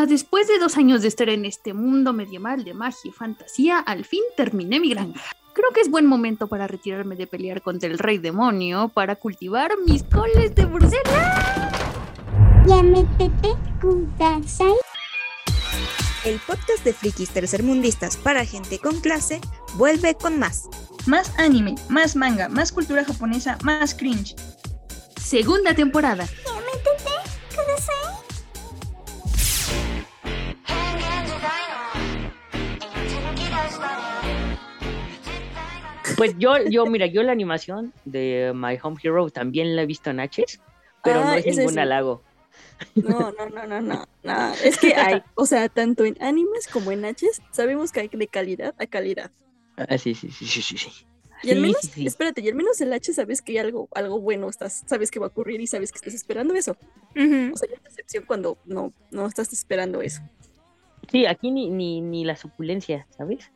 Ah, después de dos años de estar en este mundo medieval de magia y fantasía, al fin terminé mi granja. Creo que es buen momento para retirarme de pelear contra el rey demonio para cultivar mis coles de Bruselas. El podcast de frikis tercermundistas para gente con clase vuelve con más. Más anime, más manga, más cultura japonesa, más cringe. Segunda temporada. Pues yo, yo, mira, yo la animación de My Home Hero también la he visto en H's, pero no Ah, es ese ningún sí. halago. No, no, no, no, no, no. Es que hay, o sea, tanto en animes como en H's, sabemos que hay de calidad a calidad. Ah, sí, sí, sí, sí, sí. sí. Y al menos, sí, sí. espérate, y al menos el H sabes que hay algo, algo bueno, estás, sabes que va a ocurrir y sabes que estás esperando eso. Ujú. O sea, hay decepción cuando no, no estás esperando eso. Sí, aquí ni, ni, ni la suculencia, ¿sabes?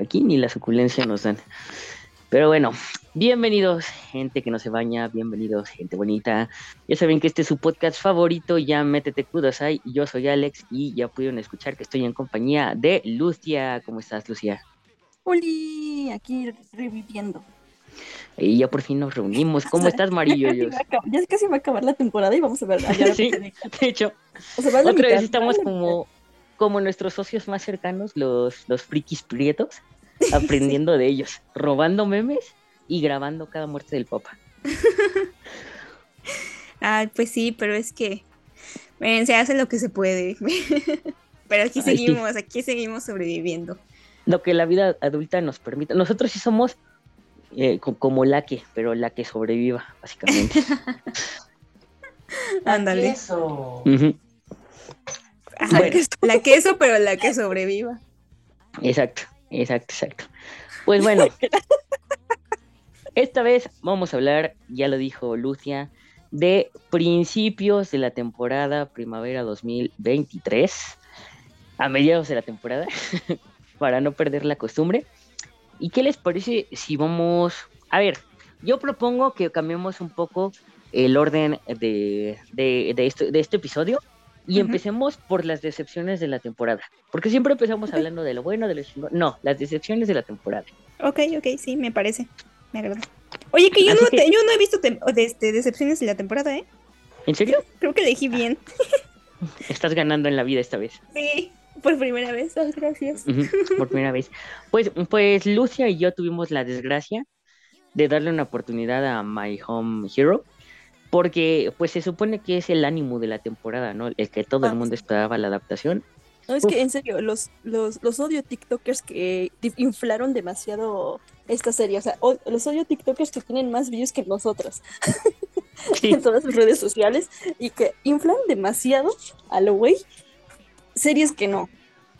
Aquí ni la suculencia nos dan. Pero bueno, bienvenidos, gente que no se baña, bienvenidos, gente bonita. Ya saben que este es su podcast favorito, ya métete kudasai. Yo soy Alex y ya pudieron escuchar que estoy en compañía de Lucia. ¿Cómo estás, Lucia? Oli, aquí reviviendo. Y ya por fin nos reunimos. ¿Cómo estás, Marillo? Ya casi, acabar, ya casi va a acabar la temporada y vamos a ver. Sí, de hecho, O sea, otra vez estamos como, como nuestros socios más cercanos, los, los frikis prietos, aprendiendo de ellos, robando memes y grabando cada muerte del papa. Ay, pues sí, pero es que miren, se hace lo que se puede. pero aquí Ay, sí. seguimos, aquí seguimos sobreviviendo. Lo que la vida adulta nos permite. Nosotros sí somos eh, co- como la que, pero la que sobreviva, básicamente. Ándale. Ujú, Ajá, Bueno. La queso, pero la que sobreviva. Exacto, exacto, exacto. Pues bueno, esta vez vamos a hablar, ya lo dijo Lucia, de principios de la temporada primavera 2023, a mediados de la temporada, para no perder la costumbre. ¿Y qué les parece si vamos... A ver, yo propongo que cambiemos un poco el orden de, de, de este, de este episodio y empecemos por las decepciones de la temporada. Porque siempre empezamos hablando de lo bueno, de lo chingón. No, las decepciones de la temporada. Ok, ok, sí, me parece. Me agrada. Oye, que yo Así no, que- te- yo no he visto de, este, decepciones de la temporada, ¿eh? ¿En serio? Creo que elegí bien. Estás ganando en la vida esta vez. Sí, por primera vez. Ay, gracias. Por primera vez. Pues, pues Lucia y yo tuvimos la desgracia de darle una oportunidad a My Home Hero. Porque pues se supone que es el ánimo de la temporada, ¿no? El que todo el Ah, mundo esperaba la adaptación. No, es Uf. que en serio, los, los, los odio TikTokers que inflaron demasiado esta serie. O sea, o- los odio TikTokers que tienen más views que nosotros Sí, en todas sus redes sociales y que inflan demasiado a lo güey series que no.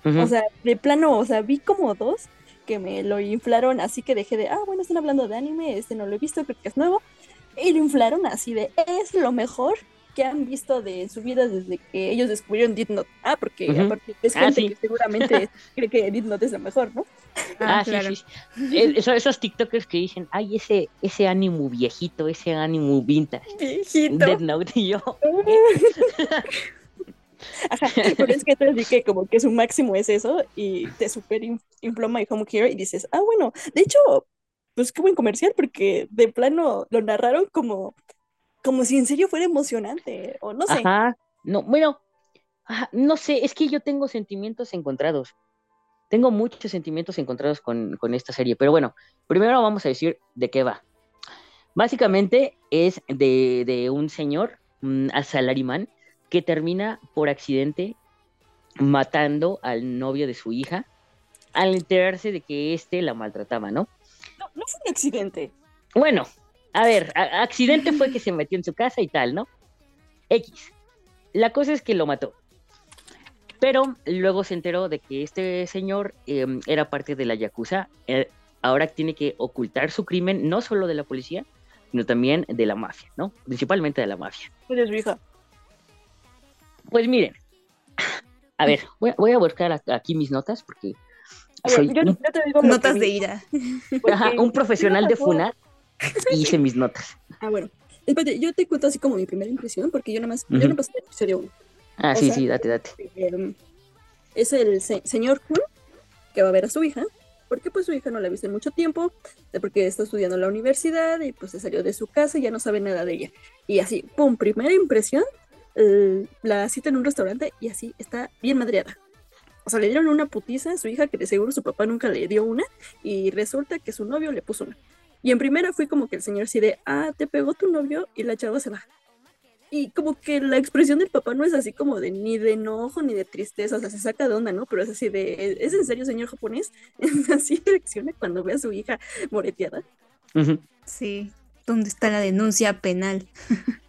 O sea, de plano, o sea, vi como dos que me lo inflaron así que dejé de, ah, bueno, están hablando de anime, este no lo he visto, creo que es nuevo. Y lo inflaron así de, es lo mejor que han visto de su vida desde que ellos descubrieron Death Note. Ah, porque aparte es Ah, gente sí. que seguramente cree que Death Note es lo mejor, ¿no? Ah, sí, sí, sí. Eso- esos TikTokers que dicen, ay, ese, ese ánimo viejito, ese ánimo vintage. Viejito. Death Note y yo. Ajá, pero es que te dije como que su máximo es eso y te super in- infló My Home Hero y dices, ah, bueno, de hecho, pues qué buen comercial porque de plano lo narraron como, como si en serio fuera emocionante, o no sé. Ajá. No, bueno, no sé, es que yo tengo sentimientos encontrados. Tengo muchos sentimientos encontrados con, con esta serie, pero bueno, primero vamos a decir de qué va. Básicamente es de, de un señor, un salaryman, que termina por accidente matando al novio de su hija al enterarse de que éste la maltrataba, ¿no? No, fue un accidente. Bueno, a ver, a- accidente fue que se metió en su casa y tal, ¿no? X. La cosa es que lo mató. Pero luego se enteró de que este señor em, era parte de la Yakuza. eh, ahora tiene que ocultar su crimen, no solo de la policía, sino también de la mafia, ¿no? Principalmente de la mafia. Eres hija. Pues miren, a ver, voy, voy a buscar aquí mis notas porque soy yo, un, yo te digo Notas de ira. ajá, un profesional de y hice mis notas. Ah, bueno. Espérate, yo te cuento así como mi primera impresión, porque yo nada más, yo no pasé el episodio 1. Ah, O sí, sea, sí, date, date. eh, es el se- señor Kun que va a ver a su hija, porque pues su hija no la ha visto en mucho tiempo, porque está estudiando en la universidad y pues se salió de su casa y ya no sabe nada de ella. Y así, pum, primera impresión, eh, la cita en un restaurante y así está bien madreada. O sea, le dieron una putiza a su hija que de seguro su papá nunca le dio una y resulta que su novio le puso una. Y en primera fue como que el señor así de, ah, te pegó tu novio y la chava se va. Y como que la expresión del papá no es así como de ni de enojo ni de tristeza, o sea, se saca de onda, ¿no? Pero es así de, ¿es en serio, señor japonés? así reacciona cuando ve a su hija moreteada. Ujú. Sí. ¿Dónde está la denuncia penal?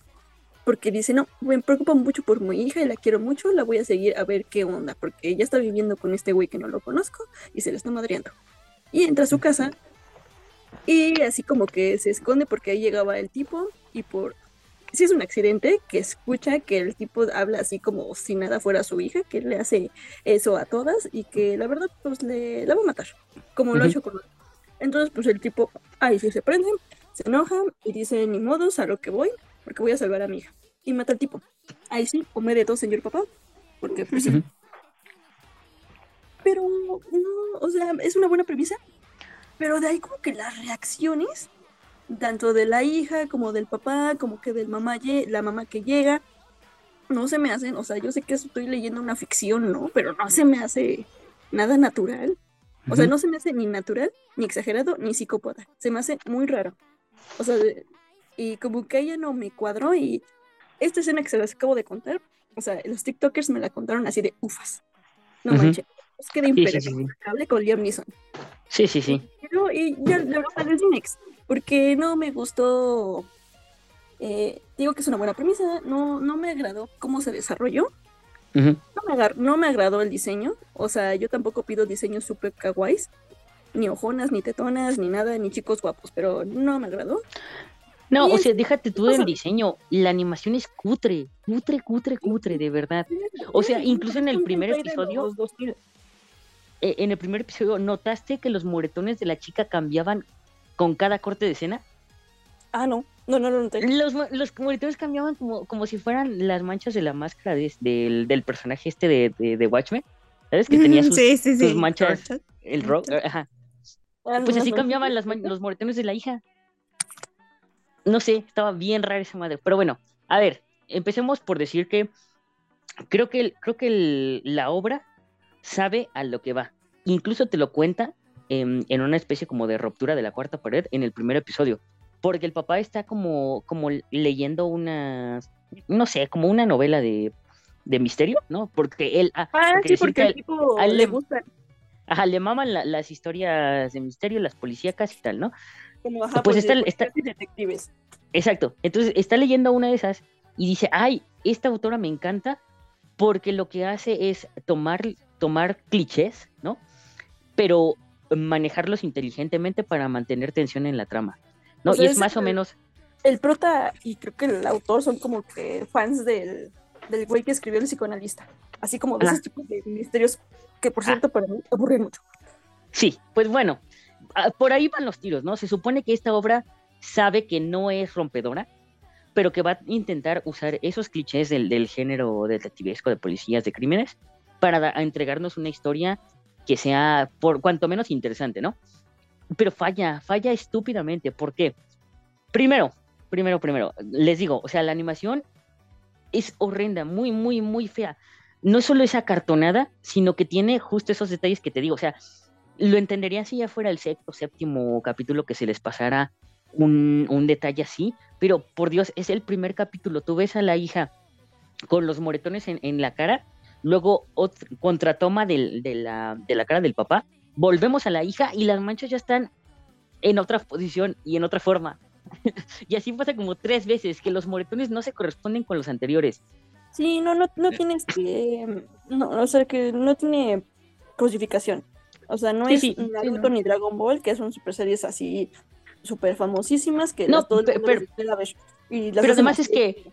Porque dice, no, me preocupa mucho por mi hija y la quiero mucho, la voy a seguir a ver qué onda, porque ella está viviendo con este güey que no lo conozco y se le está madreando. Y entra a su casa y así como que se esconde porque ahí llegaba el tipo y por si es un accidente que escucha que el tipo habla así como si nada fuera su hija, que le hace eso a todas y que la verdad pues le la va a matar, como lo ha Ujú. hecho con Entonces pues el tipo ahí sí se prende, se enoja y dice ni modos a lo que voy, porque voy a salvar a mi hija. Y mata al tipo. Ahí sí, come de todo, señor papá. Porque pues. Ujú. Pero no, o sea, es una buena premisa. Pero de ahí como que las reacciones, tanto de la hija como del papá, como que del mamá, la mamá que llega, no se me hacen, o sea, yo sé que estoy leyendo una ficción, ¿no? Pero no se me hace nada natural. O sea, no se me hace ni natural, ni exagerado, ni psicópata. Se me hace muy raro. O sea, y como que ella no me cuadró y esta escena que se las acabo de contar, o sea, los TikTokers me la contaron así de ufas. No Ujú. manches. Es que de Sí, sí, sí, con Liam Neeson. Sí, sí, sí. Pero y ya la verdad es Next, porque no me gustó. eh, digo que es una buena premisa, no, no me agradó cómo se desarrolló, no me, no me agradó el diseño, o sea, yo tampoco pido diseños super kawaiis, ni ojonas, ni tetonas, ni nada, ni chicos guapos, pero no me agradó. No, o sea, déjate tú del diseño. La animación es cutre, cutre, cutre, cutre, de verdad. O sea, incluso en el primer de episodio- los 2000. Eh, en el primer episodio, ¿notaste que los moretones de la chica cambiaban con cada corte de escena? Ah, no, no, no lo noté. Los, los moretones cambiaban como, como si fueran las manchas de la máscara de- del, del personaje este de, de, de Watchmen. ¿Sabes? Que tenía sus, sí, sí, sus sí. manchas, el rock. Ajá. Ah, Pues no, así no. cambiaban las los moretones de la hija. No sé, estaba bien rara esa madre. Pero bueno, a ver, empecemos por decir que creo que, el- creo que el- la obra sabe a lo que va. Incluso te lo cuenta en una especie como de ruptura de la cuarta pared en el primer episodio. Porque el papá está como, como leyendo una, no sé, como una novela de, de misterio, ¿no? Porque él, ah, Ah, porque sí, porque tipo a él le le- gusta, ajá, le maman la- las historias de misterio, las policíacas y tal, ¿no? Como, ajá, pues pues, está- de está- policías y detectives. Exacto. Entonces está leyendo una de esas y dice, ay, esta autora me encanta porque lo que hace es tomar, tomar clichés, ¿no? Pero manejarlos inteligentemente para mantener tensión en la trama. ¿no? O sea, y es es más o menos... El prota y creo que el autor son como que fans del, del güey que escribió el psicoanalista. Así como de esos tipos de misterios que, por Ah. cierto, para mí aburren mucho. Sí, pues bueno, por ahí van los tiros, ¿no? Se supone que esta obra sabe que no es rompedora, pero que va a intentar usar esos clichés del, del género detectivesco de policías de crímenes para entregarnos una historia que sea por cuanto menos interesante, ¿no? Pero falla, falla estúpidamente. ¿Por qué? Primero, primero, primero, les digo, o sea, la animación es horrenda, muy, muy, muy fea. No solo es acartonada, sino que tiene justo esos detalles que te digo, o sea, lo entendería si ya fuera el sexto, séptimo capítulo que se les pasara un, un detalle así, pero por Dios, es el primer capítulo. Tú ves a la hija con los moretones en, en la cara, luego ot- contratoma de, la, de la cara del papá, volvemos a la hija y las manchas ya están en otra posición y en otra forma. y así pasa como tres veces, que los moretones no se corresponden con los anteriores. Sí, no, no, no tiene este. No, o sea, que no tiene cosificación. O sea, no Sí, es sí, Naruto no. ni Dragon Ball, que son super series así súper famosísimas que No, las- todo pero- desea ver. Y las pero además es que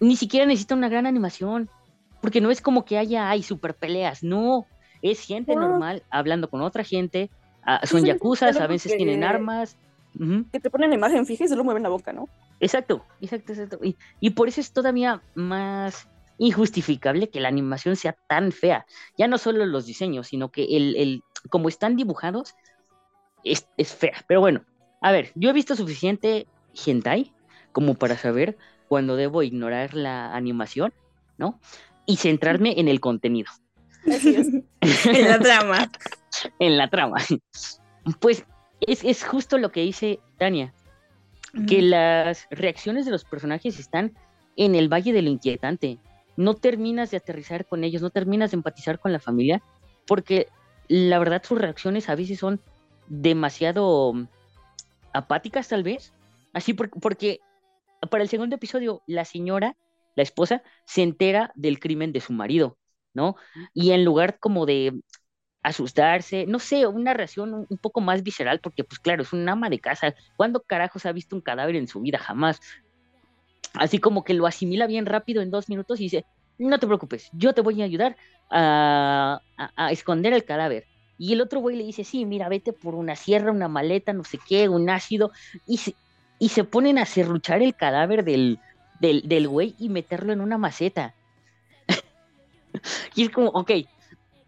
ni siquiera necesita una gran animación, porque no es como que haya ay, super peleas, no, es gente No. normal hablando con otra gente, ah, son yakuzas, a veces que- tienen armas. Que te ponen la imagen fija y solo mueven la boca, ¿no? Exacto, exacto, exacto. Y, y por eso es todavía más, injustificable que la animación sea tan fea. Ya no solo los diseños, sino que el, el como están dibujados, es, es fea. Pero bueno, a ver, yo he visto suficiente hentai como para saber cuando debo ignorar la animación, ¿no? Y centrarme en el contenido. Así es. En la trama. en la trama. Pues es, es justo lo que dice Tania, que las reacciones de los personajes están en el valle de lo inquietante. No terminas de aterrizar con ellos, no terminas de empatizar con la familia, porque la verdad sus reacciones a veces son demasiado apáticas tal vez. Así por- porque para el segundo episodio la señora, la esposa, se entera del crimen de su marido, ¿no? Y en lugar como de asustarse, no sé, una reacción un, un poco más visceral, porque pues claro, es un ama de casa. ¿Cuándo carajos ha visto un cadáver en su vida? Jamás. Así como que lo asimila bien rápido en dos minutos y dice, no te preocupes, yo te voy a ayudar a, a- a esconder el cadáver. Y el otro güey le dice, sí, mira, vete por una sierra, una maleta, no sé qué, un ácido, y se, y se ponen a serruchar el cadáver del, del, del güey y meterlo en una maceta. y es como, ok,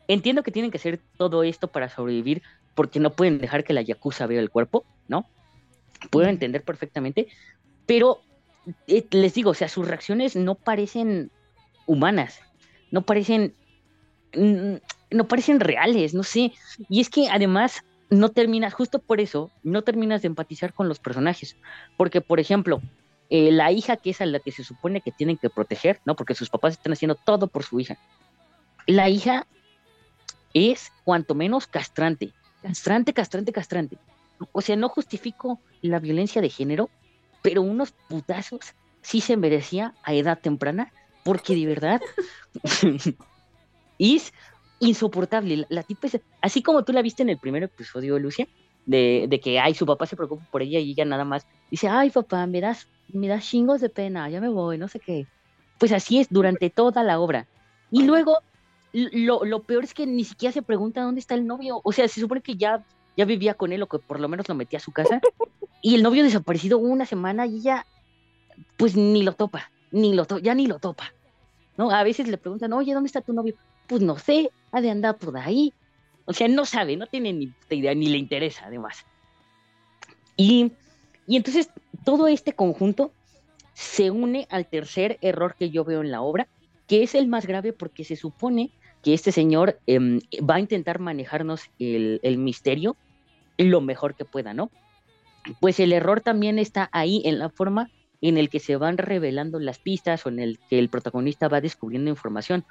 entiendo que tienen que hacer todo esto para sobrevivir porque no pueden dejar que la yakuza vea el cuerpo, ¿no? Puedo entender perfectamente, pero eh, les digo, o sea, sus reacciones no parecen humanas, no parecen, no parecen reales, no sé. Y es que además no terminas, justo por eso, no terminas de empatizar con los personajes, porque por ejemplo, eh, la hija que es a la que se supone que tienen que proteger, ¿no? Porque sus papás están haciendo todo por su hija. La hija es cuanto menos castrante, castrante, castrante, castrante. O sea, no justifico la violencia de género, pero unos putazos sí se merecía a edad temprana, porque de verdad es insoportable. La, la tipa es, así como tú la viste en el primer episodio, Lucia, de, de que, ay, su papá se preocupa por ella y ella nada más dice, ay, papá, me das, me das chingos de pena, ya me voy, no sé qué. Pues así es durante toda la obra. Y luego, lo, lo peor es que ni siquiera se pregunta dónde está el novio. O sea, se supone que ya, ya vivía con él o que por lo menos lo metía a su casa. Y el novio desaparecido una semana y ella, pues ni lo topa, ni lo ya ni lo topa. ¿no? A veces le preguntan, oye, ¿dónde está tu novio? Pues no sé, ha de andar por ahí. O sea, no sabe, no tiene ni idea, ni le interesa, además. Y, y entonces todo este conjunto se une al tercer error que yo veo en la obra, que es el más grave porque se supone que este señor em, va a intentar manejarnos el, el misterio lo mejor que pueda, ¿no? Pues el error también está ahí en la forma en el que se van revelando las pistas o en el que el protagonista va descubriendo información.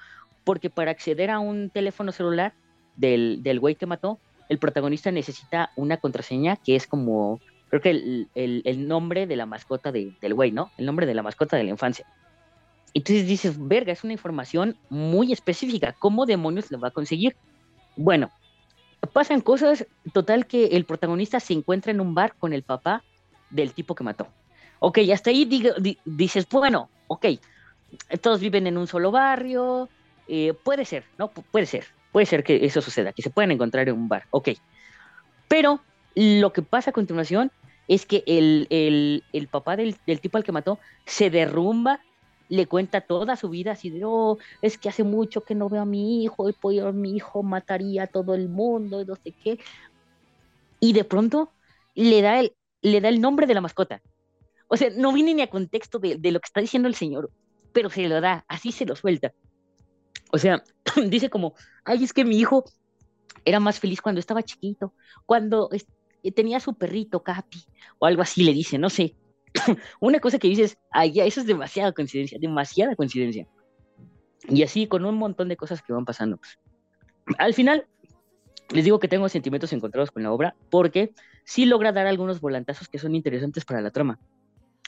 Porque para acceder a un teléfono celular del, del güey que mató, el protagonista necesita una contraseña que es como, creo que el, el- el nombre de la mascota de- del güey, ¿no? El nombre de la mascota de la infancia. Entonces dices, verga, es una información muy específica. ¿Cómo demonios lo va a conseguir? Bueno, pasan cosas, total que el protagonista se encuentra en un bar con el papá del tipo que mató. Ok, hasta ahí digo- di- dices, bueno, ok, todos viven en un solo barrio, eh, puede ser, ¿no? Pu- puede ser, puede ser que eso suceda, que se puedan encontrar en un bar, ok. Pero lo que pasa a continuación es que el, el- el papá del, del tipo al que mató se derrumba, le cuenta toda su vida así de, oh, es que hace mucho que no veo a mi hijo y por mi hijo mataría a todo el mundo y no sé qué. Y de pronto le da el, le da el nombre de la mascota. O sea, no viene ni a contexto de, lo que está diciendo el señor, pero se lo da, así se lo suelta. O sea, dice como, ay, es que mi hijo era más feliz cuando estaba chiquito, cuando eh, tenía su perrito Capi, o algo así le dice, no sé. Una cosa que dices, ay, ya, eso es demasiada coincidencia, demasiada coincidencia. Y así con un montón de cosas que van pasando. Al final, les digo que tengo sentimientos encontrados con la obra, porque sí logra dar algunos volantazos que son interesantes para la trama.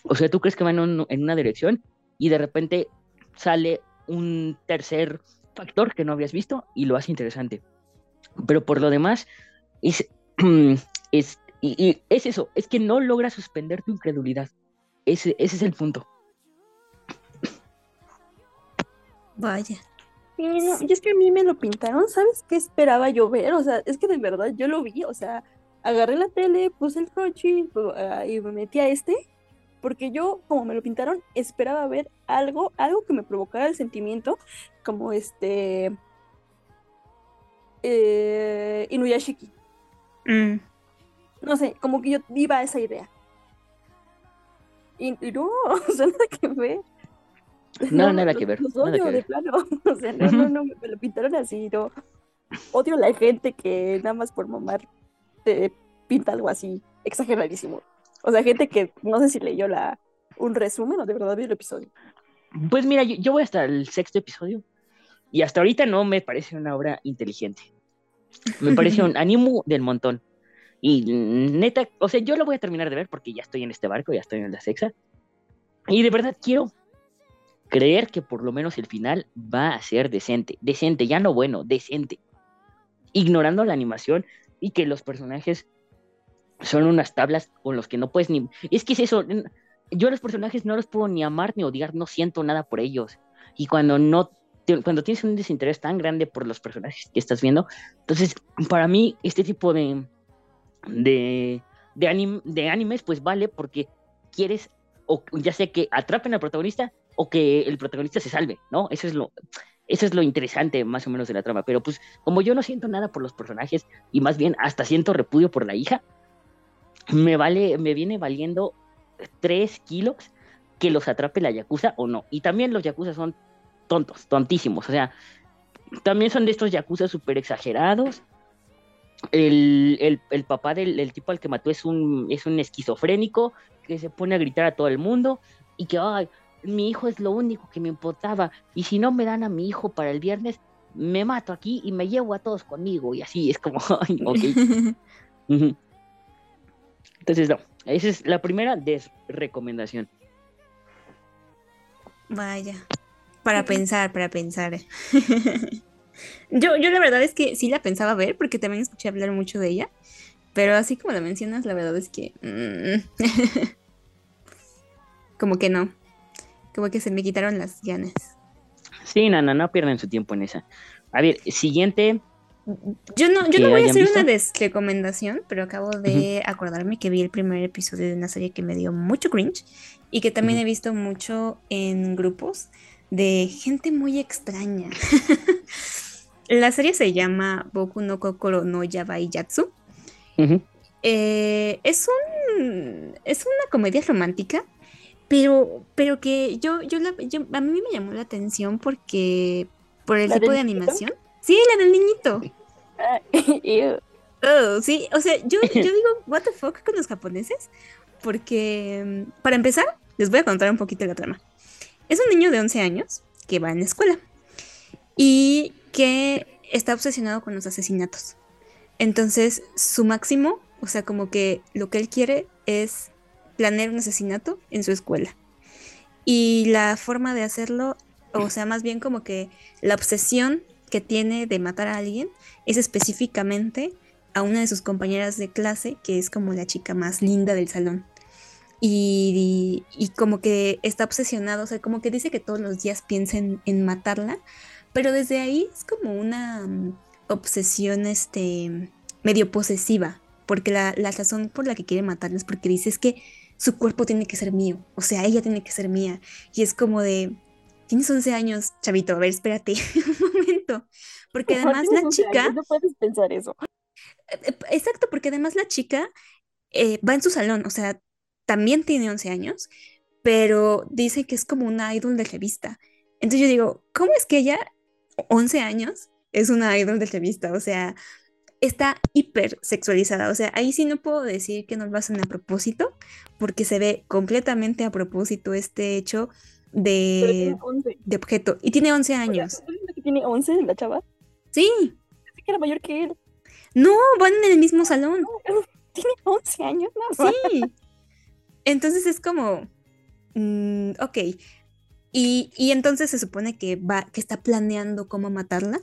O sea, tú crees que van en, un- en una dirección y de repente sale un tercer factor que no habías visto y lo hace interesante. Pero por lo demás, es, es, y, y es eso, es que no logra suspender tu incredulidad. Ese, ese es el punto. Vaya. No, y es que a mí me lo pintaron, ¿sabes qué esperaba yo ver? O sea, es que de verdad yo lo vi, o sea, agarré la tele, puse el Crunchy pu- ah, y me metí a este porque yo, como me lo pintaron, esperaba ver algo, algo que me provocara el sentimiento, como este eh, Inuyashiki. Mm. No sé, como que yo iba a esa idea. Y, y no, o sea, nada que ver. No, nada que ver, Los nada odio de ver. plano. O sea, no, no, no, me lo pintaron así, no. Odio a la gente que nada más por mamar te pinta algo así, exageradísimo. O sea, gente que no sé si leyó la, un resumen o de verdad vio el episodio. Pues mira, yo, yo voy hasta el sexto episodio y hasta ahorita no me parece una obra inteligente. Me parece un ánimo del montón. Y neta, o sea, yo lo voy a terminar de ver porque ya estoy en este barco, ya estoy en la sexa. Y de verdad quiero creer que por lo menos el final va a ser decente. Decente, ya no bueno, decente. Ignorando la animación y que los personajes son unas tablas con los que no puedes ni... Es que es eso, yo los personajes no los puedo ni amar ni odiar, no siento nada por ellos. Y cuando no, cuando tienes un desinterés tan grande por los personajes que estás viendo, entonces para mí este tipo de, de, de, anim- de animes pues vale porque quieres o ya sea que atrapen al protagonista o que el protagonista se salve, ¿no? Eso es lo, eso es lo interesante más o menos de la trama. Pero pues como yo no siento nada por los personajes y más bien hasta siento repudio por la hija, me vale, me viene valiendo tres kilos que los atrape la Yakuza o no. Y también los Yakuza son tontos, tontísimos. O sea, también son de estos Yakuza súper exagerados. El, el- el papá del el tipo al que mató es un, es un esquizofrénico que se pone a gritar a todo el mundo y que, ay, mi hijo es lo único que me importaba. Y si no me dan a mi hijo para el viernes, me mato aquí y me llevo a todos conmigo. Y así es como, ay, ok. Entonces, no, esa es la primera desrecomendación. Vaya. Para pensar, para pensar. yo, yo la verdad es que sí la pensaba ver porque también escuché hablar mucho de ella. Pero así como la mencionas, la verdad es que... mm, como que no. Como que se me quitaron las ganas. Sí, no, no, no pierdan su tiempo en esa. A ver, siguiente. Yo no, yo ¿Que no voy a hacer visto? una desrecomendación, pero acabo de acordarme que vi el primer episodio de una serie que me dio mucho cringe y que también he visto mucho en grupos de gente muy extraña. La serie se llama Boku no Kokoro no Yabai Yatsu. Eh, es un es una comedia romántica, pero, pero que yo, yo, la- yo- a mí me llamó la atención porque por el ¿La tipo de animación. Sí, la del niñito. Oh, sí, o sea, yo, yo digo, what the fuck con los japoneses, porque mm, para empezar, les voy a contar un poquito la trama. Es un niño de 11 años que va en la escuela y que está obsesionado con los asesinatos. Entonces, su máximo, o sea, como que lo que él quiere es planear un asesinato en su escuela. Y la forma de hacerlo, o sea, más bien como que la obsesión que tiene de matar a alguien es específicamente a una de sus compañeras de clase, que es como la chica más linda del salón. Y, y como que está obsesionado, o sea, como que dice que todos los días piensa en, matarla, pero desde ahí es como una mm, obsesión este, medio posesiva, porque la, la razón por la que quiere matarla es porque dice es que su cuerpo tiene que ser mío, o sea, ella tiene que ser mía. Y es como de, tienes 11 años, chavito, a ver, espérate un momento. Porque además la 11 chica... años, No puedes pensar eso. Eh, Exacto, porque además la chica eh, va en su salón, o sea, también tiene 11 años, pero dice que es como una idol de revista. Entonces yo digo, ¿cómo es que ella, 11 años, es una idol de revista? O sea, está hiper sexualizada. O sea, ahí sí no puedo decir que no lo hacen a propósito, porque se ve completamente a propósito este hecho de, tiene 11. de objeto. Y tiene 11 O sea, años. ¿estás viendo que tiene 11 la chava? Sí, Pensé que era mayor que él. no, van en el mismo salón. Tiene 11 años, no Sí. Entonces es como, mm, ok. Y, y entonces se supone que va, que está planeando cómo matarla,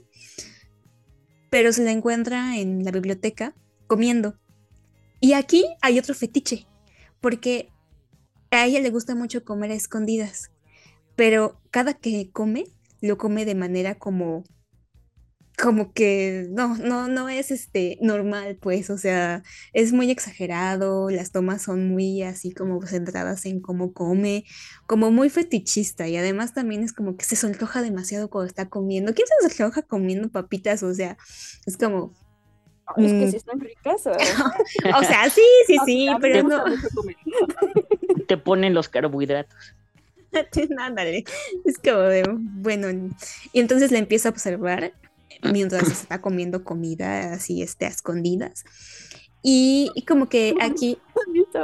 pero se la encuentra en la biblioteca comiendo. Y aquí hay otro fetiche, porque a ella le gusta mucho comer a escondidas, pero cada que come, lo come de manera como como que no, no, no es este normal, pues, o sea, es muy exagerado, las tomas son muy así como centradas en cómo come, como muy fetichista, y además también es como que se sonroja demasiado cuando está comiendo. ¿Quién se sonroja comiendo papitas? O sea, es como, Es que Mm. sí están ricas. ¿o? o sea, sí, sí, sí, pero no. Te ponen los carbohidratos. ándale, es como de, bueno, y entonces la empieza a observar mientras está comiendo comida así, este, a escondidas. Y, y como que aquí, ¿Han visto,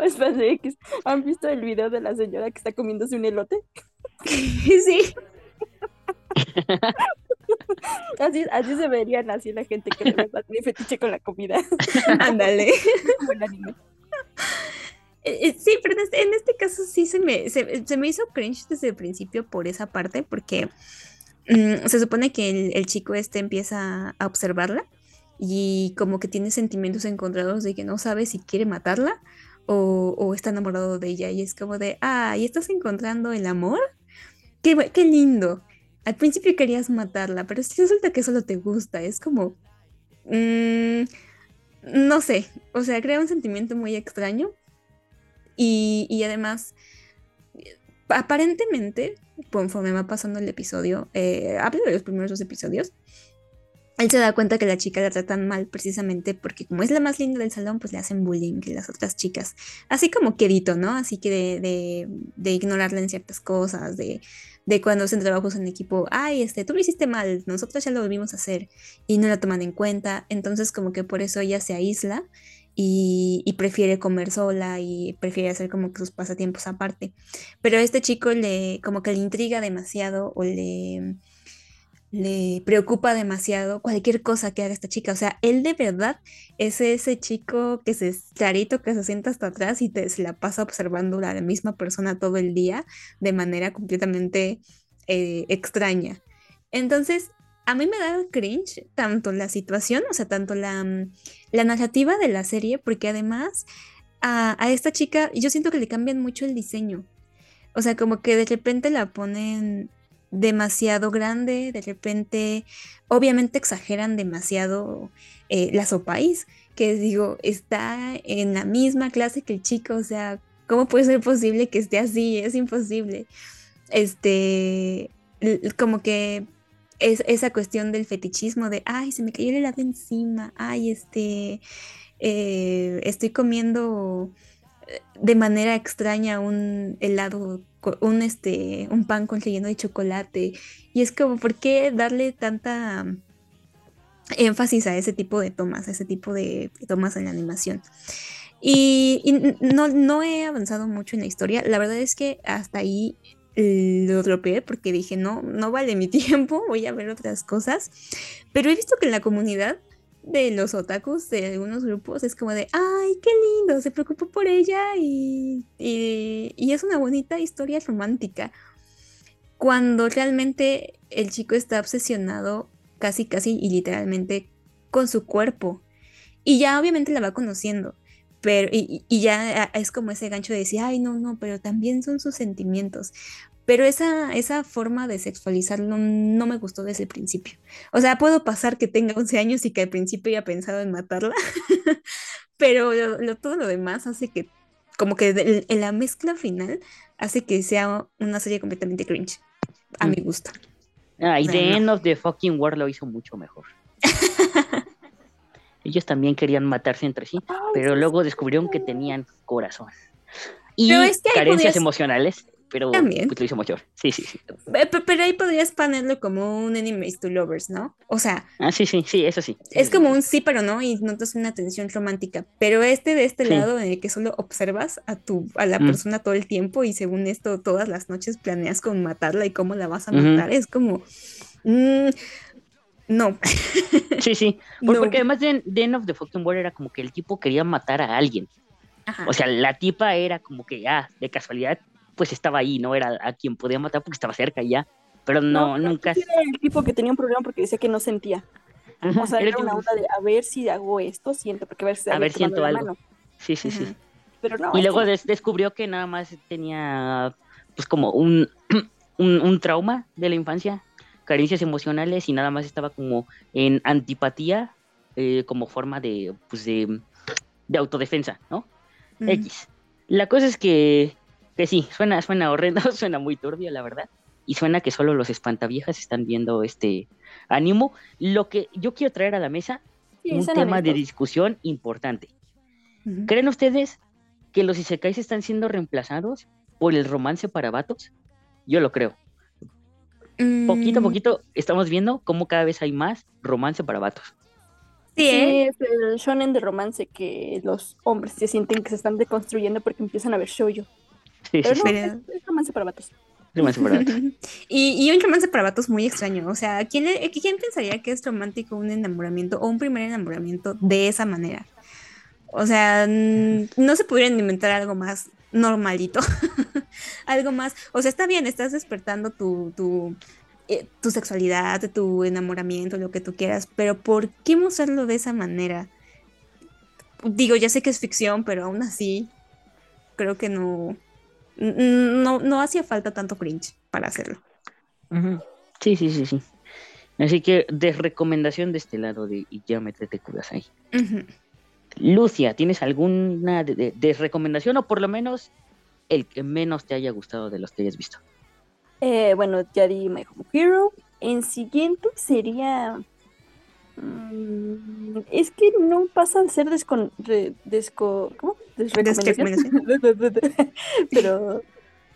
¿Han visto el video de la señora que está comiéndose un elote? sí, Así, así se verían así la gente que le gusta tiene fetiche con la comida. ándale. Como el anime. Eh, Sí, pero en este, en este caso sí se me, se, me hizo cringe desde el principio por esa parte, porque mm, se supone que el, chico este empieza a observarla y como que tiene sentimientos encontrados de que no sabe si quiere matarla o, está enamorado de ella y es como de, ah, ¿y estás encontrando el amor? Qué, qué lindo. Al principio querías matarla, pero si resulta que solo te gusta, es como, mm, no sé, o sea, crea un sentimiento muy extraño y, y además, aparentemente, conforme va pasando el episodio, eh, hablo de los primeros dos episodios, él se da cuenta que la chica la tratan mal precisamente porque como es la más linda del salón, pues le hacen bullying que las otras chicas. Así como quedito, ¿no? Así que de, de, de ignorarla en ciertas cosas, de, de cuando hacen trabajos en equipo, ay, este, tú lo hiciste mal, nosotros ya lo volvimos a hacer y no la toman en cuenta. Entonces como que por eso ella se aísla y, y prefiere comer sola y prefiere hacer como que sus pasatiempos aparte. Pero a este chico le como que le intriga demasiado o le, le preocupa demasiado cualquier cosa que haga esta chica. O sea, él de verdad es ese chico que se clarito que se sienta hasta atrás y te, se la pasa observando a la misma persona todo el día de manera completamente eh, extraña. Entonces, a mí me da cringe tanto la situación, o sea, tanto la, mm, la narrativa de la serie, porque además a, a esta chica yo siento que le cambian mucho el diseño. O sea, como que de repente la ponen demasiado grande, de repente, obviamente exageran demasiado eh, la Sopais, que digo, está en la misma clase que el chico, o sea, ¿cómo puede ser posible que esté así? Es imposible. Este, como que es esa cuestión del fetichismo de, ay, se me cayó el helado encima, ay, este, eh, estoy comiendo eh, de manera extraña un helado, un, este, un pan con relleno de chocolate. Y es como, ¿por qué darle tanta énfasis a ese tipo de tomas, a ese tipo de tomas en la animación? Y, y no, no he avanzado mucho en la historia. La verdad es que hasta ahí lo dropeé porque dije, no, no vale mi tiempo, voy a ver otras cosas. Pero he visto que en la comunidad de los otakus de algunos grupos es como de, ay, qué lindo, se preocupó por ella y, y, y es una bonita historia romántica. Cuando realmente el chico está obsesionado casi, casi y literalmente con su cuerpo. Y ya obviamente la va conociendo. Pero, y, y ya es como ese gancho de decir, ay, no, no, pero también son sus sentimientos. Pero esa, esa forma de sexualizarlo no me gustó desde el principio. O sea, puedo pasar que tenga 11 años y que al principio haya pensado en matarla, pero lo- lo- todo lo demás hace que, como que de- en la mezcla final, hace que sea una serie completamente cringe, a Mm. mi gusto. Ah, y No, The no. End of the Fucking World lo hizo mucho mejor. Ellos también querían matarse entre sí, pero luego descubrieron que tenían corazón. Y es que carencias emocionales, pero También. pues lo hizo mejor. Sí, sí, sí. Pe- pe- Pero ahí podrías ponerlo como un enemies to lovers, ¿no? O sea, Ah, sí, sí, sí, eso sí. es como un sí, pero no, y notas una tensión romántica. Pero este de este Sí. lado, en el que solo observas a tu, a la Mm. persona todo el tiempo, y según esto, todas las noches planeas con matarla y cómo la vas a matar, es como. mm, no. Sí, sí. Por- No. Porque además de, End of the Fucking World era como que el tipo quería matar a alguien. Ajá. O sea, la tipa era como que, ah, de casualidad, pues estaba ahí, no era a quien podía matar porque estaba cerca y ya. Pero no, nunca. Era el tipo que tenía un problema porque decía que no sentía. Ajá, O sea, era era una onda de a ver si hago esto, siento, porque a ver si A ver, siento algo. mano. Sí, sí, sí. Pero no. Y luego des- descubrió que nada más tenía, pues como un, un, un trauma de la infancia, carencias emocionales y nada más estaba como en antipatía eh, como forma de, pues de, de autodefensa, ¿no? Mm. X. La cosa es que, que sí, suena, suena horrendo, suena muy turbio, la verdad. Y suena que solo los espantaviejas están viendo este ánimo. Lo que yo quiero traer a la mesa, Sí, un tema de discusión importante. ¿Creen ustedes que los isekais están siendo reemplazados por el romance para vatos? Yo lo creo. Poquito a Mm, poquito estamos viendo cómo cada vez hay más romance para vatos. Sí, ¿eh? Sí, es el shonen de romance que los hombres se sienten que se están deconstruyendo porque empiezan a ver shoujo. Sí, sí, Pero sí, no, es, es romance para vatos. romance para vatos. Y, y un romance para vatos muy extraño. O sea, ¿quién, le- ¿quién pensaría que es romántico un enamoramiento o un primer enamoramiento de esa manera? O sea, no se pudieran inventar algo más normalito. algo más. O sea, está bien, estás despertando tu, tu, eh, tu sexualidad, tu enamoramiento, lo que tú quieras, pero ¿por qué mostrarlo de esa manera? Digo, ya sé que es ficción, pero aún así creo que no, no, no hacía falta tanto cringe para hacerlo. Sí, sí, sí, sí. Así que desrecomendación de este lado de y ya métete curas ahí. Ujú. Lucia, ¿tienes alguna de- o por lo menos el que menos te haya gustado de los que hayas visto? Eh, bueno, ya di My Home Hero. En siguiente sería. mm, es que no pasa de ser descon, re- desco, ¿cómo? Desrecomendación. Pero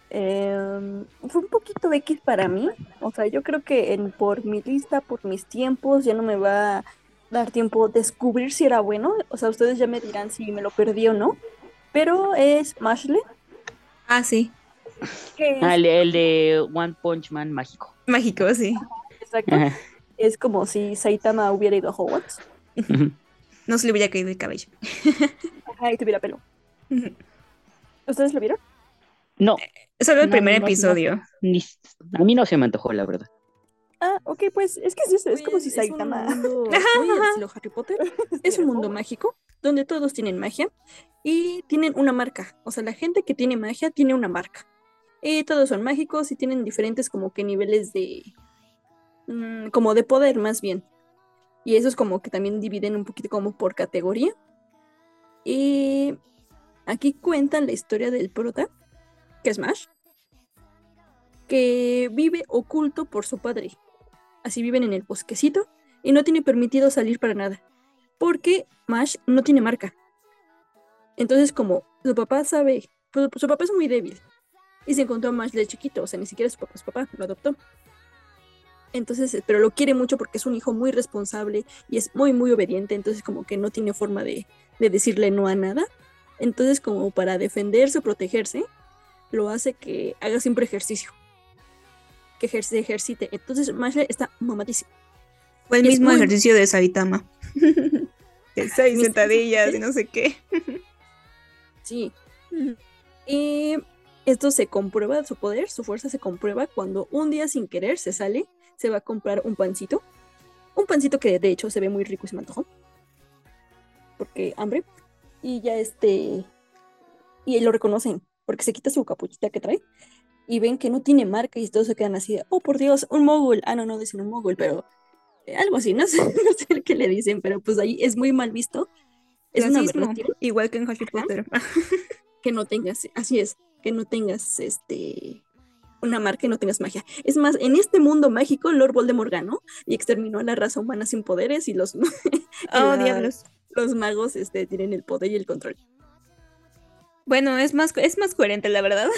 em, fue un poquito X para mí. O sea, yo creo que en, por mi lista, por mis tiempos, ya no me va a dar tiempo descubrir si era bueno. O sea, ustedes ya me dirán si me lo perdí o no. Pero es Mashle, Ah, sí. que es, Ah, el, el de One Punch Man mágico. Mágico, sí. exacto, Ajá. es como si Saitama hubiera ido a Hogwarts. No se le hubiera caído el cabello. Ajá, y tuviera pelo. ¿Ustedes lo vieron? No, Solo el No, primer no, no. episodio. ni- a mí no se me antojó, la verdad. Ah, ok, pues es que es, es como si Pues, Saitama. Es un mundo estilo Harry Potter. Es un mundo mágico donde todos tienen magia y tienen una marca. O sea, la gente que tiene magia tiene una marca. Y todos son mágicos y tienen diferentes como que niveles de... mm, como de poder más bien. Y eso es como que también dividen un poquito como por categoría. Y aquí cuentan la historia del prota, que es Mash, que vive oculto por su padre. Así viven en el bosquecito y no tiene permitido salir para nada, porque Mash no tiene marca. Entonces, como su papá sabe, pues, su papá es muy débil y se encontró a Mash de chiquito, o sea, ni siquiera su papá papá, lo adoptó. Entonces, eh, pero lo quiere mucho porque es un hijo muy responsable y es muy, muy obediente, entonces como que no tiene forma de, de decirle no a nada. Entonces, como para defenderse o protegerse, lo hace que haga siempre ejercicio. Que se ejercite. Entonces, Mashle está mamadísimo. Fue el Es mismo muy- ejercicio de Saitama. De seis sentadillas y no sé qué. Sí. Y esto se comprueba, su poder, su fuerza se comprueba cuando un día sin querer se sale, se va a comprar un pancito. Un pancito que de hecho se ve muy rico y se me antojó. Porque hambre. Y ya este. Y lo reconocen, porque se quita su capuchita que trae. Y ven que no tiene marca y todos se quedan así de, oh por Dios, un mogul. Ah, no, no dicen un mogul, pero eh, algo así, no sé, no sé qué le dicen, pero pues ahí es muy mal visto. Es una aberración Igual que en Harry Potter. que no tengas, así es, que no tengas este una marca y no tengas magia. Es más, en este mundo mágico, Lord Voldemort ganó y exterminó a la raza humana sin poderes y los, Oh, diablos. los magos este, tienen el poder y el control. Bueno, es más, es más coherente, la verdad.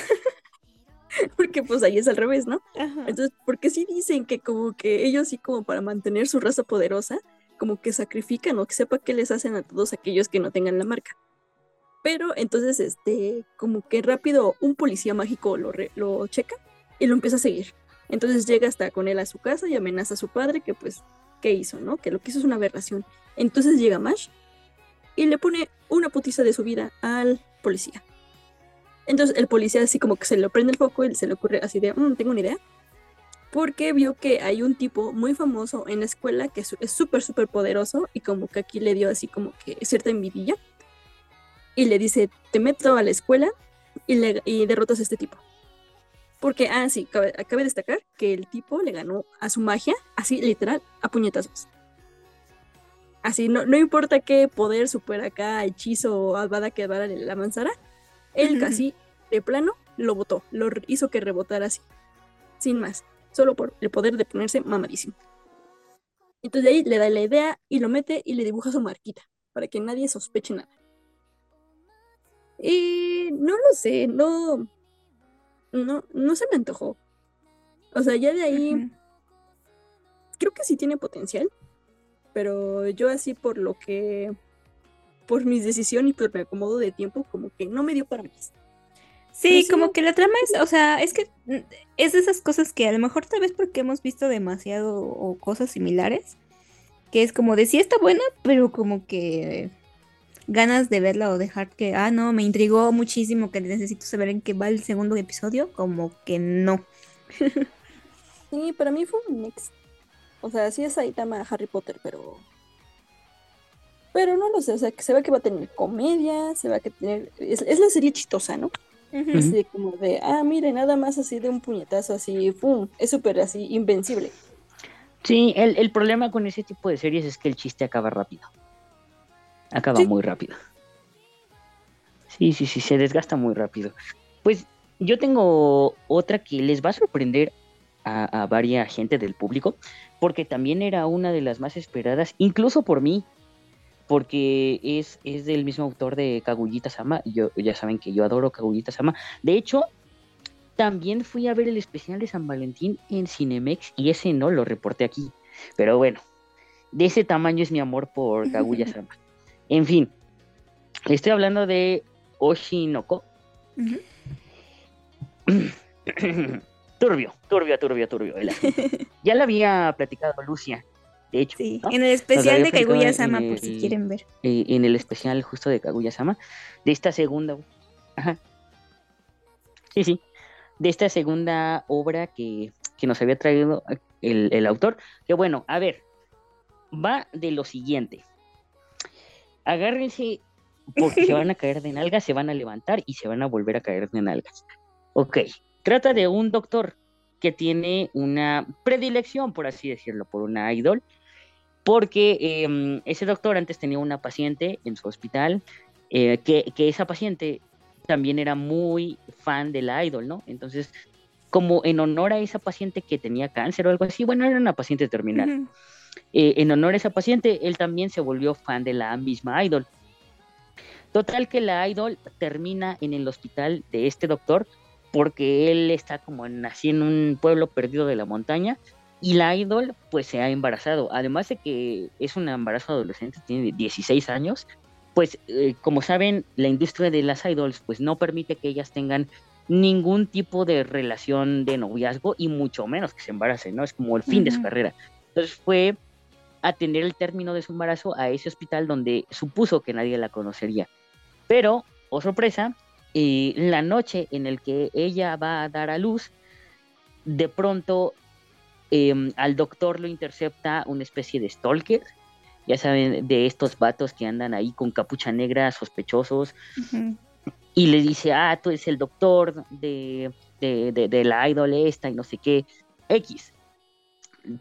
Porque pues ahí es al revés, ¿no? Ajá. Entonces, porque sí dicen que como que ellos sí como para mantener su raza poderosa, como que sacrifican o que sepa qué les hacen a todos aquellos que no tengan la marca. Pero entonces, este, como que rápido un policía mágico lo, re- lo checa y lo empieza a seguir. Entonces llega hasta con él a su casa y amenaza a su padre que pues, ¿qué hizo, no? Que lo que hizo es una aberración. Entonces llega Mash y le pone una putiza de su vida al policía. Entonces el policía así como que se le prende el foco y se le ocurre así de, "Mm, tengo una idea. Porque vio que hay un tipo muy famoso en la escuela que es súper, súper poderoso y como que aquí le dio así como que cierta envidia. Y le dice, te meto a la escuela y, le, y derrotas a este tipo. Porque, ah, sí, cabe, cabe destacar que el tipo le ganó a su magia, así literal, a puñetazos. Así, no, no importa qué poder super acá, hechizo o albada que Advara le la manzara, él casi de plano lo botó, lo hizo que rebotara así, sin más, solo por el poder de ponerse mamadísimo. Entonces de ahí le da la idea y lo mete y le dibuja su marquita, para que nadie sospeche nada. Y no lo sé, no, no, no se me antojó. O sea, ya de ahí creo que sí tiene potencial, pero yo así por lo que, por mis decisiones y por mi acomodo de tiempo, como que no me dio para más. Sí, como que la trama es, o sea, es que es de esas cosas que a lo mejor tal vez porque hemos visto demasiado o cosas similares, que es como de sí está buena, pero como que ganas de verla o dejar que, ah, no, me intrigó muchísimo que necesito saber en qué va el segundo episodio, como que no. Sí, para mí fue un mix. O sea, sí es Saitama Harry Potter, pero. Pero no lo sé, o sea, que se ve que va a tener comedia, se va a que tener. Es, es la serie chistosa, ¿no? Así como de, ah, mire, nada más así de un puñetazo así, ¡pum! Es súper así, invencible. Sí, el, el problema con ese tipo de series es que el chiste acaba rápido. Acaba Sí. muy rápido. Sí, sí, sí, se desgasta muy rápido. Pues yo tengo otra que les va a sorprender a, a varias gente del público, porque también era una de las más esperadas, incluso por mí, porque es, es del mismo autor de Kaguya Sama, y yo, ya saben que yo adoro Kaguya Sama. De hecho, también fui a ver el especial de San Valentín en Cinemex y ese no lo reporté aquí. Pero bueno, de ese tamaño es mi amor por Kaguya Sama. En fin, estoy hablando de Oshinoko. Turbio, turbio, turbio, turbio. ya lo había platicado Lucia, de hecho, Sí, ¿no? en el especial de platicado Kaguya en Sama, por si quieren ver. en el especial justo de Kaguya Sama, de esta segunda. Ajá. Sí, sí. De esta segunda obra que, que nos había traído el, el autor. Que bueno, a ver, va de lo siguiente. Agárrense porque se van a caer de nalgas, se van a levantar y se van a volver a caer de nalgas. Ok, trata de un doctor que tiene una predilección, por así decirlo, por una idol, porque eh, ese doctor antes tenía una paciente en su hospital, eh, que, que esa paciente también era muy fan de la idol, ¿no? Entonces, como en honor a esa paciente que tenía cáncer o algo así, bueno, era una paciente terminal. Ujú. Eh, en honor a esa paciente, él también se volvió fan de la misma idol. Total que la idol termina en el hospital de este doctor porque él está como en, así en un pueblo perdido de la montaña y la idol pues se ha embarazado. Además de que es un embarazo adolescente, tiene 16 años, pues eh, como saben, la industria de las idols pues no permite que ellas tengan ningún tipo de relación de noviazgo y mucho menos que se embaracen, ¿no? Es como el fin de su carrera. Entonces fue a tener el término de su embarazo a ese hospital donde supuso que nadie la conocería. Pero, oh sorpresa, eh, la noche en el que ella va a dar a luz, de pronto em, al doctor lo intercepta una especie de stalker, ya saben, de estos vatos que andan ahí con capucha negra, sospechosos, y le dice, ah, tú eres el doctor de, de, de- de la idol esta y no sé qué, X.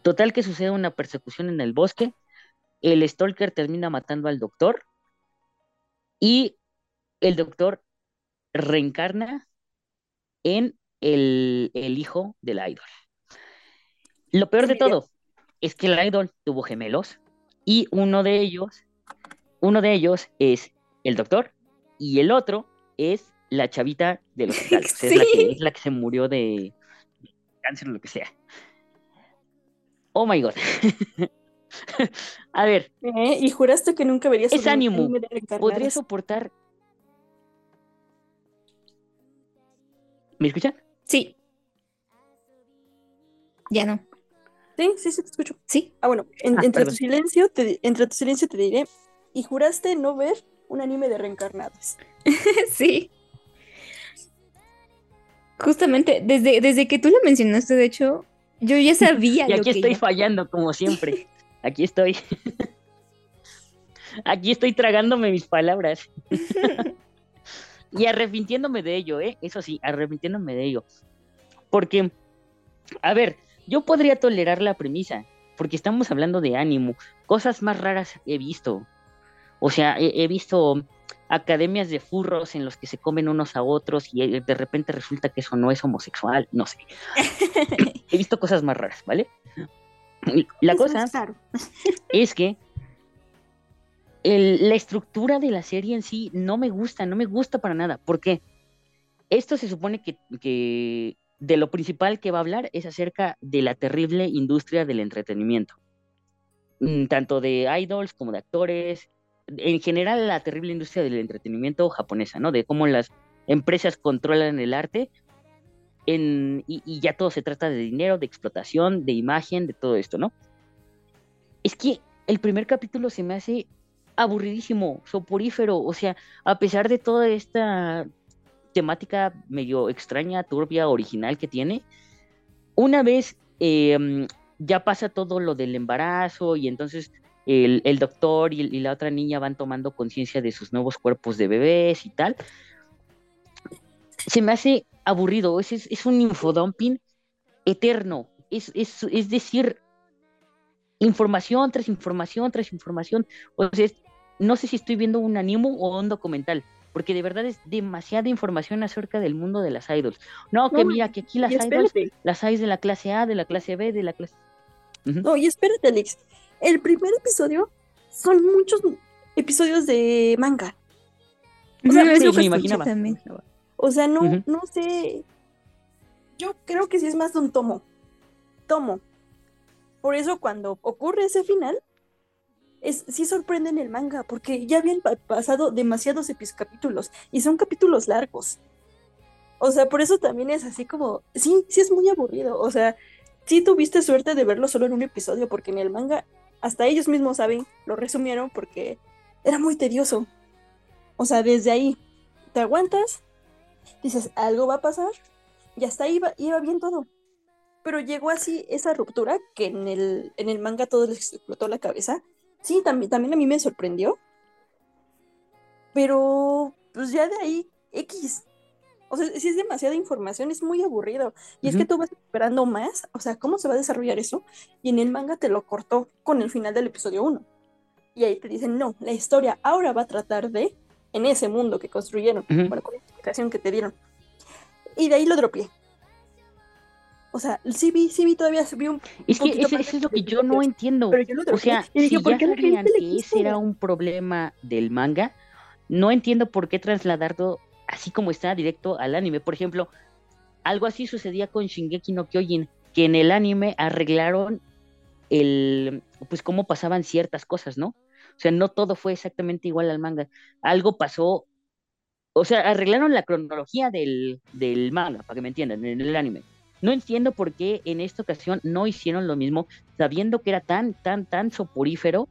Total que sucede una persecución en el bosque, el stalker termina matando al doctor y el doctor reencarna en el, el hijo de la idol. Lo peor de todo es que la idol tuvo gemelos y uno de ellos, uno de ellos es el doctor y el otro es la chavita del hospital. Es, la que, es la que se murió de cáncer o lo que sea. Oh my god. A ver, ¿Eh? Y juraste que nunca verías Es ánimo. ¿podría soportar? ¿Me escuchan? Sí. Ya no. Sí, sí, sí, te escucho. Sí. Ah, bueno, en- Ah, entre, perdón. tu silencio te, entre tu silencio te diré, y juraste no ver un anime de reencarnadas. sí. Justamente, desde, desde que tú lo mencionaste, de hecho, yo ya sabía Y lo aquí que estoy iba- fallando, como siempre. Aquí estoy. Aquí estoy tragándome mis palabras. Y arrepintiéndome de ello, ¿eh? Eso sí, arrepintiéndome de ello. Porque, a ver, yo podría tolerar la premisa, porque estamos hablando de ánimo. Cosas más raras he visto. O sea, he, he visto academias de furros en los que se comen unos a otros y eh, de repente resulta que eso no es homosexual, no sé. he visto cosas más raras, ¿vale? La Eso cosa es que el- la estructura de la serie en sí no me gusta, no me gusta para nada. ¿Por qué? Esto se supone que, que de lo principal que va a hablar es acerca de la terrible industria del entretenimiento. Mm, Tanto de idols como de actores. En general, la terrible industria del entretenimiento japonesa, ¿no? De cómo las empresas controlan el arte y, y ya todo se trata de dinero, de explotación, de imagen, de todo esto, ¿no? Es que el primer capítulo se me hace aburridísimo, soporífero, o sea, a pesar de toda esta temática medio extraña, turbia, original que tiene, una vez mm, ya pasa todo lo del embarazo y entonces el, el doctor y, la otra niña van tomando conciencia de sus nuevos cuerpos de bebés y tal, se me hace aburrido, es, es, es un infodumping eterno, es, es, es decir, información tras información tras información, o sea, no sé si estoy viendo un anime o un documental, porque de verdad es demasiada información acerca del mundo de las idols. No, que No, mira, que aquí las idols, las hay de la clase A, de la clase B, de la clase... Ujú. no, y espérate, Alex. El primer episodio son muchos episodios de manga. O sea, sí, me imaginaba. también. O sea, no, no sé. Yo creo que sí es más de un tomo. Tomo. Por eso cuando ocurre ese final, es, sí sorprende en el manga, porque ya habían pa- pasado demasiados capítulos y son capítulos largos. O sea, por eso también es así como, sí, sí es muy aburrido. O sea, sí tuviste suerte de verlo solo en un episodio, porque en el manga, hasta ellos mismos saben, lo resumieron porque era muy tedioso. O sea, desde ahí te aguantas, dices, algo va a pasar, y hasta ahí iba, iba bien todo. Pero llegó así esa ruptura que en el, en el manga todo les explotó la cabeza. Sí, también, también a mí me sorprendió. Pero, pues ya de ahí, X. O sea, si es demasiada información, es muy aburrido. Y es que tú vas esperando más, o sea, ¿cómo se va a desarrollar eso? Y en el manga te lo cortó con el final del episodio 1. Y ahí te dicen, no, la historia ahora va a tratar de, en ese mundo que construyeron, bueno, con la explicación que te dieron. Y de ahí lo dropié. O sea, sí vi, sí vi todavía, vi un Es que eso, es lo que yo no entiendo. pero yo lo O sea, y dije, si ¿por ya qué la que ese era un problema del manga, no entiendo por qué trasladarlo así como está directo al anime. Por ejemplo, algo así sucedía con Shingeki no Kyojin, que en el anime arreglaron el, pues cómo pasaban ciertas cosas, ¿no? O sea, no todo fue exactamente igual al manga. Algo pasó, o sea, arreglaron la cronología del, del manga, para que me entiendan, en el anime. No entiendo por qué en esta ocasión no hicieron lo mismo, sabiendo que era tan, tan, tan soporífero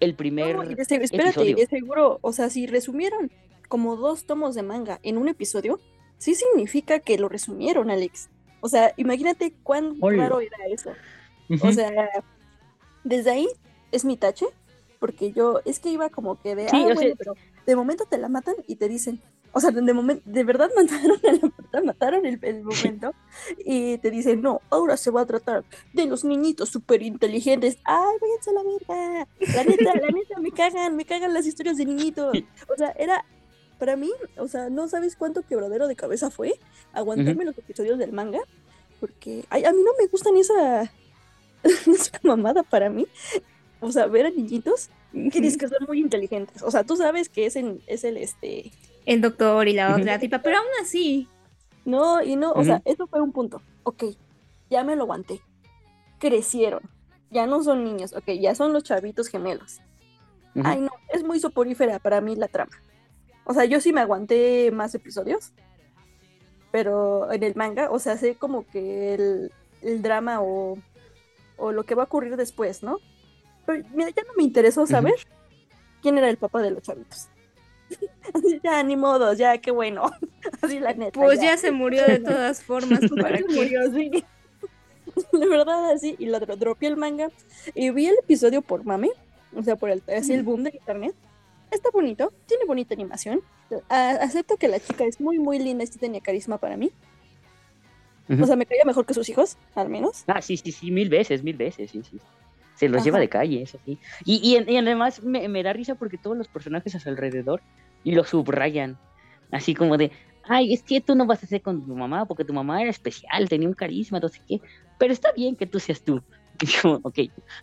el primer No, de espérate, episodio. de seguro, o sea, si resumieron como dos tomos de manga en un episodio, sí significa que lo resumieron, Alex. O sea, imagínate cuán Hola. raro era eso. O sea, desde ahí es mi tache, porque yo es que iba como que de, Sí, ah, bueno, sea- pero de momento te la matan y te dicen, o sea, de momento, de verdad mataron a la mataron el, el momento y te dicen, no, ahora se va a tratar de los niñitos súper inteligentes. Ay, váyanse a la verga. La neta, la neta, me cagan, me cagan las historias de niñitos. O sea, era, para mí, o sea, no sabes cuánto quebradero de cabeza fue aguantarme los episodios del manga, porque ay, a mí no me gustan esa, esa mamada para mí. O sea, ver a niñitos que dices que son muy inteligentes. O sea, tú sabes que es, en, es el, este, El doctor y la otra tipa, pero aún así. No, y no, o sea, eso fue un punto. Ok, ya me lo aguanté. Crecieron. Ya no son niños, ok, ya son los chavitos gemelos. Ay, no, es muy soporífera para mí la trama. O sea, yo sí me aguanté más episodios, pero en el manga, o sea, sé como que el, el drama o, o lo que va a ocurrir después, ¿no? Pero mira, ya no me interesó saber quién era el papá de los chavitos. Así, ya, ni modo, ya, qué bueno. Así la neta. Pues ya se murió de todas formas. ¿Para qué? murió, sí. La verdad, así, y lo dro- dropeé el manga. Y vi el episodio por mame, o sea, por el, así el boom de internet. Está bonito, tiene bonita animación. A- acepto que la chica es muy, muy linda y sí tenía carisma para mí. O sea, me caía mejor que sus hijos, al menos. Ah, sí, sí, sí, mil veces, mil veces, sí, sí. Se los Ajá. lleva de calle, eso sí. Y, y, y además me, me da risa porque todos los personajes a su alrededor lo subrayan. Así como de, ay, es que tú no vas a ser con tu mamá porque tu mamá era especial, tenía un carisma, no sé qué. Pero está bien que tú seas tú. Y yo, ok,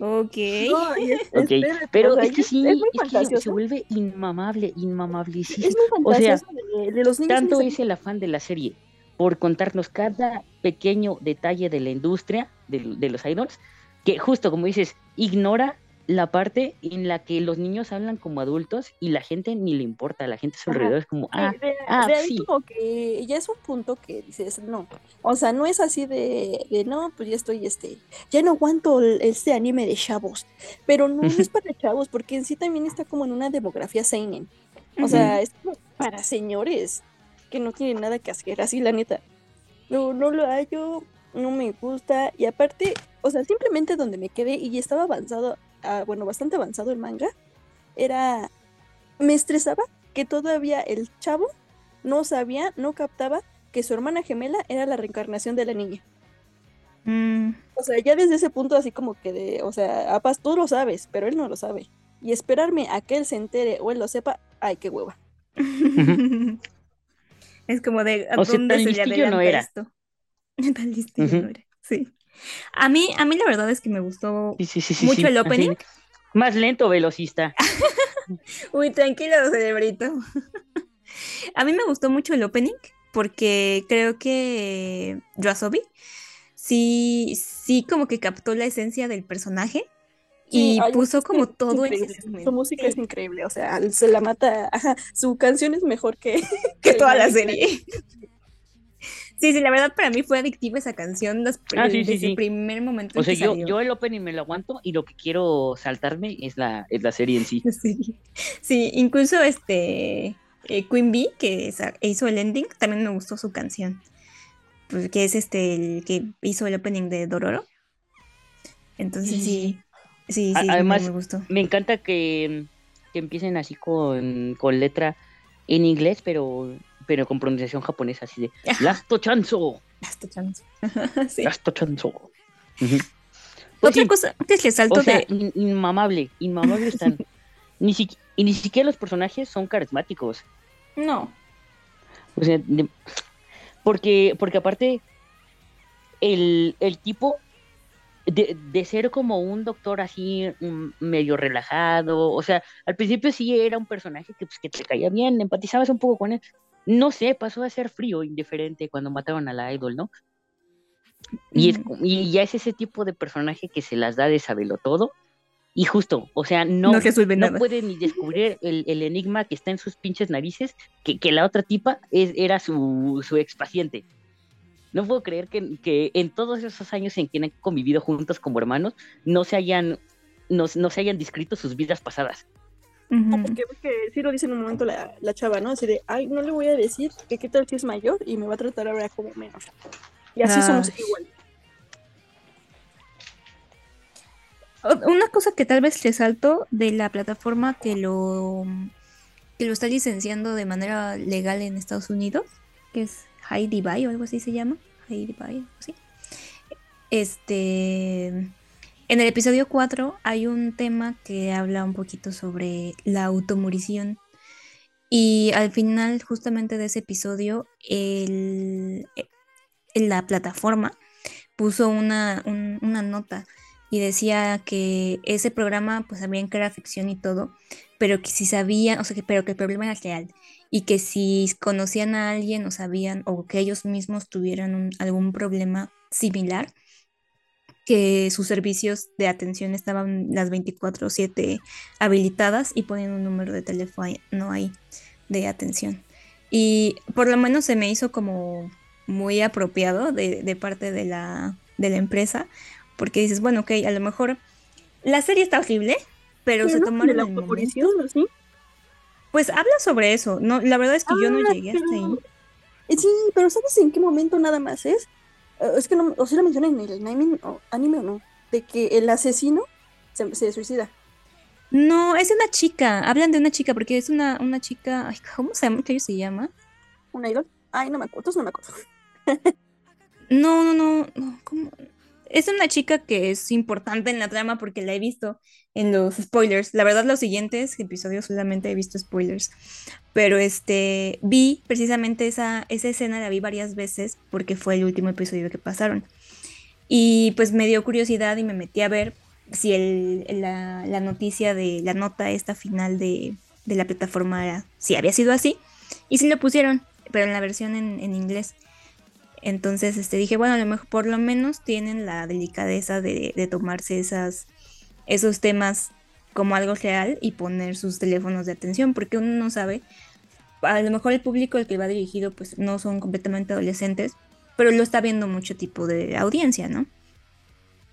ok. No, es- ok. espérate, Pero o sea, es que sí, es es que se- vuelve inmamable, inmamable. Es muy O sea, de, de los niños. Tanto es el afán de la serie por contarnos cada pequeño detalle de la industria de, de los idols, que justo como dices, ignora la parte en la que los niños hablan como adultos y la gente ni le importa, la gente a su alrededor es como, ah, de, ah, de ahí sí. como que ya es un punto que dices, no, o sea, no es así de, de no, pues ya estoy, este, ya no aguanto el- este anime de chavos, pero no, no es para chavos, porque en sí también está como en una demografía seinen, o sea, es como para señores que no tienen nada que hacer, así la neta, no, no lo hallo, no me gusta, y aparte, o sea, simplemente donde me quedé y estaba avanzado, ah, bueno, bastante avanzado el manga, era, me estresaba que todavía el chavo no sabía, no captaba que su hermana gemela era la reencarnación de la niña. Mm, O sea, ya desde ese punto así como que de, o sea, Apas, tú lo sabes, pero él no lo sabe. Y esperarme a que él se entere o él lo sepa, ay, qué hueva. es como de ¿a O sea, dónde tan se le listillo no era. esto? Tan listillo Ujú. no era. Sí. A mí, a mí la verdad es que me gustó Sí, sí, sí, sí, mucho sí, el opening. Más lento, velocista. Uy, tranquilo, cerebrito. A mí me gustó mucho el opening porque creo que Yoasobi sí, sí como que captó la esencia del personaje y ay, puso como es todo en. Su música es increíble, o sea, se la mata, ajá, su canción es mejor que, que toda la serie. Sí, sí, la verdad para mí fue adictiva esa canción las- Ah, sí, sí, desde sí. el primer momento O sea, yo, el opening me lo aguanto y lo que quiero saltarme es la, es la serie en sí. Sí, sí, incluso este eh, Queen Bee, que hizo el ending, también me gustó su canción. Pues, que es este el que hizo el opening de Dororo. Entonces sí, sí, sí, además, me gustó. Me encanta que, que empiecen así con, con letra en inglés, pero, pero con pronunciación japonesa, así de Lasto Chanzo, Hasta chance. Sí. Lasto Chanzo. Pues Otra sí, cosa que les salto o sea, de. in- inmamable, inmamable están. ni siqui- y ni siquiera los personajes son carismáticos. No. O sea, de- porque, porque aparte, el, el tipo de, de ser como un doctor así mm, medio relajado, o sea, al principio sí era un personaje que, pues, que te caía bien, empatizabas un poco con él. No sé, pasó a ser frío, indiferente cuando mataron a la idol, ¿no? Y, es- y ya es ese tipo de personaje que se las da de sabelo todo. Y justo, o sea, no, No no nada. puede ni descubrir el, el enigma que está en sus pinches narices, que, que la otra tipa es, era su, su ex paciente. No puedo creer que, que en todos esos años en que han convivido juntos como hermanos, no se hayan, no, no se hayan descrito sus vidas pasadas. Ujú. Porque, porque sí lo dice en un momento la, la chava, ¿no? Así de, ay, no le voy a decir que qué tal si es mayor y me va a tratar ahora como menos. Y así Ah. somos igual. Una cosa que tal vez resalto de la plataforma que lo, que lo está licenciando de manera legal en Estados Unidos, que es Heidi Buy o algo así se llama. Heidi algo así. Este, en el episodio 4 hay un tema que habla un poquito sobre la automorición. Y al final, justamente de ese episodio, el, en la plataforma puso una, un- una nota y decía que ese programa, pues sabían que era ficción y todo, pero que si sabían, o sea, que, pero que el problema era real y que si conocían a alguien o sabían o que ellos mismos tuvieran algún problema similar, que sus servicios de atención estaban las 24/7 habilitadas y ponían un número de teléfono ahí de atención. Y por lo menos se me hizo como muy apropiado de, de parte de la, de la empresa, porque dices, bueno, ok, a lo mejor la serie está horrible, pero se ¿no? tomaron la el ¿sí? Pues habla sobre eso, no, la verdad es que yo no Ah, llegué hasta pero- ahí. Eh, Sí, pero ¿sabes en qué momento nada más es? Eh, es que no, o sea, lo mencionan en el anime o, anime o no, de que el asesino se, se suicida. No, es una chica, hablan de una chica, porque es una, una chica, ay, ¿cómo se llama? ¿Qué se llama? ¿Un idol? Ay, no me acuerdo, entonces no me acuerdo. No, no, no, no, ¿cómo? Es una chica que es importante en la trama porque la he visto en los spoilers. La verdad, los siguientes episodios solamente he visto spoilers. Pero este, vi precisamente esa, esa escena, la vi varias veces porque fue el último episodio que pasaron. Y pues me dio curiosidad y me metí a ver si el, la, noticia de la nota esta final de, de la plataforma era, si había sido así. Y sí lo pusieron, pero en la versión en inglés. Entonces este, dije, bueno, a lo mejor por lo menos tienen la delicadeza de, de tomarse esas, esos temas como algo real y poner sus teléfonos de atención, porque uno no sabe, a lo mejor el público al que va dirigido pues no son completamente adolescentes, pero lo está viendo mucho tipo de audiencia, ¿no?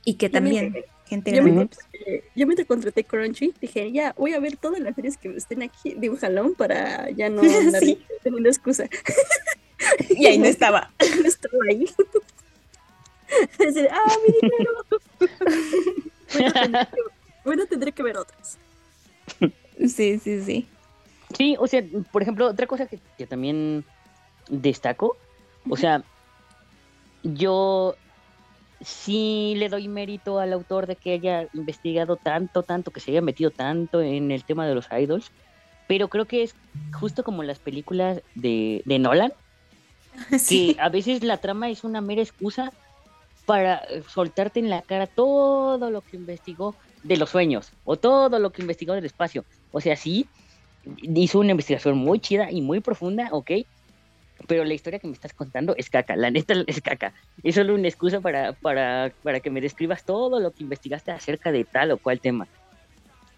Y que Yo también gente Yo me, eh, yo me contraté Crunchy, dije, ya, voy a ver todas las series que estén aquí de un jalón para ya no andar Sí. excusa. y ahí no estaba. No estaba ahí. Decir, ah, mi dinero. bueno, tendré que, bueno, tendré que ver otras. Sí, sí, sí. Sí, o sea, por ejemplo, otra cosa que, que también destaco, o sea, yo sí le doy mérito al autor de que haya investigado tanto, tanto, que se haya metido tanto en el tema de los idols, pero creo que es justo como las películas de, de Nolan, Sí. que a veces la trama es una mera excusa para soltarte en la cara todo lo que investigó de los sueños o todo lo que investigó del espacio. O sea, sí, hizo una investigación muy chida y muy profunda, ok, pero la historia que me estás contando es caca, la neta es caca. Es solo una excusa para, para, para que me describas todo lo que investigaste acerca de tal o cual tema.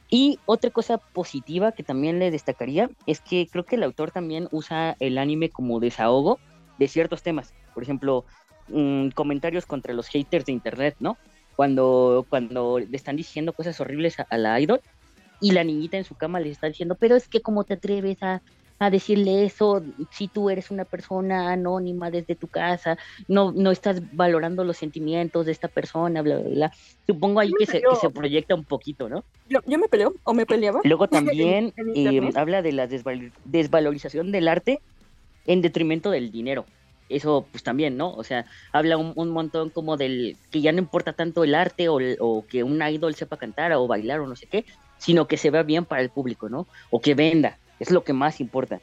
Y otra cosa positiva que también le destacaría es que creo que el autor también usa el anime como desahogo de ciertos temas. Por ejemplo, mm, comentarios contra los haters de internet, ¿no? Cuando, cuando le están diciendo cosas horribles a, a la idol y la niñita en su cama le está diciendo, pero es que cómo te atreves a, a decirle eso si tú eres una persona anónima desde tu casa, no, no estás valorando los sentimientos de esta persona, bla, bla, bla. Supongo ahí que se, que se proyecta un poquito, ¿no? Yo, yo me peleo o me peleaba. Luego también eh, internet. habla de la desval- desvalorización del arte en detrimento del dinero. Eso pues también, ¿no? O sea, habla un, un montón como del que ya no importa tanto el arte o, o que un idol sepa cantar o bailar o no sé qué, sino que se vea bien para el público, ¿no? O que venda, es lo que más importa.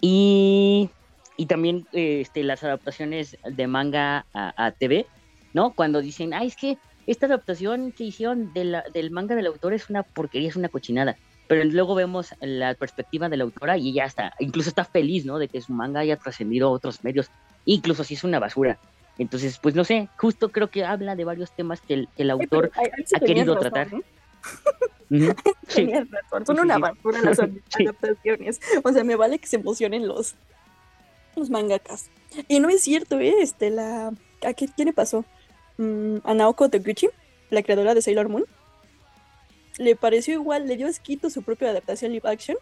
Y, y también este, las adaptaciones de manga a, a TV, ¿no? Cuando dicen, ah, es que esta adaptación que hicieron de la- del manga del autor es una porquería, es una cochinada. Pero luego vemos la perspectiva de la autora y ella está, incluso está feliz, ¿no? De que su manga haya trascendido a otros medios, incluso si es una basura. Entonces, pues no sé, justo creo que habla de varios temas que el, que el Ay, autor ahí- sí ha querido razón, tratar. ¿eh? Ujú, sí, razón, Son una basura las adaptaciones. O sea, me vale que se emocionen los, los mangakas. Y no es cierto, ¿eh? Este, la... ¿A qué, qué le pasó? Mm, a Naoko Toguchi, la creadora de Sailor Moon, le pareció igual, le dio asquito su propia adaptación live action,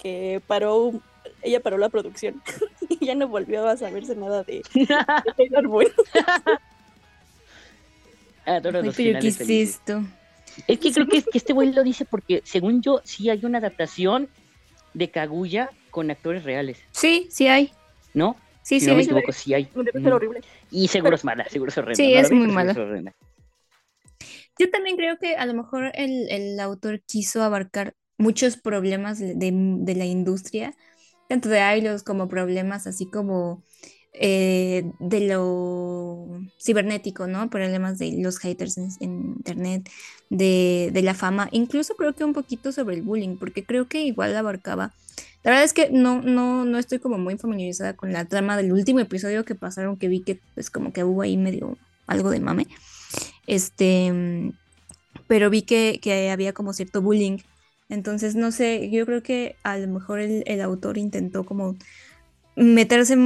que paró, ella paró la producción y ya no volvió a saberse nada de, de Sailor Moon. adoro Ay, los pero ¿qué finales es esto? Es que creo que, es- que este güey lo dice porque, según yo, sí hay una adaptación de Kaguya con actores reales, Sí, sí hay. ¿no? Sí, si sí no me equivoco, sí hay. Debe ser Ujú. horrible. Y seguro es mala, seguro es horrenda. Sí, es muy mala. Yo también creo que a lo mejor el, el autor quiso abarcar muchos problemas de, de- la industria, tanto de idols como problemas así como eh, de lo cibernético, ¿no? Problemas de los haters en, en internet, de, de la fama, incluso creo que un poquito sobre el bullying, porque creo que igual abarcaba. La verdad es que no, no, no estoy como muy familiarizada con la trama del último episodio que pasaron, que vi que pues como que hubo ahí medio algo de mame. Este, mm, pero vi que, había como cierto bullying. Entonces, no sé, yo creo que a lo mejor el, autor intentó como meterse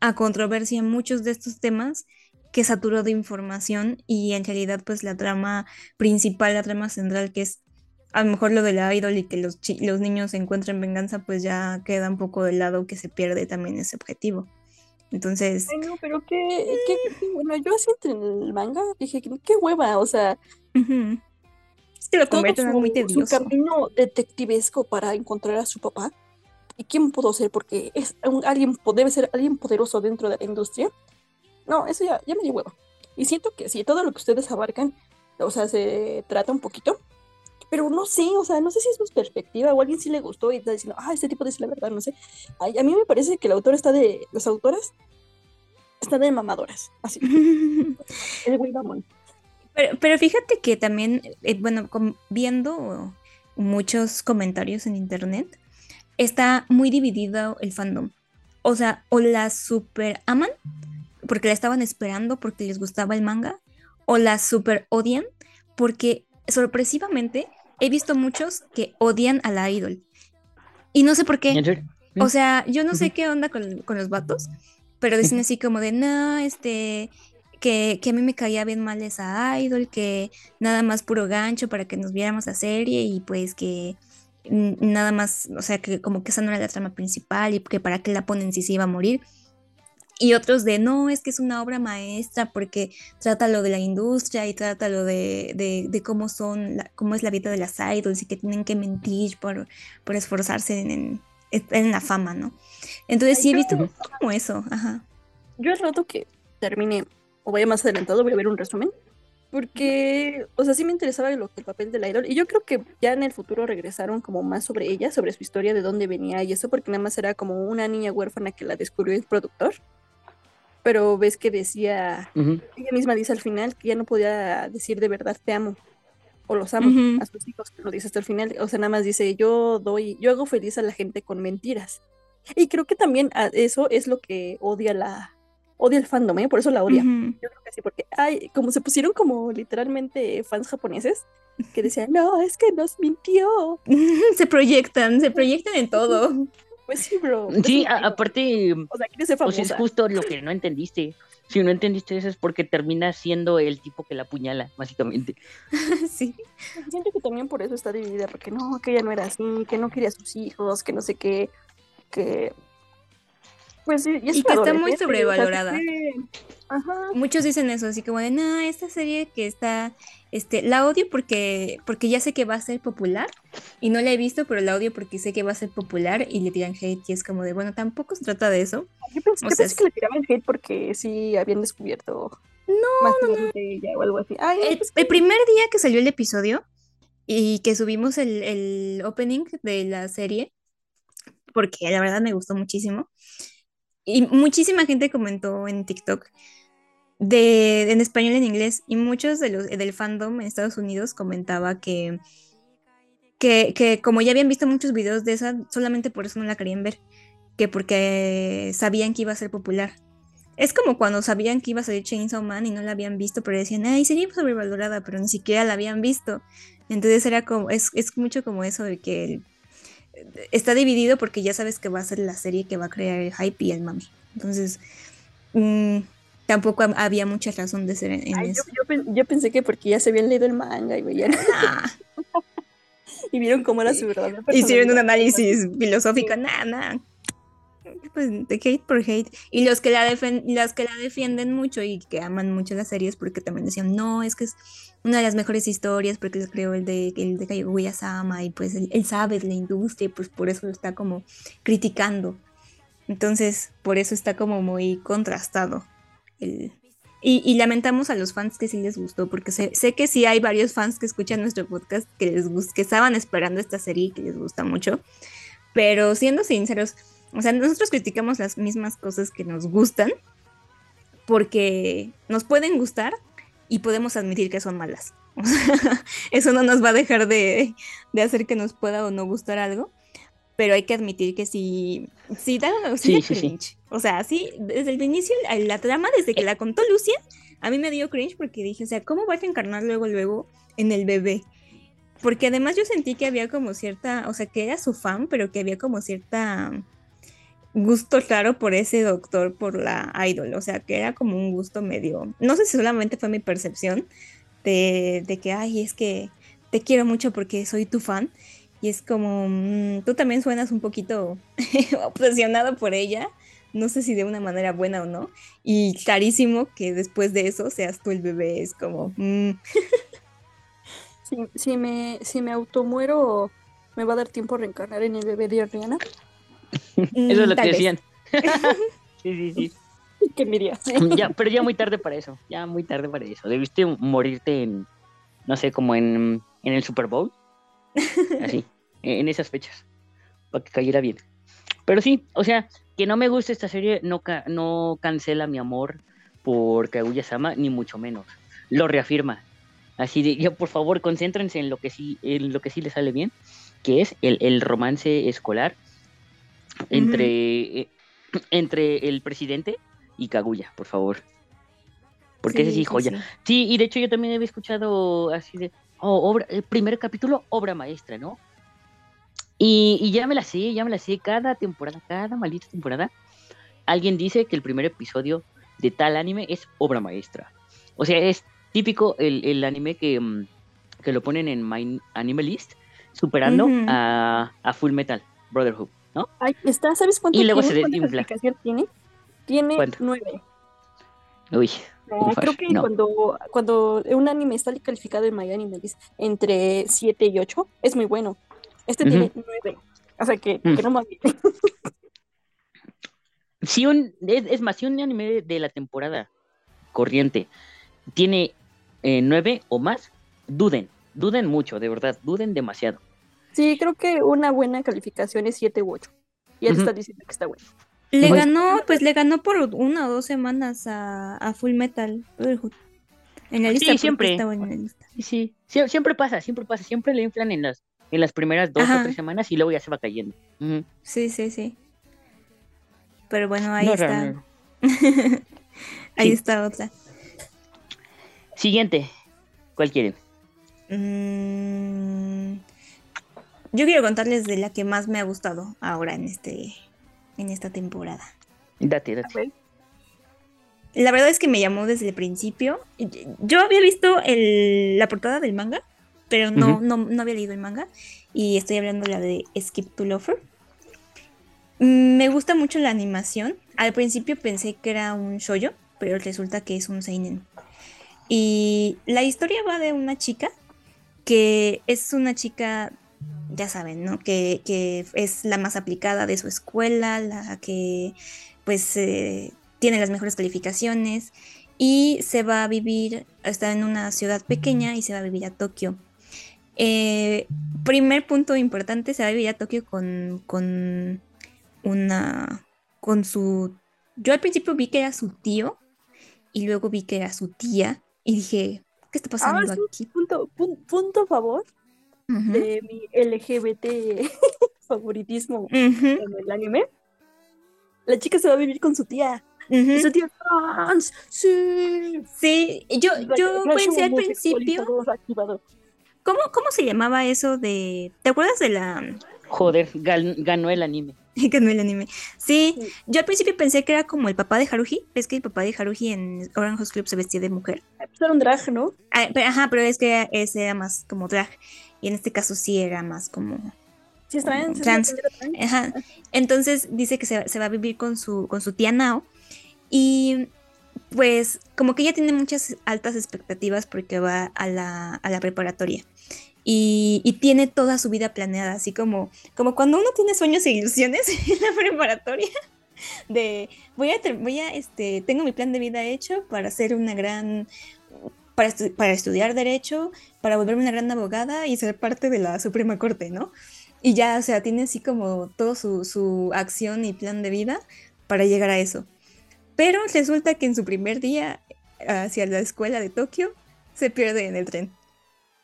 a controversia en muchos de estos temas que saturó de información y en realidad pues la trama principal, la trama central que es a lo mejor lo de la idol y que los, los niños encuentren venganza pues ya queda un poco de lado que se pierde también ese objetivo. Entonces, Ay, no, pero qué, qué, qué- bueno, yo así entre el manga dije, qué hueva, o sea, es que lo convierte en algo muy su, su tedioso. camino detectivesco para encontrar a su papá. ¿Y quién pudo ser? Porque es un- alguien, debe ser alguien poderoso dentro de la industria. No, eso ya, ya me dio huevo. Y siento que sí, todo lo que ustedes abarcan, o sea, se trata un poquito, pero no sé, o sea, no sé si es su perspectiva o a alguien sí le gustó y está diciendo, ah, este tipo dice la verdad, no sé. Ay, a mí me parece que el autor está de, las autoras están de mamadoras, así. El güey mamón. Pero, pero fíjate que también, eh, bueno, viendo muchos comentarios en internet, está muy dividido el fandom. O sea, o la super aman porque la estaban esperando porque les gustaba el manga, o la super odian porque sorpresivamente he visto muchos que odian a la idol. Y no sé por qué. O sea, yo no sé qué onda con, con los vatos, pero dicen así como de, no, este, que, que a mí me caía bien mal esa idol, que nada más puro gancho para que nos viéramos la serie y pues que nada más, o sea, que como que esa no era la trama principal y que para qué la ponen si se iba a morir. Y otros de, no, es que es una obra maestra porque trata lo de la industria y trata lo de, de, de cómo son, la- cómo es la vida de las idols y que tienen que mentir por, por esforzarse en, en- en la fama, ¿no? Entonces Ay, sí he yo- visto como eso, ajá. Yo al rato que termine o vaya más adelantado voy a ver un resumen. Porque, o sea, sí me interesaba lo el papel de la idol. Y yo creo que ya en el futuro regresaron como más sobre ella, sobre su historia, de dónde venía y eso, porque nada más era como una niña huérfana que la descubrió el productor. Pero ves que decía, Ujú. ella misma dice al final que ya no podía decir de verdad te amo o los amo Ujú. a sus hijos, lo dice hasta el final. O sea, nada más dice, yo doy, yo hago feliz a la gente con mentiras. Y creo que también a- eso es lo que odia la, odia el fandom, ¿eh? Por eso la odia. Ujú. Yo creo que sí, porque ay, como se pusieron como literalmente fans japoneses que decían, no, es que nos mintió. se proyectan, se proyectan en todo. Pues sí, bro. Sí, es a- un- aparte, O sea, ser pues es famosa. justo lo que no entendiste. Si no entendiste eso es porque termina siendo el tipo que la apuñala, básicamente. sí. Siento que también por eso está dividida, porque no, que ella no era así, que no quería a sus hijos, que no sé qué, que... Pues sí, y, Y que está muy adolescente, o sea, sobrevalorada. que- Ajá. Muchos dicen eso, así como de, no, esta serie que está, este, la odio porque, porque ya sé que va a ser popular y no la he visto, pero la odio porque sé que va a ser popular y le tiran hate y es como de, bueno, tampoco se trata de eso. Yo pensé, yo sea, pensé que le tiraban hate porque sí habían descubierto No, más de ella o algo así. Ay, El, pues, el primer día que salió el episodio y que subimos el, el opening de la serie, porque la verdad me gustó muchísimo, y muchísima gente comentó en TikTok de, en español y en inglés, y muchos de los del fandom en Estados Unidos comentaba que, que, que como ya habían visto muchos videos de esa, solamente por eso no la querían ver, que porque sabían que iba a ser popular. Es como cuando sabían que iba a salir Chainsaw Man y no la habían visto, pero decían, ay, sería sobrevalorada, pero ni siquiera la habían visto. Entonces era como, es, es mucho como eso de que está dividido porque ya sabes que va a ser la serie que va a crear el hype y el mami. Entonces, mm, tampoco hab- había mucha razón de ser en, ay, yo, eso. yo pen- yo pensé que porque ya se habían leído el manga y veían Ah, y vieron cómo era su verdadera hicieron un análisis filosófico, nada, nada. Pues de hate por hate. Y los que la las que la defienden mucho y que aman mucho las series porque también decían, no, es que es una de las mejores historias porque lo creó el de, el de Kaguya-sama y pues él, él sabe de la industria y pues por eso lo está como criticando. Entonces, por eso está como muy contrastado. el- Y, y lamentamos a los fans que sí les gustó, porque sé, sé que sí hay varios fans que escuchan nuestro podcast que les que estaban esperando esta serie y que les gusta mucho. Pero siendo sinceros, o sea, nosotros criticamos las mismas cosas que nos gustan porque nos pueden gustar y podemos admitir que son malas. O sea, eso no nos va a dejar de, de hacer que nos pueda o no gustar algo, pero hay que admitir que sí, sí da, sí Sí, da sí, sí. cringe. O sea, sí, desde el inicio, la, trama, desde que la contó Lucia, a mí me dio cringe porque dije, o sea, ¿cómo va a reencarnar luego, luego en el bebé? Porque además yo sentí que había como cierta, o sea, que era su fan, pero que había como cierta gusto raro por ese doctor, por la idol, o sea, que era como un gusto medio, no sé si solamente fue mi percepción de, de que, ay, es que te quiero mucho porque soy tu fan, y es como, mm, tú también suenas un poquito obsesionado por ella, no sé si de una manera buena o no, y clarísimo que después de eso seas tú el bebé, es como, mm, Si, si me, si me automuero, ¿me va a dar tiempo a reencarnar en el bebé de Rihanna? Eso es lo tal que decían. sí, sí, sí. Qué envidia. sí. Ya, pero ya muy tarde para eso. Ya muy tarde para eso. Debiste morirte en, no sé, como en, en el Super Bowl. Así, en esas fechas. Para que cayera bien. Pero sí, o sea, que no me guste esta serie no, ca- no cancela mi amor por Kaguya-sama, ni mucho menos. Lo reafirma. Así de, ya por favor, concéntrense en lo que sí, en lo que sí les sale bien, que es el, el romance escolar entre, eh, entre el presidente y Kaguya, por favor. Porque ese sí, joya. Sí, y de hecho yo también había escuchado así de, oh, obra, el primer capítulo, obra maestra, ¿no? Y, y ya me la sé, ya me la sé, cada temporada, cada maldita temporada, alguien dice que el primer episodio de tal anime es obra maestra. O sea, es típico el, el anime que, mm, que lo ponen en My Anime List, superando a Full Metal Brotherhood, ¿no? Ay, está, ¿sabes cuánto Y luego tiene? se ¿Cuánta desinfla. tiene? Tiene ¿Cuánto? nueve. Uy, creo que no. cuando, cuando un anime está calificado en MyAnimeList List entre 7 y 8, es muy bueno. Este tiene 9. O sea que, Mm. que no mames. si un, es, es más, si un anime de, de la temporada corriente tiene eh, nueve o más, duden, duden mucho, de verdad, duden demasiado. Sí, creo que una buena calificación es 7 u 8. Y él Ujú. está diciendo que está bueno. Le ganó, pues le ganó por una o dos semanas a, a Full Metal. En la Sí, lista, porque siempre. estaba en la lista. Sí, sí, Sie- siempre pasa, siempre pasa, siempre le inflan en las, en las primeras dos Ajá. o tres semanas y luego ya se va cayendo. Sí, sí, sí. Pero bueno, ahí No, está. no, no. ahí Sí. está otra. Siguiente, ¿cuál quieren? Mm, yo quiero contarles de la que más me ha gustado ahora en este en esta temporada. Date, date. La verdad es que me llamó desde el principio. Yo había visto el- la portada del manga, pero no, no, no había leído el manga. Y estoy hablando de la de Skip to Lover. Me gusta mucho la animación. Al principio pensé que era un shoyo, pero resulta que es un seinen. Y la historia va de una chica que es una chica, ya saben, ¿no? Que, que es la más aplicada de su escuela, la que pues eh, tiene las mejores calificaciones y se va a vivir, está en una ciudad pequeña y se va a vivir a Tokio. Eh, primer punto importante, se va a vivir a Tokio con, con una, con su, yo al principio vi que era su tío y luego vi que era su tía y dije, ¿qué está pasando Ah, sí. aquí? Punto, pun- punto a de mi LGBT favoritismo Ujú, en el anime. La chica se va a vivir con su tía. ujú. Y su tía trans. Sí. Sí, yo, yo pensé al principio, activado. ¿cómo, ¿cómo se llamaba eso de, ¿te acuerdas de la, Joder, gan- ganó el anime. ganó el anime. Sí, Sí. yo al principio pensé que era como el papá de Haruhi. ¿Ves que el papá de Haruhi en Orange House Club se vestía de mujer? Era un drag, ¿no? Ah, pero- ajá, pero es que ese era más como drag. Y en este caso sí era más como. Sí, es trans. es Trans. una señora trans. Ajá. Entonces dice que se, se va a vivir con su, con su tía Nao. Y pues como que ella tiene muchas altas expectativas porque va a la, a la preparatoria. Y, y tiene toda su vida planeada, así como, como cuando uno tiene sueños e ilusiones en la preparatoria. De voy a, voy a este, tengo mi plan de vida hecho para ser una gran, para, estu- para estudiar derecho, para volverme una gran abogada y ser parte de la Suprema Corte, ¿no? Y ya, o sea, tiene así como todo su, su acción y plan de vida para llegar a eso. Pero resulta que en su primer día hacia la escuela de Tokio se pierde en el tren.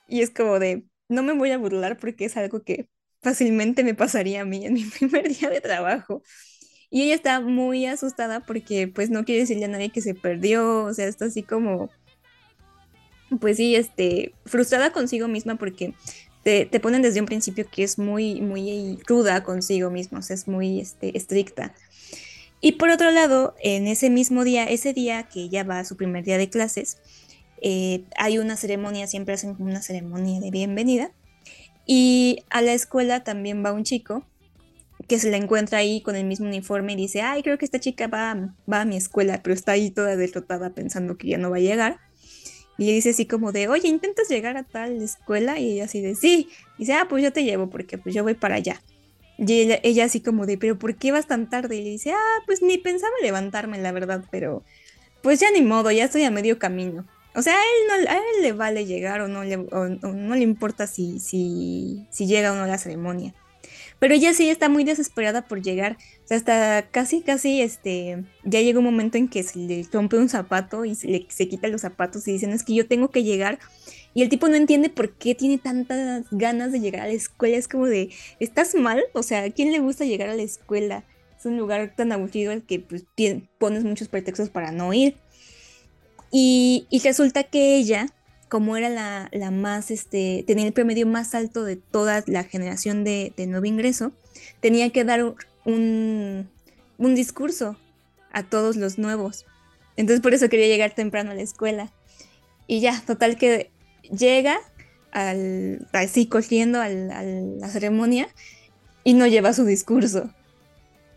Y es como de, no me voy a burlar porque es algo que fácilmente me pasaría a mí en mi primer día de trabajo. Y ella está muy asustada porque pues no quiere decirle a nadie que se perdió, o sea, está así como, pues sí, este, frustrada consigo misma porque te, te ponen desde un principio que es muy, muy ruda consigo misma, es muy este, estricta. Y por otro lado, en ese mismo día, ese día que ella va a su primer día de clases, eh, hay una ceremonia, siempre hacen una ceremonia de bienvenida. Y a la escuela también va un chico que se la encuentra ahí con el mismo uniforme y dice, ay, creo que esta chica va, va a mi escuela, pero está ahí toda derrotada pensando que ya no va a llegar. Y dice así como de, oye, ¿intentas llegar a tal escuela? Y ella así de, sí. Y dice, ah, pues yo te llevo porque pues yo voy para allá. Y ella, así como de, pero ¿por qué vas tan tarde? Y le dice, ah, pues ni pensaba levantarme, la verdad, pero pues ya ni modo, ya estoy a medio camino. O sea, a él, no, a él le vale llegar o no le, o no le importa si, si, si llega o no a la ceremonia. Pero ella sí está muy desesperada por llegar. O sea, hasta casi, casi, este, ya llega un momento en que se le rompe un zapato y se, le, se quita los zapatos y dicen, es que yo tengo que llegar. Y el tipo no entiende por qué tiene tantas ganas de llegar a la escuela. Es como de, ¿estás mal? O sea, ¿a quién le gusta llegar a la escuela? Es un lugar tan aburrido al que pues, pones muchos pretextos para no ir. Y, y resulta que ella, como era la, la más, este, tenía el promedio más alto de toda la generación de, de nuevo ingreso, tenía que dar un, un discurso a todos los nuevos. Entonces por eso quería llegar temprano a la escuela. Y ya, total que llega al, así corriendo al- a la ceremonia y no lleva su discurso.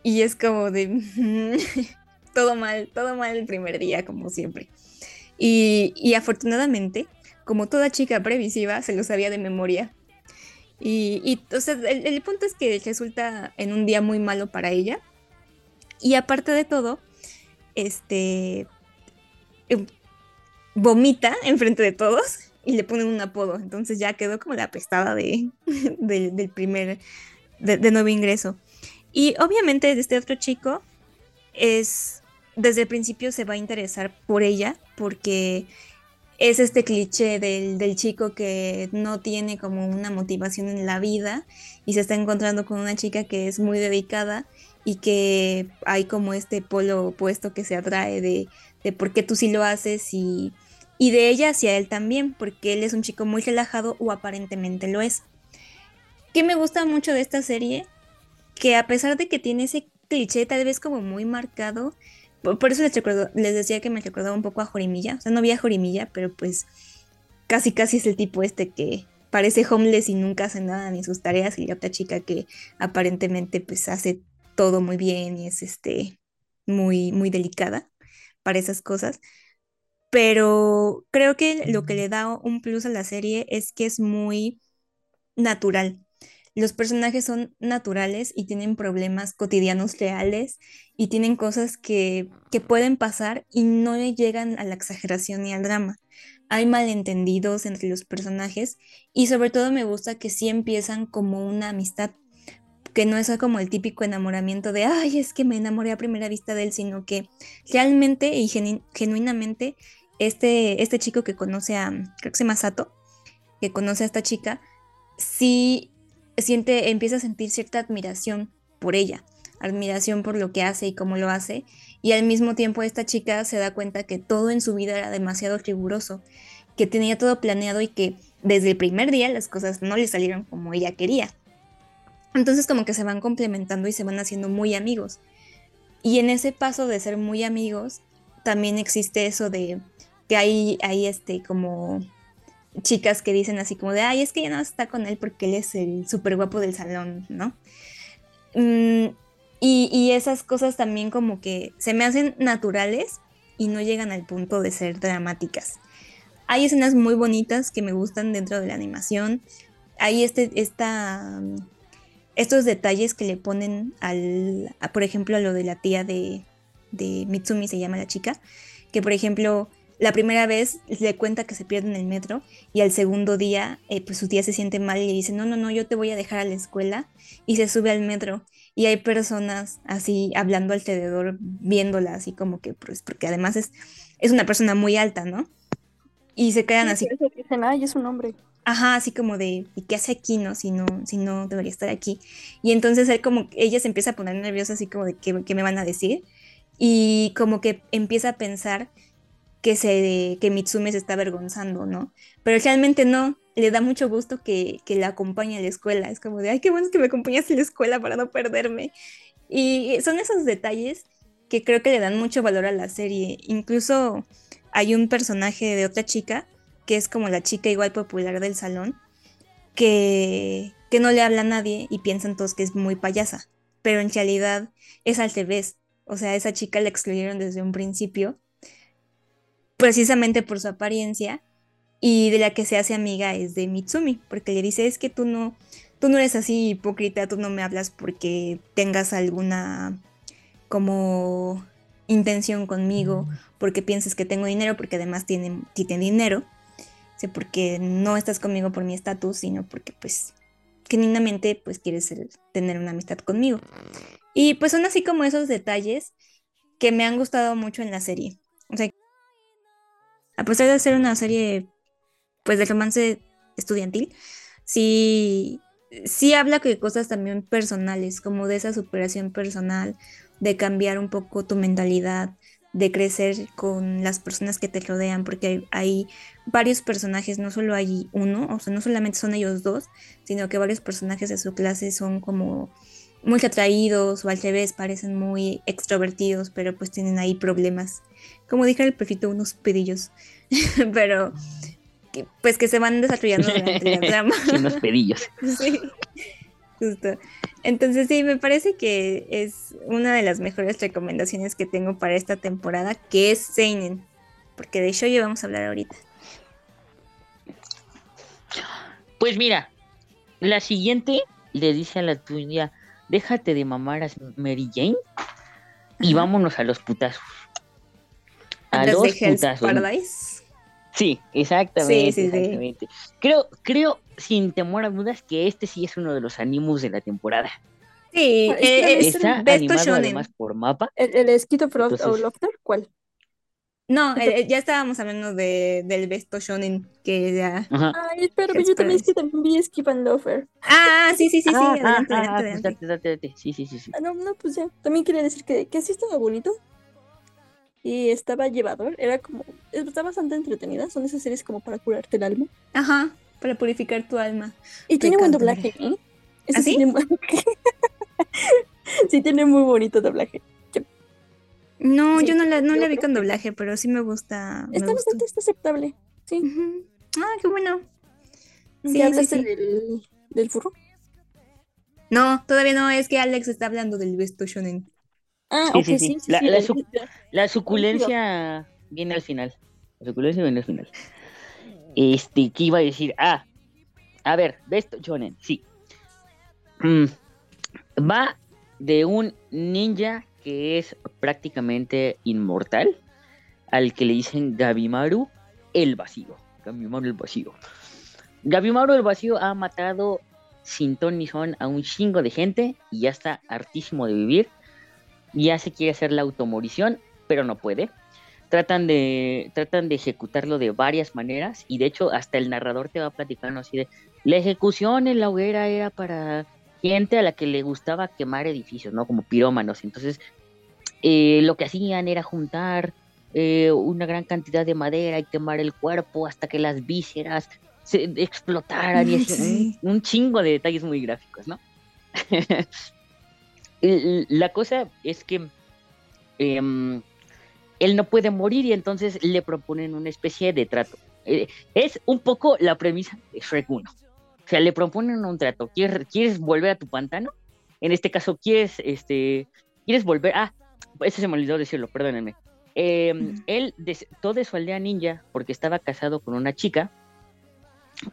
Y es como de todo mal, todo mal el primer día, como siempre. Y, y afortunadamente, como toda chica previsiva, se lo sabía de memoria. Y, y, o sea, el, punto es que resulta en un día muy malo para ella. Y aparte de todo, este em, vomita enfrente de todos y le ponen un apodo. Entonces ya quedó como la apestada de, del- primer, de nuevo ingreso. Y obviamente este otro chico es, desde el principio se va a interesar por ella porque es este cliché del, del chico que no tiene como una motivación en la vida y se está encontrando con una chica que es muy dedicada y que hay como este polo opuesto que se atrae de, de por qué tú sí lo haces y, y de ella hacia él también, porque él es un chico muy relajado o aparentemente lo es. ¿Qué me gusta mucho de esta serie? Que a pesar de que tiene ese cliché tal vez como muy marcado, por eso les, recuerdo- les decía que me recordaba un poco a Jorimilla, o sea, no vi a Jorimilla, pero pues casi casi es el tipo este que parece homeless y nunca hace nada ni sus tareas y la otra chica que aparentemente pues hace todo muy bien y es este muy muy delicada para esas cosas. Pero creo que lo que le da un plus a la serie es que es muy natural. Los personajes son naturales y tienen problemas cotidianos reales y tienen cosas que, que pueden pasar y no le llegan a la exageración ni al drama. Hay malentendidos entre los personajes y sobre todo me gusta que sí empiezan como una amistad, que no es como el típico enamoramiento de, ay, es que me enamoré a primera vista de él, sino que realmente y genu- genuinamente este, este chico que conoce a, creo que se llama Sato, que conoce a esta chica, sí siente, empieza a sentir cierta admiración por ella, admiración por lo que hace y cómo lo hace, y al mismo tiempo esta chica se da cuenta que todo en su vida era demasiado riguroso, que tenía todo planeado y que desde el primer día las cosas no le salieron como ella quería. Entonces como que se van complementando y se van haciendo muy amigos. Y en ese paso de ser muy amigos, también existe eso de que hay, hay este como chicas que dicen así como de, ay, es que ya no está con él porque él es el súper guapo del salón, ¿no? Mm, y, y esas cosas también como que se me hacen naturales y no llegan al punto de ser dramáticas. Hay escenas muy bonitas que me gustan dentro de la animación. Hay este, esta, estos detalles que le ponen al, por ejemplo, a lo de la tía de, de Mitsumi, se llama la chica, que por ejemplo, la primera vez le cuenta que se pierde en el metro y al segundo día, eh, pues su tía se siente mal y le dice, no, no, no, yo te voy a dejar a la escuela y se sube al metro y hay personas así hablando alrededor, viéndola así como que, pues, porque además es, es una persona muy alta, ¿no? Y se quedan así, Por eso dicen, ay, es un hombre. ajá, así como de, ¿y qué hace aquí, no? Si no, si no debería estar aquí. Y entonces él como, ella se empieza a poner nerviosa así como de, ¿qué, qué me van a decir? Y como que empieza a pensar que, se, que Mitsume se está avergonzando, ¿no? Pero realmente no, le da mucho gusto que, que la acompañe a la escuela. Es como de, ay, qué bueno que me acompañas a la escuela para no perderme. Y son esos detalles que creo que le dan mucho valor a la serie. Incluso hay un personaje de otra chica, que es como la chica igual popular del salón, que, que no le habla a nadie y piensan todos que es muy payasa. Pero en realidad es al revés. O sea, esa chica la excluyeron desde un principio precisamente por su apariencia y de la que se hace amiga es de Mitsumi, porque le dice es que tú no, tú no eres así hipócrita, tú no me hablas porque tengas alguna como intención conmigo, porque pienses que tengo dinero, porque además tiene, tiene dinero, o porque no estás conmigo por mi estatus, sino porque pues genuinamente pues quieres el- tener una amistad conmigo. Y pues son así como esos detalles que me han gustado mucho en la serie. O sea, a pesar de ser una serie pues de romance estudiantil, sí, sí habla de cosas también personales, como de esa superación personal, de cambiar un poco tu mentalidad, de crecer con las personas que te rodean, porque hay, hay varios personajes, no solo hay uno, o sea, no solamente son ellos dos, sino que varios personajes de su clase son como muy atraídos o al revés, parecen muy extrovertidos, pero pues tienen ahí problemas. Como dije el perfito, unos pedillos, pero que, pues que se van desarrollando durante la trama. Sí, unos pedillos. Sí, justo. Entonces sí, me parece que es una de las mejores recomendaciones que tengo para esta temporada, que es Seinen, porque de show vamos a hablar ahorita. Pues mira, la siguiente le dice a la tuya, déjate de mamar a Mary Jane y Ajá. vámonos a los putazos. A los putazos. Paradise. Sí, exactamente, Sí, sí, sí. exactamente. Creo, creo, sin temor a dudas, que este sí es uno de los animus de la temporada. Sí, eh, debe es Está Besto animado además por mapa. ¿El, el esquito Frost o Lofter? ¿Cuál? No, eh, eh, ya estábamos hablando de, del Besto Shonen, que ya... Ajá. Ay, Hell's yo también es que también vi Skip and Lofer. Ah, sí, sí, sí, sí, Ah, adelante, ah, ah, adelante, pues adelante. Sí, sí, sí, sí. Ah, no, no, pues ya. También quería decir que, que sí estaba bonito. Y estaba llevador. Era como. Está bastante entretenida. Son esas series como para curarte el alma. Ajá, para purificar tu alma. Y tiene buen doblaje, ¿eh? ¿Ah, sí? tiene sí, tiene muy bonito doblaje. No, Sí, yo no la, no yo la vi con que- doblaje, pero sí me gusta. Está bastante está aceptable. Sí. Ujú. Ah, qué bueno. Sí, ¿Ya hablaste sí. Del, del furro? No, todavía no, es que Alex está hablando del Besto Shonen. Ah, Sí, ok, sí, sí, sí. sí. La- sí, la La suculencia viene al final. La suculencia viene al final. Este, ¿qué iba a decir? Ah, a ver, Besto Shonen, sí. Mm, va de un ninja que es prácticamente inmortal, al que le dicen Gabimaru el vacío. Gabimaru el vacío. Gabimaru el vacío ha matado sin ton ni son a un chingo de gente y ya está hartísimo de vivir. Ya se quiere hacer la automorición, pero no puede. Tratan de, tratan de ejecutarlo de varias maneras y de hecho hasta el narrador te va platicando así de la ejecución en la hoguera era para gente a la que le gustaba quemar edificios, ¿no? Como pirómanos. Entonces, eh, lo que hacían era juntar eh, una gran cantidad de madera y quemar el cuerpo hasta que las vísceras se explotaran y así, un, un chingo de detalles muy gráficos, ¿no? La cosa es que em, él no puede morir y entonces le proponen una especie de trato. Eh, es un poco la premisa de Shrek 1. O sea, le proponen un trato. ¿Quieres, ¿Quieres volver a tu pantano? En este caso, ¿quieres, este, ¿quieres volver? Ah, eso se me olvidó decirlo, perdónenme. Em. Él desó de su aldea ninja porque estaba casado con una chica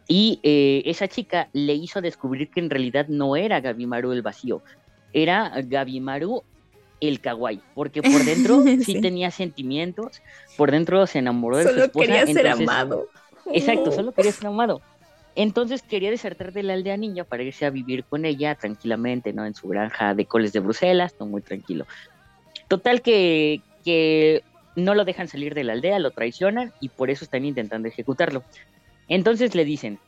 y eh, esa chica le hizo descubrir que en realidad no era Gabimaru el vacío, era Gabimaru el kawaii, porque por dentro sí, Sí. tenía sentimientos, por dentro se enamoró de su Solo esposa. quería ser amado. Exacto, solo quería ser amado. Entonces quería desertar de la aldea ninja para irse a vivir con ella tranquilamente, ¿no? En su granja de coles de Bruselas, todo muy tranquilo. Total que, que no lo dejan salir de la aldea, lo traicionan y por eso están intentando ejecutarlo. Entonces le dicen,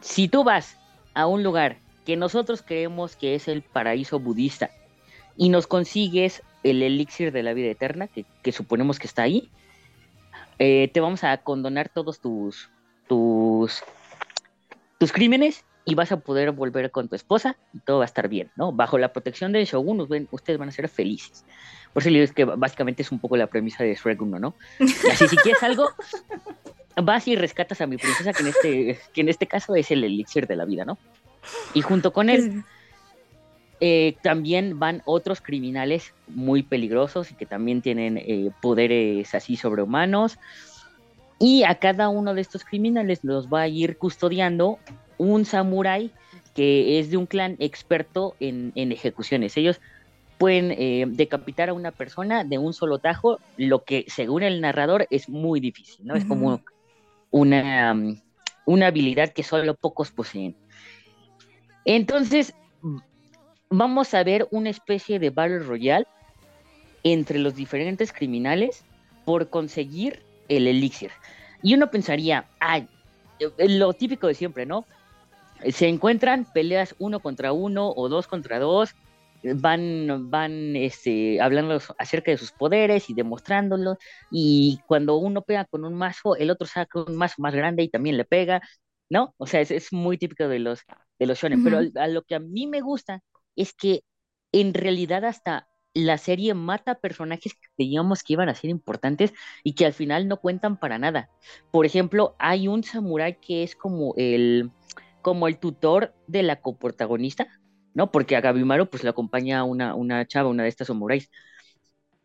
si tú vas a un lugar que nosotros creemos que es el paraíso budista y nos consigues el elixir de la vida eterna, que, que suponemos que está ahí, eh, te vamos a condonar todos tus, tus, tus crímenes y vas a poder volver con tu esposa y todo va a estar bien, ¿no? Bajo la protección del Shogun, ustedes van a ser felices. Por eso le digo es que básicamente es un poco la premisa de Shrek 1, ¿no? Y así, si quieres algo, vas y rescatas a mi princesa, que en este, que en este caso es el elixir de la vida, ¿no? Y junto con él eh, también van otros criminales muy peligrosos y que también tienen eh, poderes así sobrehumanos. Y a cada uno de estos criminales los va a ir custodiando un samurái que es de un clan experto en, en ejecuciones. Ellos pueden eh, decapitar a una persona de un solo tajo, lo que según el narrador es muy difícil, ¿no? Es como una, um, una habilidad que solo pocos poseen. Entonces, vamos a ver una especie de Battle Royale entre los diferentes criminales por conseguir el elixir. Y uno pensaría, ay, lo típico de siempre, ¿no? Se encuentran peleas uno contra uno o dos contra dos, van, van este, hablando acerca de sus poderes y demostrándolo, y cuando uno pega con un mazo, el otro saca un mazo más grande y también le pega, ¿no? O sea, es, muy típico de los, de los shonen, pero a lo que a mí me gusta es que en realidad hasta la serie mata personajes que creíamos que iban a ser importantes y que al final no cuentan para nada. Por ejemplo, hay un samurái que es como el, como el tutor de la coprotagonista, ¿no? Porque a Gabimaru pues le acompaña una, una chava, una de estas samuráis.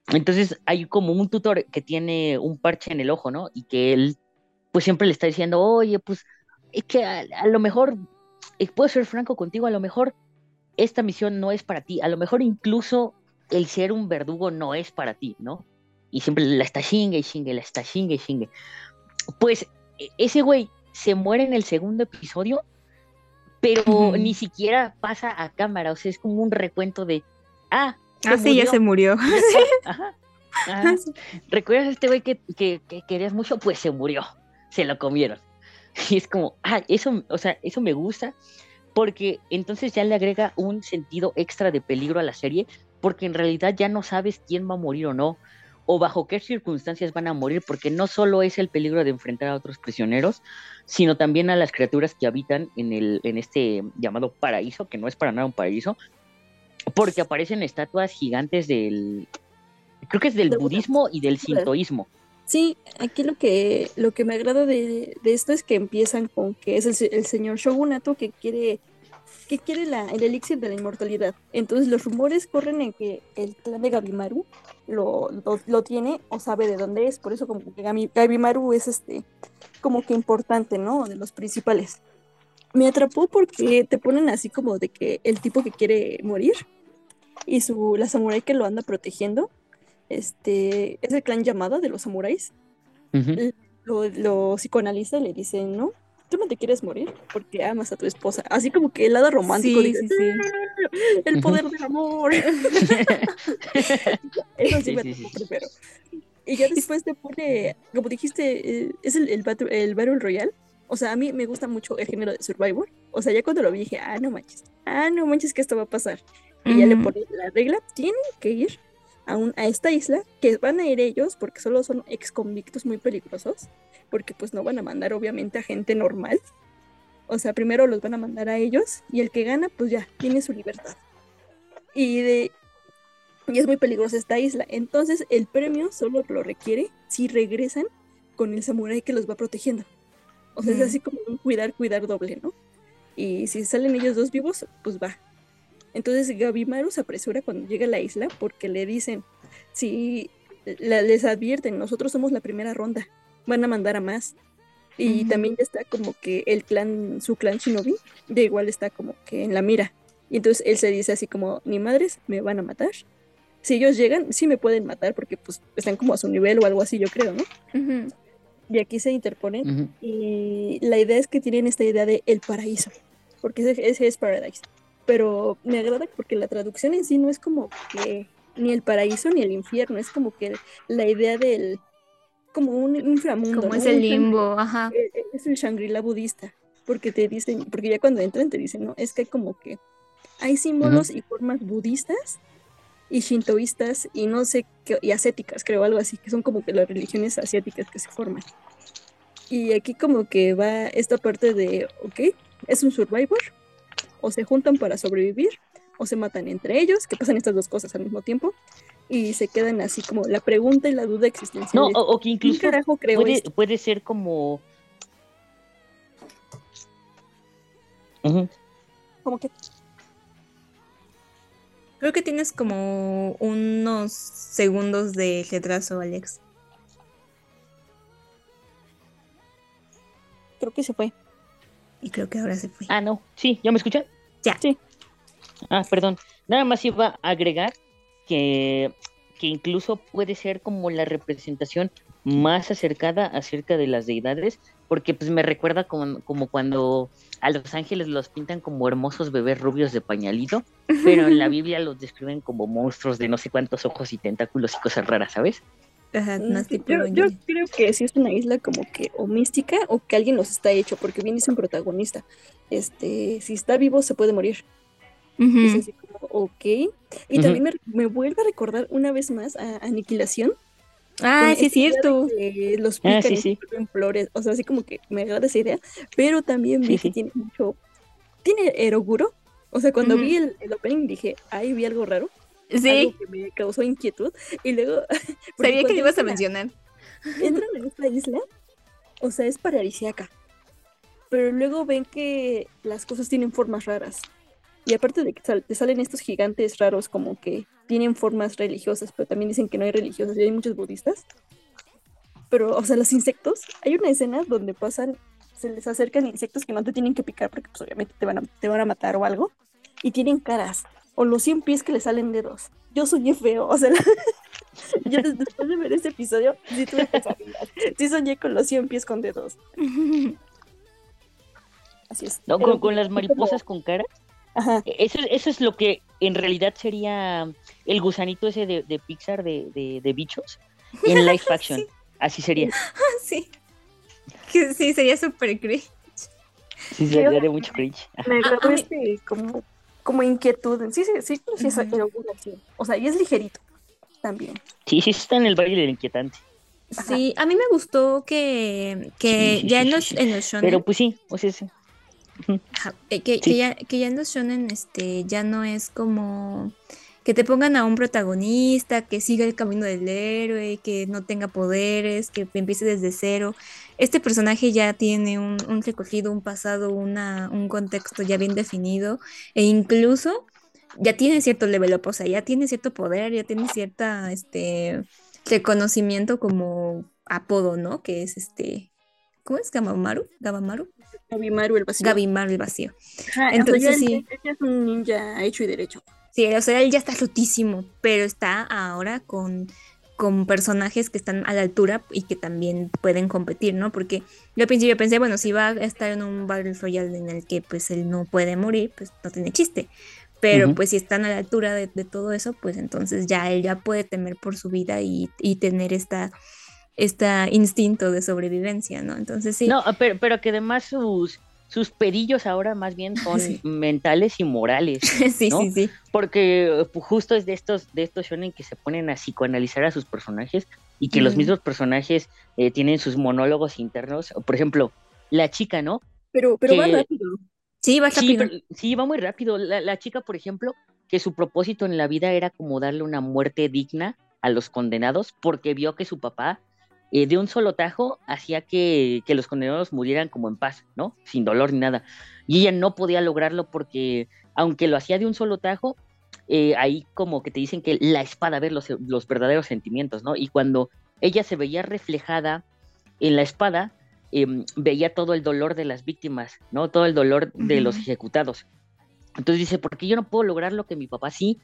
Entonces hay como un tutor que tiene un parche en el ojo, ¿no? Y que él pues siempre le está diciendo, oye, pues es que a, a lo mejor, eh, puedo ser franco contigo, a lo mejor esta misión no es para ti, a lo mejor incluso el ser un verdugo no es para ti, ¿no? Y siempre la está chingue y chingue, la está chingue y chingue. Pues e, ese güey se muere en el segundo episodio, pero ni siquiera pasa a cámara, o sea, es como un recuento de, ah, ah sí, ya se murió. Ajá, ¿Recuerdas a este güey que, que, que, querías mucho? Pues se murió, se lo comieron. Y es como, ah, eso, o sea, eso me gusta, porque entonces ya le agrega un sentido extra de peligro a la serie, porque en realidad ya no sabes quién va a morir o no, o bajo qué circunstancias van a morir, porque no solo es el peligro de enfrentar a otros prisioneros, sino también a las criaturas que habitan en, el, en este llamado paraíso, que no es para nada un paraíso, porque aparecen estatuas gigantes del, creo que es del budismo y del sintoísmo. Sí, aquí lo que, lo que me agrada de, esto es que empiezan con que es el, el señor Shogunato que quiere que quiere la, el elixir de la inmortalidad. Entonces los rumores corren en que el clan de Gabimaru lo, lo, tiene o sabe de dónde es. Por eso como que Gabimaru es este como que importante, ¿no? De los principales. Me atrapó porque te ponen así como de que el tipo que quiere morir y su la samurái que lo anda protegiendo este es el clan llamada de los samuráis. lo, lo psicoanaliza y le dicen, ¿no? Tú no te quieres morir porque amas a tu esposa. Así como que el lado romántico dice, el poder del amor. Eso sí, me primero. Y ya después te pone, como dijiste, eh, es el, el, battle, el Battle Royale. O sea, a mí me gusta mucho el género de Survivor. O sea, ya cuando lo vi dije, ah, no manches, ah, no manches que esto va a pasar. Y ya le pone la regla, tienen que ir a, un, a esta isla, que van a ir ellos porque solo son ex convictos muy peligrosos porque pues no van a mandar obviamente a gente normal. O sea, primero los van a mandar a ellos y el que gana pues ya tiene su libertad. Y de y es muy peligrosa esta isla. Entonces el premio solo lo requiere si regresan con el samurái que los va protegiendo. O sea, es así como un cuidar, cuidar doble, ¿no? Y si salen ellos dos vivos, pues va. Entonces Gabimaru se apresura cuando llega a la isla porque le dicen, si les advierten, nosotros somos la primera ronda, van a mandar a más. Y también ya está como que el clan, su clan Shinobi, de igual está como que en la mira. Y entonces él se dice así como, ni madres, me van a matar. Si ellos llegan, sí me pueden matar porque pues están como a su nivel o algo así, yo creo, ¿no? Y aquí se interponen. Y la idea es que tienen esta idea de el paraíso, porque ese, ese es Paradise. Pero me agrada porque la traducción en sí no es como que ni el paraíso ni el infierno, es como que la idea del como un inframundo. Como es el limbo, ajá. Eh, eh, es el Shangri-La budista, porque te dicen, porque ya cuando entran te dicen, no, es que hay como que hay símbolos y formas budistas y shintoístas y no sé qué, y ascéticas, creo, algo así, que son como que las religiones asiáticas que se forman. Y aquí como que va esta parte de, ok, es un survivor, o se juntan para sobrevivir, o se matan entre ellos, que pasan estas dos cosas al mismo tiempo, y se quedan así como la pregunta y la duda existencial. No, o, que incluso puede, puede, ser como... ¿Cómo que? Creo que tienes como unos segundos de retraso, Alex. Creo que se fue. Y creo que ahora se fue. Ah, no. Sí, ¿ya me escuchan? Ya. Sí. Ah, perdón. Nada más iba a agregar que, que incluso puede ser como la representación más acercada acerca de las deidades, porque pues me recuerda como, como cuando a los ángeles los pintan como hermosos bebés rubios de pañalito, pero en la Biblia los describen como monstruos de no sé cuántos ojos y tentáculos y cosas raras, ¿sabes? Ajá, Mm, más tipo Yo, creo que sí es una isla como que o mística o que alguien nos está hecho, porque bien dice un protagonista, este, si está vivo se puede morir. Es así ok. Y también me, me vuelve a recordar una vez más a Aniquilación. Ah, sí es cierto. los Ah, pican sí, vuelven flores. O sea, así como que me agrada esa idea. Pero también vi Sí, que tiene mucho. Tiene Eroguro. O sea, cuando vi el, el opening dije, ahí vi algo raro. Sí, Algo que me causó inquietud. Y luego. sabía que lo ibas a mencionar. entran en esta isla, o sea, es paradisíaca. Pero luego ven que las cosas tienen formas raras. Y aparte de que sal- te salen estos gigantes raros como que tienen formas religiosas, pero también dicen que no hay religiosas y hay muchos budistas. Pero, o sea, los insectos, hay una escena donde pasan, se les acercan insectos que no te tienen que picar porque pues obviamente te van a, te van a matar o algo. Y tienen caras. O los 100 pies que le salen dedos. Yo soñé feo, o sea, yo des- después de ver ese episodio, sí tuve pesadillas. Sí soñé con los 100 pies con dedos. Así es. No, Pero con, con las mariposas con cara. Ajá. Eso, eso es lo que en realidad sería el gusanito ese de, de Pixar de, de, de bichos en live action. Así sería. sí. Que sí, sería súper cringe. Sí, sería de mucho cringe. Me agradó a mí- este como, como inquietud. Sí, sí, sí, sí, es acción. O sea, y es ligerito también. Sí, sí, está en el baile del inquietante. Sí, a mí me gustó que, que Sí, sí, ya sí, en los, sí. en los shonen, Pero pues sí, o sea, sí. Eh, que, sí. que ya, que ya en los shonen este, ya no es como que te pongan a un protagonista, que siga el camino del héroe, que no tenga poderes, que empiece desde cero. Este personaje ya tiene un, un recorrido, un pasado, una, un contexto ya bien definido e incluso ya tiene cierto level up, o sea, ya tiene cierto poder, ya tiene cierta, este, reconocimiento como apodo, ¿no? Que es este, ¿cómo es? Gabamaru, Gabamaru, Gabimaru el vacío. Gabimaru el vacío. Ajá, o sea, Entonces, él- sí. él ya es un ninja hecho y derecho. Sí, o sea, él ya está rotísimo, pero está ahora con, con personajes que están a la altura y que también pueden competir, ¿no? Porque yo al principio pensé, bueno, si va a estar en un Battle Royale en el que pues él no puede morir, pues no tiene chiste. Pero Ujú. pues si están a la altura de, de todo eso, pues entonces ya él ya puede temer por su vida y, y tener esta, esta instinto de sobrevivencia, ¿no? Entonces sí. No, pero, pero que además sus, sus pedillos ahora más bien son Sí. mentales y morales. sí, ¿no? sí, sí. Porque eh, justo es de estos, de estos shonen que se ponen a psicoanalizar a sus personajes y que los mismos personajes eh, tienen sus monólogos internos. Por ejemplo, la chica, ¿no? Pero, pero va rápido. Sí, va Sí, rápido. pero- sí, va muy rápido. La, la chica, por ejemplo, que su propósito en la vida era como darle una muerte digna a los condenados porque vio que su papá eh, de un solo tajo hacía que, que los condenados murieran como en paz, ¿no? Sin dolor ni nada. Y ella no podía lograrlo porque, aunque lo hacía de un solo tajo, eh, ahí como que te dicen que la espada ve los, los verdaderos sentimientos, ¿no? Y cuando ella se veía reflejada en la espada, em, veía todo el dolor de las víctimas, ¿no? Todo el dolor de los ejecutados. Entonces dice, ¿por qué yo no puedo lograr lo que mi papá sí?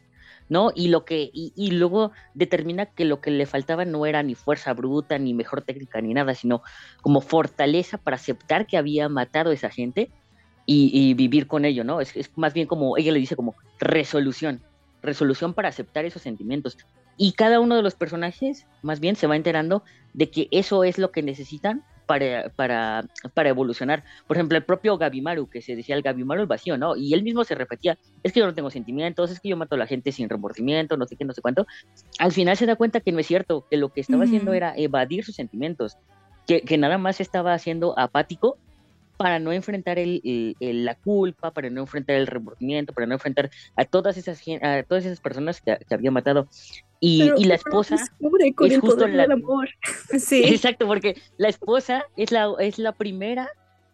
¿No? Y lo que, y, luego determina que lo que le faltaba no era ni fuerza bruta, ni mejor técnica, ni nada, sino como fortaleza para aceptar que había matado a esa gente y, y vivir con ello, ¿no? Es, es más bien como, ella le dice como resolución, resolución para aceptar esos sentimientos. Y cada uno de los personajes, más bien, se va enterando de que eso es lo que necesitan para, para, para evolucionar. Por ejemplo, el propio Gabimaru, que se decía el Gabimaru el vacío, ¿no? Y él mismo se repetía, es que yo no tengo sentimientos, es que yo mato a la gente sin remordimiento, no sé qué, no sé cuánto. Al final se da cuenta que no es cierto, que lo que estaba haciendo era evadir sus sentimientos, que, que nada más estaba haciendo apático para no enfrentar el, el- el- la culpa, para no enfrentar el remordimiento, para no enfrentar a todas esas, a todas esas personas que, que había matado. Y, Pero- y la esposa... descubre con es el justo poder la- del amor. Sí. Exacto, porque la esposa es la, es la primera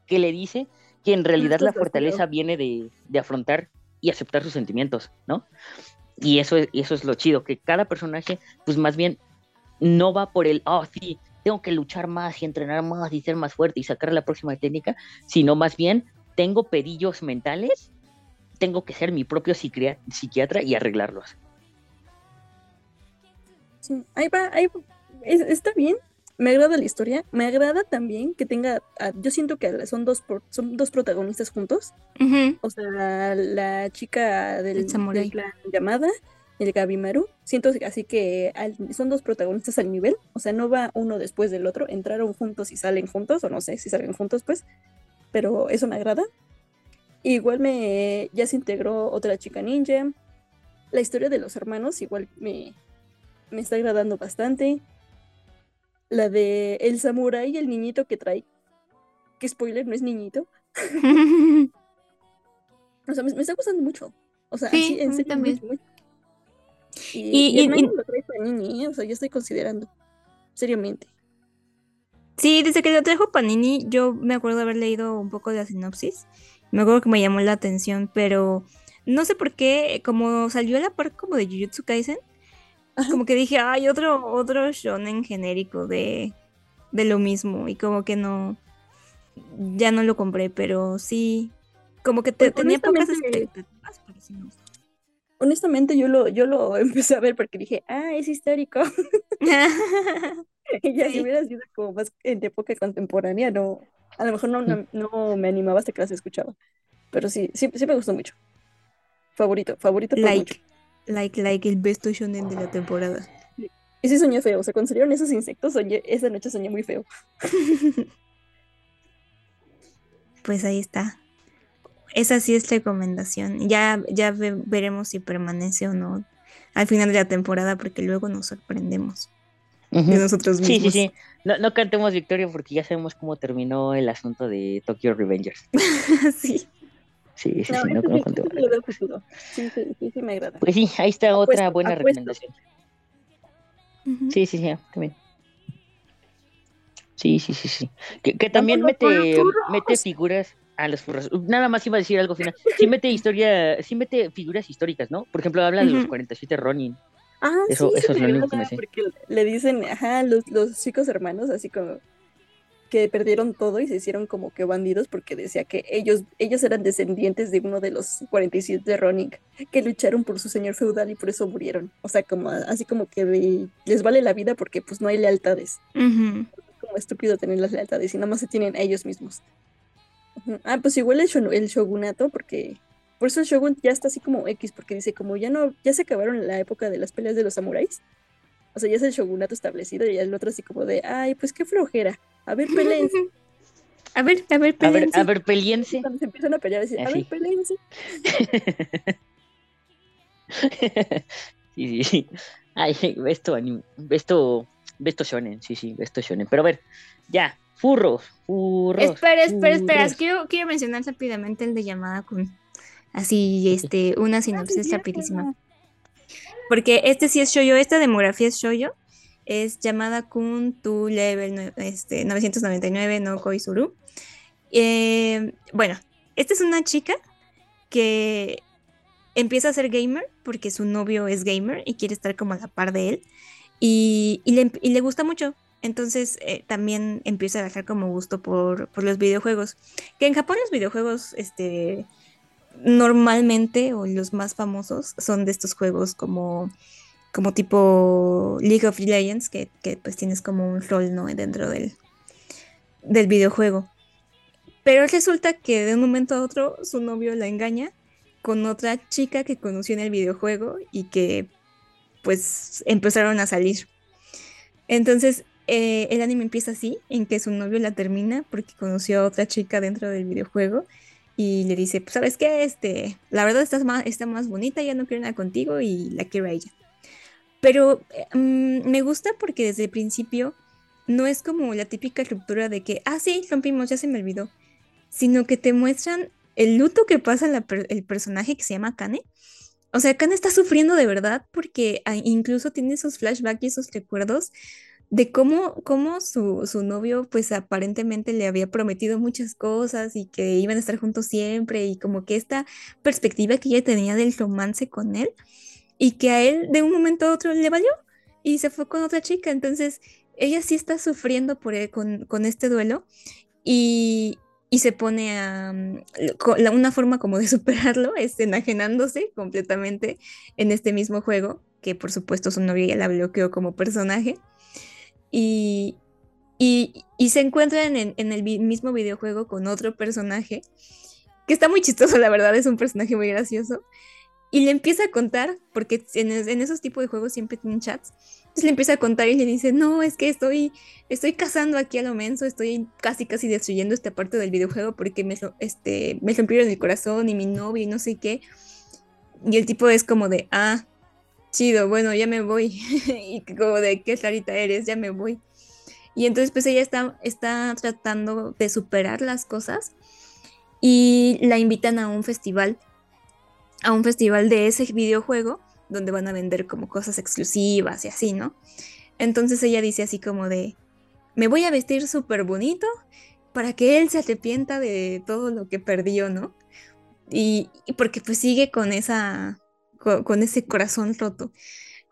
que le dice que en realidad la fortaleza viene de, de afrontar y aceptar sus sentimientos, ¿no? Y eso es, eso es lo chido, que cada personaje, pues más bien, no va por el, oh, sí, tengo que luchar más y entrenar más y ser más fuerte y sacar la próxima técnica, sino más bien, tengo pedillos mentales, tengo que ser mi propio psiquiatra, y arreglarlos. Sí, ahí va, ahí va. Es- está bien. Me agrada la historia. Me agrada también que tenga. a- yo siento que son dos, pro- son dos protagonistas juntos. O sea, la chica del, del clan llamada, el Gabimaru. Siento así que al- son dos protagonistas al nivel. O sea, no va uno después del otro. Entraron juntos y salen juntos, o no sé si salen juntos, pues. Pero eso me agrada. Igual me ya se integró otra chica ninja. La historia de los hermanos igual me, me está agradando bastante. La de el samurái y el niñito que trae. Que spoiler, no es niñito. O sea, me, me está gustando mucho. O sea, Sí, así, en serio, también. mucho, mucho. Y, Y- y y- lo trae Panini, ¿eh? o sea, yo estoy considerando. Seriamente. Sí, desde que lo trajo Panini, yo me acuerdo haber leído un poco de la sinopsis. Me acuerdo que me llamó la atención, pero no sé por qué, como salió a la par como de Jujutsu Kaisen, Ajá. como que dije, ay, otro, otro shonen genérico de, de lo mismo, y como que no, ya no lo compré, pero sí, como que te- Pues, tenía pocas expectativas, pero sí me gustó. Honestamente, yo lo, yo lo empecé a ver porque dije, ah, es histórico. y ya Sí. si hubiera sido como más en época contemporánea, no, a lo mejor no, no, no me animaba hasta que las escuchaba. Pero sí, sí, sí me gustó mucho. Favorito, favorito mucho. like, like, like el best shonen de la temporada. Y sí soñé feo, o sea, cuando salieron esos insectos, soñé, esa noche soñé muy feo. Pues ahí está. Esa sí es recomendación. Ya, ya ve- veremos si permanece o no al final de la temporada, porque luego nos sorprendemos de nosotros Sí, sí, mismos. sí. No, no cantemos victoria porque ya sabemos cómo terminó el asunto de Tokyo Revengers. sí. Sí, sí, No, sí, no, no sí- futuro. Sí, sí, sí, sí me agrada. Pues sí, ahí está otra Apuesto, buena apuesto. recomendación. Ujú. Sí, sí, sí, también. Sí, sí, sí, sí. Que, que también mete, mete figuras a los furros. Nada más iba a decir algo final. Sí mete historia, sí mete figuras históricas, ¿no? Por ejemplo, habla de los Ujú. 47 Ronin. Ah, Eso- sí, eso es lo único que me sé. Porque le dicen, ajá, los, los chicos hermanos, así como que perdieron todo y se hicieron como que bandidos porque decía que ellos, ellos eran descendientes de uno de los 47 de Ronin que lucharon por su señor feudal y por eso murieron. O sea, como así como que de- les vale la vida porque pues no hay lealtades. Ujú. Es como estúpido tener las lealtades y nada más se tienen a ellos mismos. Ah, pues igual el, shon- el shogunato porque por eso el shogun ya está así como X porque dice como ya no, ya se acabaron la época de las peleas de los samuráis. O sea, ya es el shogunato establecido y el otro así como de, ay, pues qué flojera. A ver, peleense. A ver, a ver, A ver, pélense. a ver, peliense. Cuando se empiezan a pelear, así, a ver, peleense. sí, sí. Ay, esto, esto, esto shonen, sí, sí, esto shonen. Pero a ver, ya, furros, furros. Espera, espera, espera. Quiero, quiero mencionar rápidamente el de llamada con así, este, una sinopsis cierto. rapidísima. Porque este sí es shoyo, esta demografía es shoyo. Es llamada Kun Tu Level este, 999 no Koizuru. Eh, bueno, esta es una chica que empieza a ser gamer porque su novio es gamer y quiere estar como a la par de él. Y, y le, y le gusta mucho. Entonces eh, también empieza a agarrar como gusto por, por los videojuegos. Que en Japón los videojuegos, este, normalmente, o los más famosos, son de estos juegos como, como tipo League of Legends, que, que, pues tienes como un rol, ¿no? Dentro del, del videojuego. Pero resulta que de un momento a otro su novio la engaña con otra chica que conoció en el videojuego y que pues empezaron a salir. Entonces eh, el anime empieza así, en que su novio la termina porque conoció a otra chica dentro del videojuego y le dice, pues sabes qué, este, la verdad estás más, está más bonita, ya no quiero nada contigo y la quiero a ella. Pero mm, me gusta porque desde el principio no es como la típica ruptura de que, ah, sí, rompimos, ya se me olvidó, sino que te muestran el luto que pasa la per- el personaje que se llama Kane. O sea, Kane está sufriendo de verdad porque ah, incluso tiene esos flashbacks y esos recuerdos de cómo, cómo su, su novio pues aparentemente le había prometido muchas cosas y que iban a estar juntos siempre y como que esta perspectiva que ella tenía del romance con él y que a él de un momento a otro le valió y se fue con otra chica. Entonces ella sí está sufriendo por, e- con, con este duelo y, y se pone a... mm, Una forma como de superarlo es enajenándose completamente en este mismo juego, que por supuesto su novia ya la bloqueó como personaje. Y, y, se encuentran en, el mismo videojuego con otro personaje, que está muy chistoso, la verdad, es un personaje muy gracioso. Y le empieza a contar, porque en, es- en esos tipos de juegos siempre tienen chats. Entonces le empieza a contar y le dice, no, es que estoy, estoy cazando aquí a lo menso, estoy casi casi destruyendo esta parte del videojuego porque me, este, me rompieron el corazón y mi novio y no sé qué. Y el tipo es como de, ah, chido, bueno, ya me voy. y como de, qué clarita eres, ya me voy. Y entonces pues ella está, está tratando de superar las cosas y la invitan a un festival, a un festival de ese videojuego donde van a vender como cosas exclusivas y así, ¿no? Entonces ella dice así como de, me voy a vestir súper bonito para que él se arrepienta de todo lo que perdió, ¿no? Y, y porque pues sigue con esa, co- con, ese corazón roto.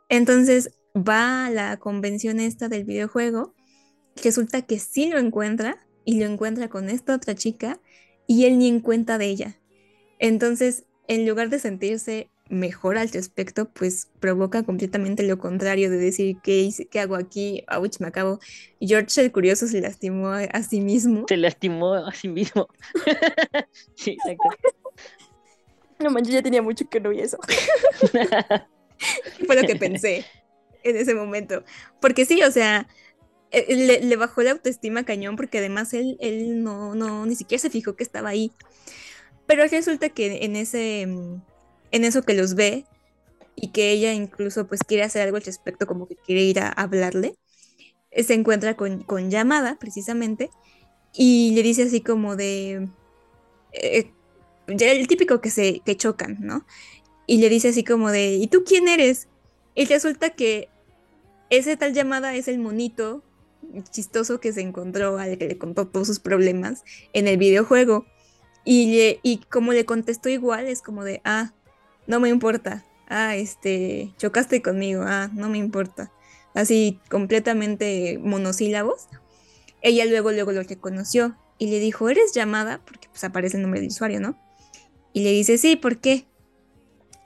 Entonces va a la convención esta del videojuego, resulta que sí lo encuentra y lo encuentra con esta otra chica y él ni en cuenta de ella. Entonces, en lugar de sentirse mejor al respecto, pues provoca completamente lo contrario de decir, ¿qué, hice? ¿Qué hago aquí? Ouch, me acabo. George el curioso se lastimó a sí mismo. Se lastimó a sí mismo. sí, exacto. No manches, ya tenía mucho que no vi eso. Fue lo que pensé en ese momento. Porque sí, o sea, eh, le, le bajó la autoestima cañón porque además él, él no, no, ni siquiera se fijó que estaba ahí. Pero resulta que en ese, en eso que los ve y que ella incluso pues quiere hacer algo al respecto, como que quiere ir a hablarle, eh, se encuentra con, con llamada precisamente y le dice así como de, eh, el típico que se chocan, ¿no? Y le dice así como de, ¿y tú quién eres? Y resulta que ese tal llamada es el monito chistoso que se encontró al que le contó todos sus problemas en el videojuego. Y, y como le contestó igual, es como de, ah, no me importa. Ah, este, chocaste conmigo. Ah, no me importa. Así completamente monosílabos. Ella luego, luego lo reconoció y le dijo, ¿eres llamada? Porque pues aparece el nombre del usuario, ¿no? Y le dice, sí, ¿por qué?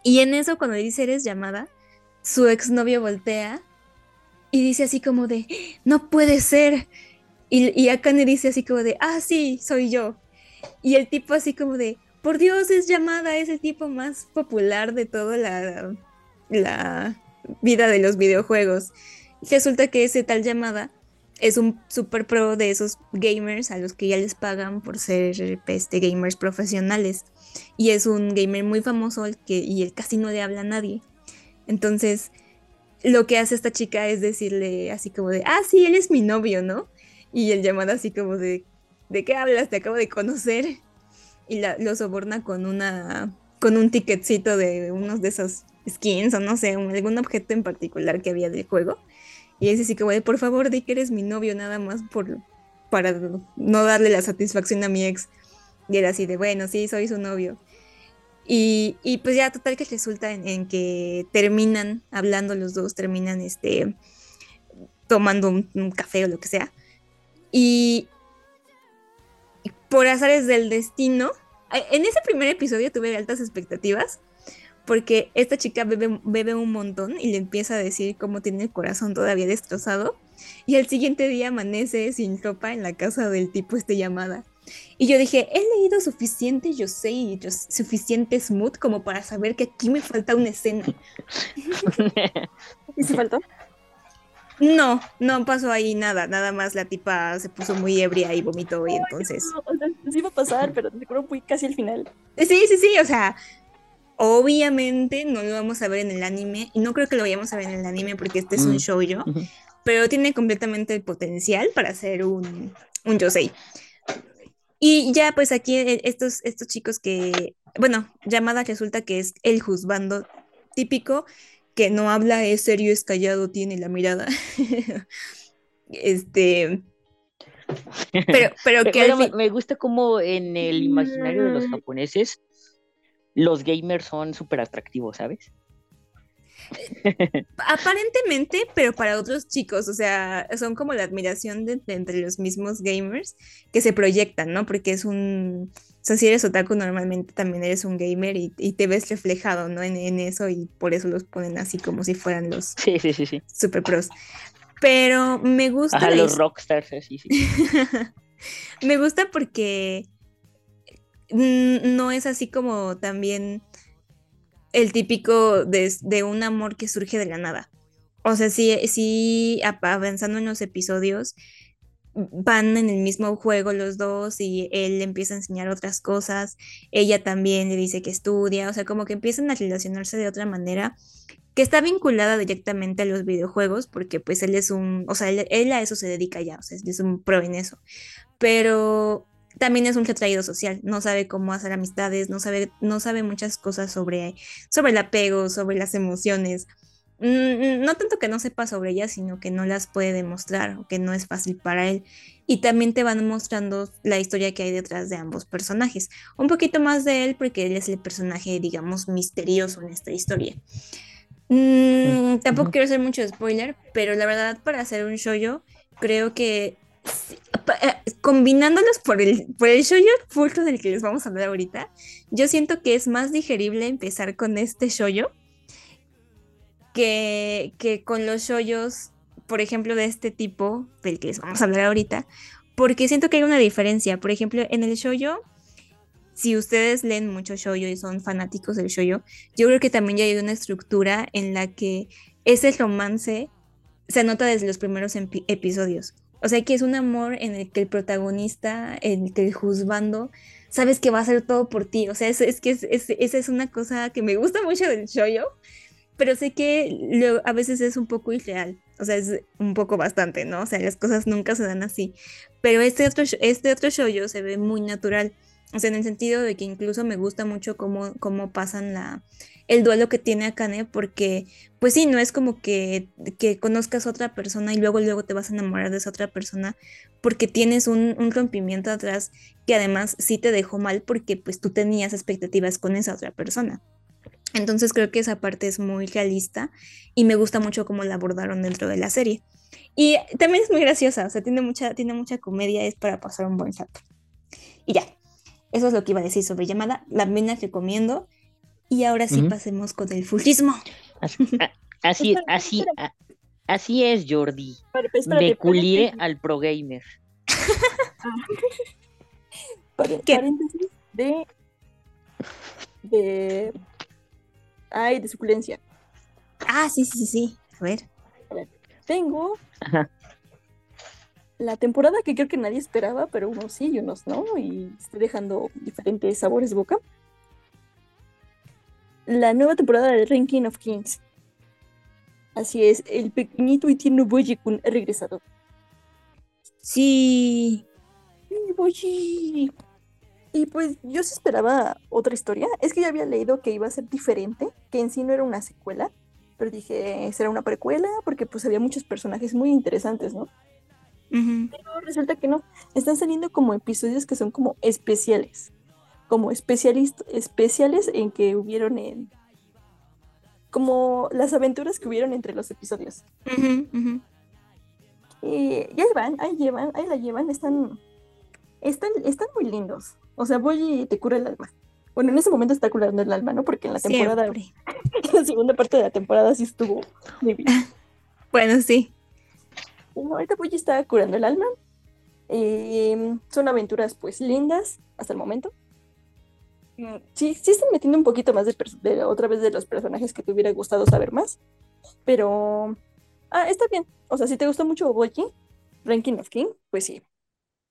Y en eso, cuando dice, ¿eres llamada? Su exnovio voltea y dice así como de, no puede ser. Y, y Akane dice así como de, ah, sí, soy yo. Y el tipo así como de, por Dios, es llamada, es el tipo más popular de toda la, la vida de los videojuegos. Resulta que ese tal llamada es un super pro de esos gamers a los que ya les pagan por ser este, gamers profesionales. Y es un gamer muy famoso al que, y él casi no le habla a nadie. Entonces, lo que hace esta chica es decirle así como de, ah, sí, él es mi novio, ¿no? Y el llamado así como de, ¿de qué hablas? Te acabo de conocer. Y la- lo soborna con una, con un ticketcito de unos de esos skins o no sé, algún objeto en particular que había del juego. Y dice así como de, por favor, di que eres mi novio nada más por, para no darle la satisfacción a mi ex. Y era así de, bueno, sí, soy su novio. Y, y pues ya total que resulta en, que terminan hablando los dos, terminan este tomando un, café o lo que sea. Y por azares del destino, en ese primer episodio tuve altas expectativas porque esta chica bebe, bebe un montón y le empieza a decir cómo tiene el corazón todavía destrozado. Y al siguiente día amanece sin ropa en la casa del tipo este llamada. Y yo dije, he leído suficiente yo sé y yo- suficiente smooth como para saber que aquí me falta una escena. ¿Y si faltó? No, no pasó ahí nada, nada más la tipa se puso muy ebria y vomitó y entonces... No, sí iba a pasar, pero te juro muy casi al final. Sí, sí, sí, o sea, obviamente no lo vamos a ver en el anime y no creo que lo vayamos a ver en el anime porque este es un Mm. shoujo, Ujú. pero tiene completamente el potencial para ser un, un yosei. Y ya pues aquí eh, estos, estos chicos que, bueno, llamada resulta que es el juzgando típico, que no habla, es serio, es callado, tiene la mirada. este, pero, pero que Pero me, fin- me gusta como en el imaginario de los japoneses, los gamers son súper atractivos, ¿sabes? Aparentemente, pero para otros chicos, o sea, son como la admiración de, de entre los mismos gamers que se proyectan, ¿no? Porque es un, o sea, si eres otaku normalmente también eres un gamer y, y te ves reflejado, ¿no? En, en eso y por eso los ponen así como si fueran los Sí, sí, sí, sí. super pros. Pero me gusta Ajá, los rockstars, sí, sí. me gusta porque no es así como también el típico de, un amor que surge de la nada. O sea, sí, sí, avanzando en los episodios, van en el mismo juego los dos y él le empieza a enseñar otras cosas, ella también le dice que estudia, o sea, como que empiezan a relacionarse de otra manera que está vinculada directamente a los videojuegos, porque pues él es un, o sea, él, él a eso se dedica ya, o sea, es un pro en eso, pero también es un retraído social, no sabe cómo hacer amistades, no sabe, no sabe muchas cosas sobre, sobre el apego, sobre las emociones. Mm, No tanto que no sepa sobre ellas, sino que no las puede demostrar o que no es fácil para él. Y también te van mostrando la historia que hay detrás de ambos personajes. Un poquito más de él porque él es el personaje, digamos, misterioso en esta historia. Mm, tampoco quiero hacer mucho spoiler, pero la verdad para hacer un shoyo, creo que eh, combinándolos por el, por el shoyo justo del que les vamos a hablar ahorita, yo siento que es más digerible empezar con este shoyo que, que con los shoyos, por ejemplo, de este tipo, del que les vamos a hablar ahorita, porque siento que hay una diferencia. Por ejemplo, en el shoyo, si ustedes leen mucho shoyo y son fanáticos del shoyo, yo creo que también ya hay una estructura en la que ese romance se nota desde los primeros episodios. O sea, que es un amor en el que el protagonista, en el que el juzgando, sabes que va a hacer todo por ti. O sea, es, es que es- es- esa es una cosa que me gusta mucho del shoyo, pero sé que lo- a veces es un poco irreal. O sea, es un poco bastante, ¿no? O sea, las cosas nunca se dan así. Pero este otro, este otro shoyo se ve muy natural. O sea, en el sentido de que incluso me gusta mucho cómo, cómo pasan la, el duelo que tiene Akane, porque, pues sí, no es como que, que conozcas a otra persona y luego, luego te vas a enamorar de esa otra persona, porque tienes un, un rompimiento atrás que además sí te dejó mal porque pues tú tenías expectativas con esa otra persona. Entonces creo que esa parte es muy realista y me gusta mucho cómo la abordaron dentro de la serie. Y también es muy graciosa, o sea, tiene mucha, tiene mucha comedia, es para pasar un buen rato. Y ya, eso es lo que iba a decir sobre llamada. La la recomiendo. Y ahora sí pasemos con el fujismo. Así, así, así, a- así es, Jordi. Espérate, al pro gamer. pare- ¿Qué? paréntesis de de ay de suculencia Ah, sí, sí, sí, sí. A ver. tengo Ajá. la temporada que creo que nadie esperaba pero unos sí y unos no y estoy dejando diferentes sabores de boca la nueva temporada de Ranking of Kings así es el pequeñito y tierno Boji-kun ha regresado Sí. ¡Ay, Boji! Y pues yo sí esperaba otra historia. Es que ya había leído que iba a ser diferente, que en sí no era una secuela, pero dije, será una precuela, porque pues había muchos personajes muy interesantes, ¿no? Pero resulta que no. Están saliendo como episodios que son como especiales. Como especiales en que hubieron en... Como las aventuras que hubieron entre los episodios. Ujú, ujú. Y, y ahí van, ahí llevan, ahí la llevan, están, están, están muy lindos. O sea, voy y te cura el alma. Bueno, en ese momento está curando el alma, ¿no? Porque en la temporada, Siempre. en la segunda parte de la temporada sí estuvo. Bueno, sí. Bueno, ahorita Boyi está curando el alma. Eh, son aventuras pues lindas hasta el momento. Mm, Sí, sí están metiendo un poquito más de, otra vez de los personajes que te hubiera gustado saber más. Pero ah, está bien. O sea, si te gustó mucho Boyi, Ranking of King, pues sí.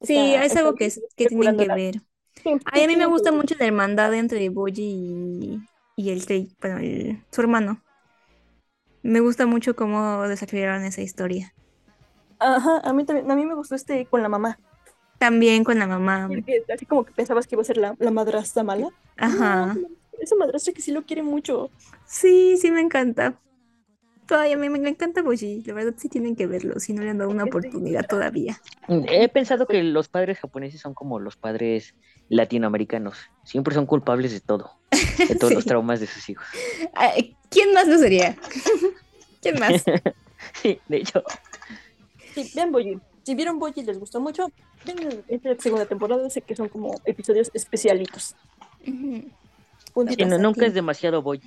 Sí, es algo que, que tienen que ver. Sí, Ay, a mí me que gusta mucho la hermandad entre Boji y, y el bueno, el- su hermano. Me gusta mucho cómo desarrollaron esa historia. Ajá, a mí también, a mí me gustó este con la mamá. También con la mamá. Así como que pensabas que iba a ser la, la madrastra mala. Ajá. No, esa madrastra que sí lo quiere mucho. Sí, sí me encanta. Todavía me, me encanta Boji. La verdad sí tienen que verlo, si no le han dado una oportunidad todavía. He pensado que los padres japoneses son como los padres latinoamericanos. Siempre son culpables de todo, de todos los traumas de sus hijos. ¿Quién más lo sería? ¿Quién más? Sí, de hecho, Sí, vean Boyi. Si vieron Boyi y les gustó mucho, ven esta segunda temporada, sé que son como episodios especialitos. No- nunca es demasiado boy.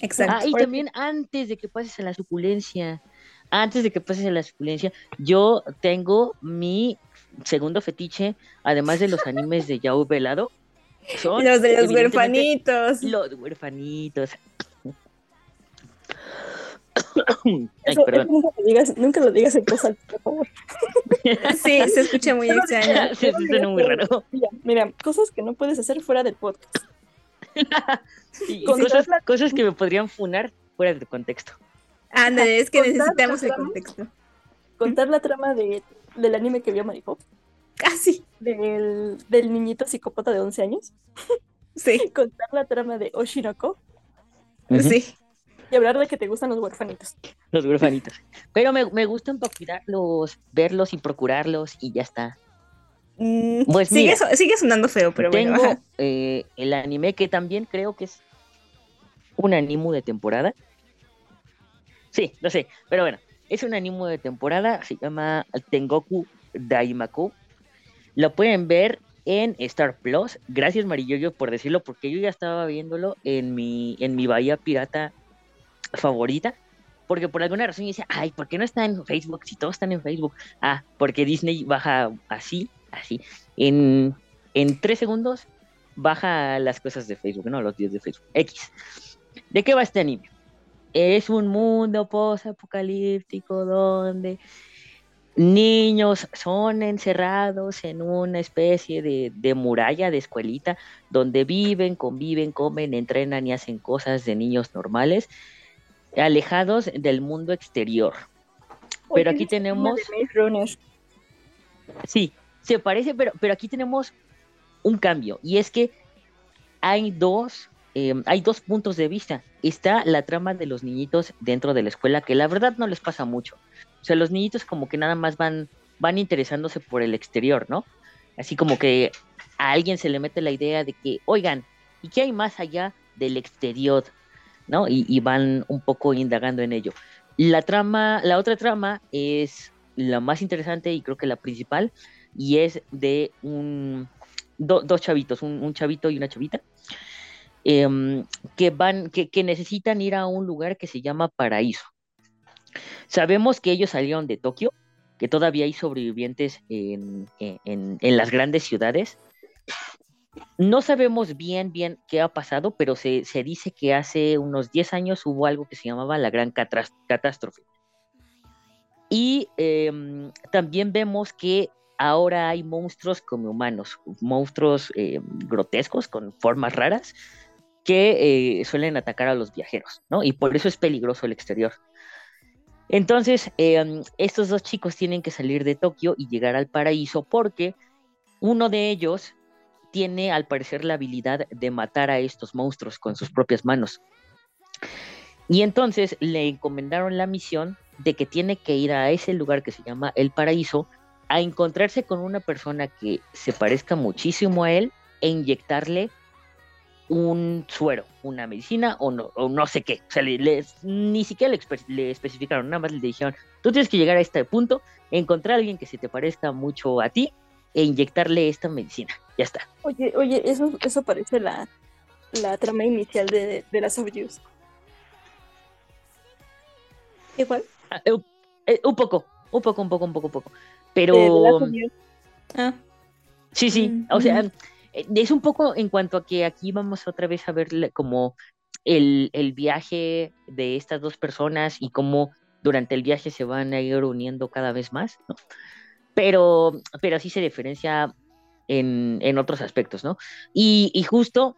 Exacto. Ah, y también antes de que pases a la suculencia, antes de que pases a la suculencia, yo tengo mi segundo fetiche, además de los animes de Yao Velado, son Los de los huerfanitos. Los huerfanitos. Ay, Eso, perdón. eso nunca, lo digas, nunca lo digas en voz alta, por favor. Sí, se escucha muy extraño. Se suena muy raro. Mira, mira, cosas que no puedes hacer fuera del podcast. Sí, cosas, la- cosas que me podrían funar fuera de contexto. Ándale, es que Contar necesitamos el contexto. Contar la trama de, del anime que vio Marijo, Casi. del, del niñito psicópata de 11 años, Sí, contar la trama de Oshinoko sí. Y hablar de que te gustan los huerfanitos. Los huerfanitos. Pero me, me gustan para cuidarlos, verlos y procurarlos y ya está. Mm, Pues sigue, mira, sigue sonando feo, pero bueno. Tengo ajá. eh, el anime que también creo que es un anime de temporada. Sí, lo sé, pero bueno, es un anime de temporada, se llama Tengoku Daimaku. Lo pueden ver en Star Plus. Gracias Marillo por decirlo, porque yo ya estaba viéndolo en mi, en mi bahía pirata favorita. Porque por alguna razón yo decía, ay, ¿por qué no está en Facebook? Si todos están en Facebook. Ah, porque Disney baja así, así. En, en tres segundos baja las cosas de Facebook, no los días de Facebook. X. ¿De qué va este anime? Es un mundo post-apocalíptico donde niños son encerrados en una especie de, de muralla, de escuelita, donde viven, conviven, comen, entrenan y hacen cosas de niños normales, alejados del mundo exterior. Pero aquí tenemos... Sí, se parece, pero, pero aquí tenemos un cambio, y es que hay dos, eh, hay dos puntos de vista. Está la trama de los niñitos dentro de la escuela, que la verdad no les pasa mucho. O sea, los niñitos como que nada más van, van interesándose por el exterior, ¿no? Así como que a alguien se le mete la idea de que, oigan, ¿y qué hay más allá del exterior? ¿No? Y, van un poco indagando en ello. La trama, la otra trama es la más interesante y creo que la principal, y es de un do- dos chavitos, un, chavito y una chavita, em, que van, que, necesitan ir a un lugar que se llama Paraíso. Sabemos que ellos salieron de Tokio, que todavía hay sobrevivientes en, en- en- en las grandes ciudades. No sabemos bien, bien qué ha pasado, pero se, se dice que hace unos 10 años hubo algo que se llamaba la Gran Catástrofe. Y em, también vemos que ahora hay monstruos como humanos, monstruos eh, grotescos con formas raras que eh, suelen atacar a los viajeros, ¿no? Y por eso es peligroso el exterior. Entonces, em, estos dos chicos tienen que salir de Tokio y llegar al paraíso porque uno de ellos tiene al parecer la habilidad de matar a estos monstruos con sus propias manos. Y entonces le encomendaron la misión de que tiene que ir a ese lugar que se llama el paraíso a encontrarse con una persona que se parezca muchísimo a él e inyectarle un suero, una medicina o no, o no sé qué. O sea, le- les- ni siquiera le, espe- le especificaron, nada más le dijeron, tú tienes que llegar a este punto, encontrar a alguien que se te parezca mucho a ti e inyectarle esta medicina. Ya está. Oye, oye, eso, eso parece la, la trama inicial de, de las Obvious. Igual. Ah, eh, eh, un poco, un poco, un poco, un poco, un poco. Pero... Ah, Sí, sí, Mm, o sea, eh, es un poco en cuanto a que aquí vamos otra vez a ver como el, el viaje de estas dos personas y cómo durante el viaje se van a ir uniendo cada vez más, ¿no? Pero, pero sí se diferencia en, en otros aspectos, ¿no? Y, y justo,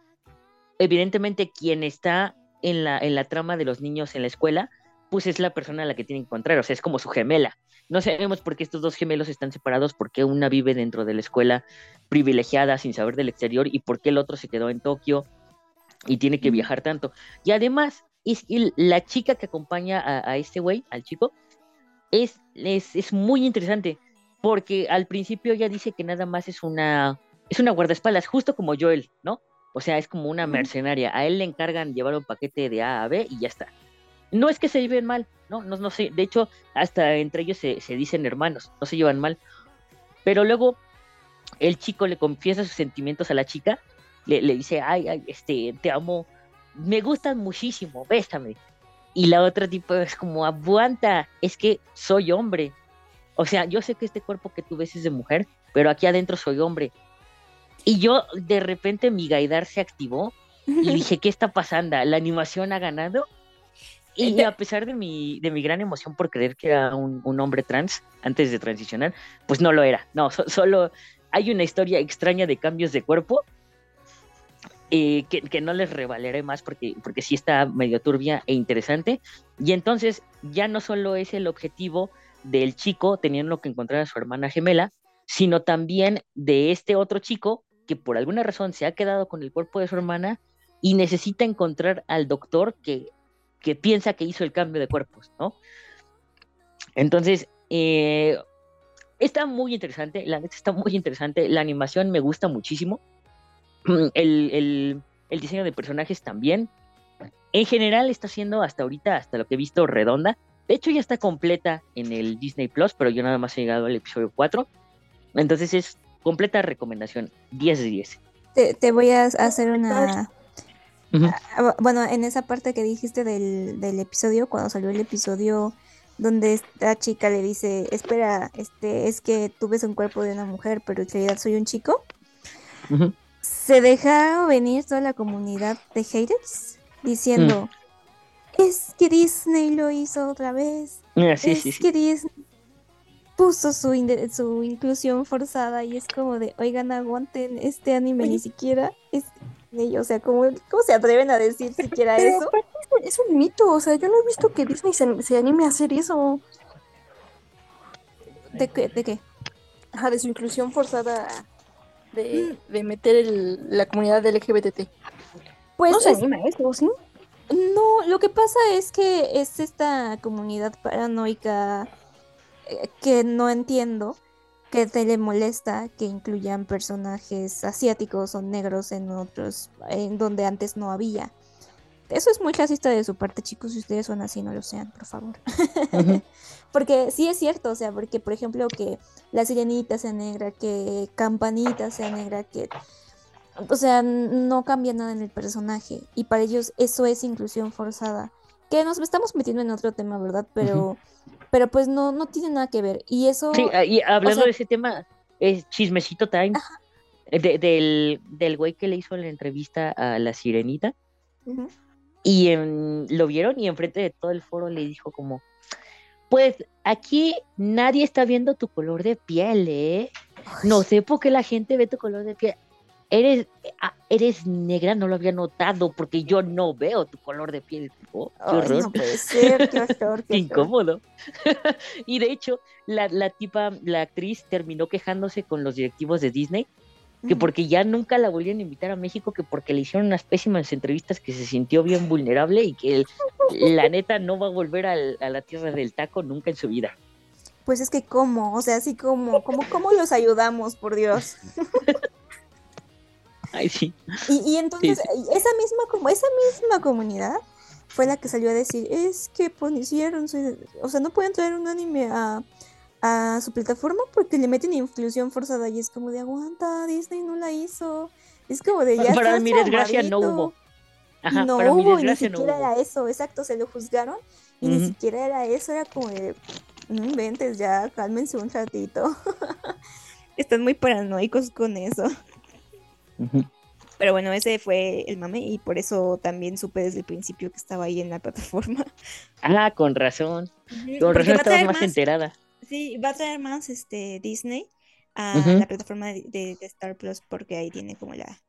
evidentemente, quien está en la, en la trama de los niños en la escuela, pues es la persona a la que tienen que encontrar, o sea, es como su gemela. No sabemos por qué estos dos gemelos están separados, por qué una vive dentro de la escuela privilegiada sin saber del exterior y por qué el otro se quedó en Tokio y tiene que viajar tanto. Y además, es que la chica que acompaña a, a este güey, al chico, es, es, es muy interesante, porque al principio ella dice que nada más es una, es una guardaespaldas, justo como Joel, ¿no? O sea, es como una mercenaria. A él le encargan llevar un paquete de A a B y ya está. No es que se lleven mal, no, no, no sé. De hecho, hasta entre ellos se, se dicen hermanos, no se llevan mal. Pero luego el chico le confiesa sus sentimientos a la chica, le, le dice, ay, ay, este, te amo, me gustan muchísimo, bésame. Y la otra tipo es como, aguanta, es que soy hombre. O sea, yo sé que este cuerpo que tú ves es de mujer, pero aquí adentro soy hombre. Y yo, de repente, mi gaidar se activó y dije, ¿qué está pasando? ¿La animación ha ganado? Y a pesar de mi, de mi gran emoción por creer que era un, un hombre trans antes de transicionar, pues no lo era. No, so- solo hay una historia extraña de cambios de cuerpo eh, que, que no les revaleré más porque, porque sí está medio turbia e interesante. Y entonces ya no solo es el objetivo del chico teniendo que encontrar a su hermana gemela, sino también de este otro chico que por alguna razón se ha quedado con el cuerpo de su hermana y necesita encontrar al doctor que, que piensa que hizo el cambio de cuerpos, ¿no? Entonces, eh, está muy interesante, la neta está muy interesante, la animación me gusta muchísimo, el, el- el diseño de personajes también. En general está siendo hasta ahorita, hasta lo que he visto, redonda. De hecho, ya está completa en el Disney Plus, pero yo nada más he llegado al episodio 4. Entonces es completa recomendación, 10 de 10. Te, te voy a hacer una... Ah, Bueno, en esa parte que dijiste del, del episodio, cuando salió el episodio donde esta chica le dice, espera, este, es que tú ves un cuerpo de una mujer, pero en realidad soy un chico, se deja venir toda la comunidad de haters diciendo, es que Disney lo hizo otra vez, Ah, sí, es sí, sí. que Disney puso su, su inclusión forzada y es como de, oigan, aguanten, este anime ni siquiera es Disney", o sea, ¿cómo, ¿cómo se atreven a decir siquiera Pero eso? es- es un mito, o sea, yo no he visto que Disney se, se anime a hacer eso. ¿De qué? ¿De qué? Ajá, de su inclusión forzada de, de meter el- la comunidad LGBT. Pues no se es- anima a eso, ¿sí? no, lo que pasa es que es esta comunidad paranoica eh, que no entiendo, que te le molesta que incluyan personajes asiáticos o negros en otros, en donde antes no había. Eso es muy racista de su parte, chicos, si ustedes son así, no lo sean, por favor. Porque sí es cierto, o sea, porque por ejemplo que la sirenita sea negra, que campanita sea negra, que o sea, no cambia nada en el personaje y para ellos eso es inclusión forzada. Que nos estamos metiendo en otro tema, ¿verdad? Pero pero pues no no tiene nada que ver y eso Sí, ah, y hablando sea- de ese tema, es chismecito time eh, de- del, del güey que le hizo la entrevista a la sirenita. Y en- lo vieron y enfrente de todo el foro le dijo como, pues aquí nadie está viendo tu color de piel, ¿eh? No sé por qué la gente ve tu color de piel. Eres, ah, eres negra, no lo había notado porque yo no veo tu color de piel. Oh, qué Ay, horror. no puede ser, qué horror, incómodo. y de hecho, la, la tipa, la actriz terminó quejándose con los directivos de Disney, que Ujú. porque ya nunca la volvieron a invitar a México, que porque le hicieron unas pésimas entrevistas que se sintió bien vulnerable y que el- la neta no va a volver al- a la tierra del taco nunca en su vida. Pues es que cómo, o sea, así como, como, ¿cómo los ayudamos, por Dios? Ay, sí. Y, y entonces, sí. esa misma, como esa misma comunidad fue la que salió a decir, es que pusieron, o sea, no pueden traer un anime a, a su plataforma porque le meten inclusión forzada y es como de aguanta, Disney no la hizo. Es como de ya Para mi desgracia no traumadito". hubo. Ajá, no para mi hubo, y ni no siquiera hubo. era eso, exacto, se lo juzgaron y ni siquiera era eso, era como de, no inventes ya, cálmense un ratito. Están muy paranoicos con eso. Pero bueno, ese fue el mame y por eso también supe desde el principio que estaba ahí en la plataforma. Ah, con razón. Con razón va a estabas traer más más, enterada. sí, va a traer más este Disney a la plataforma de, Star Plus porque ahí tiene como la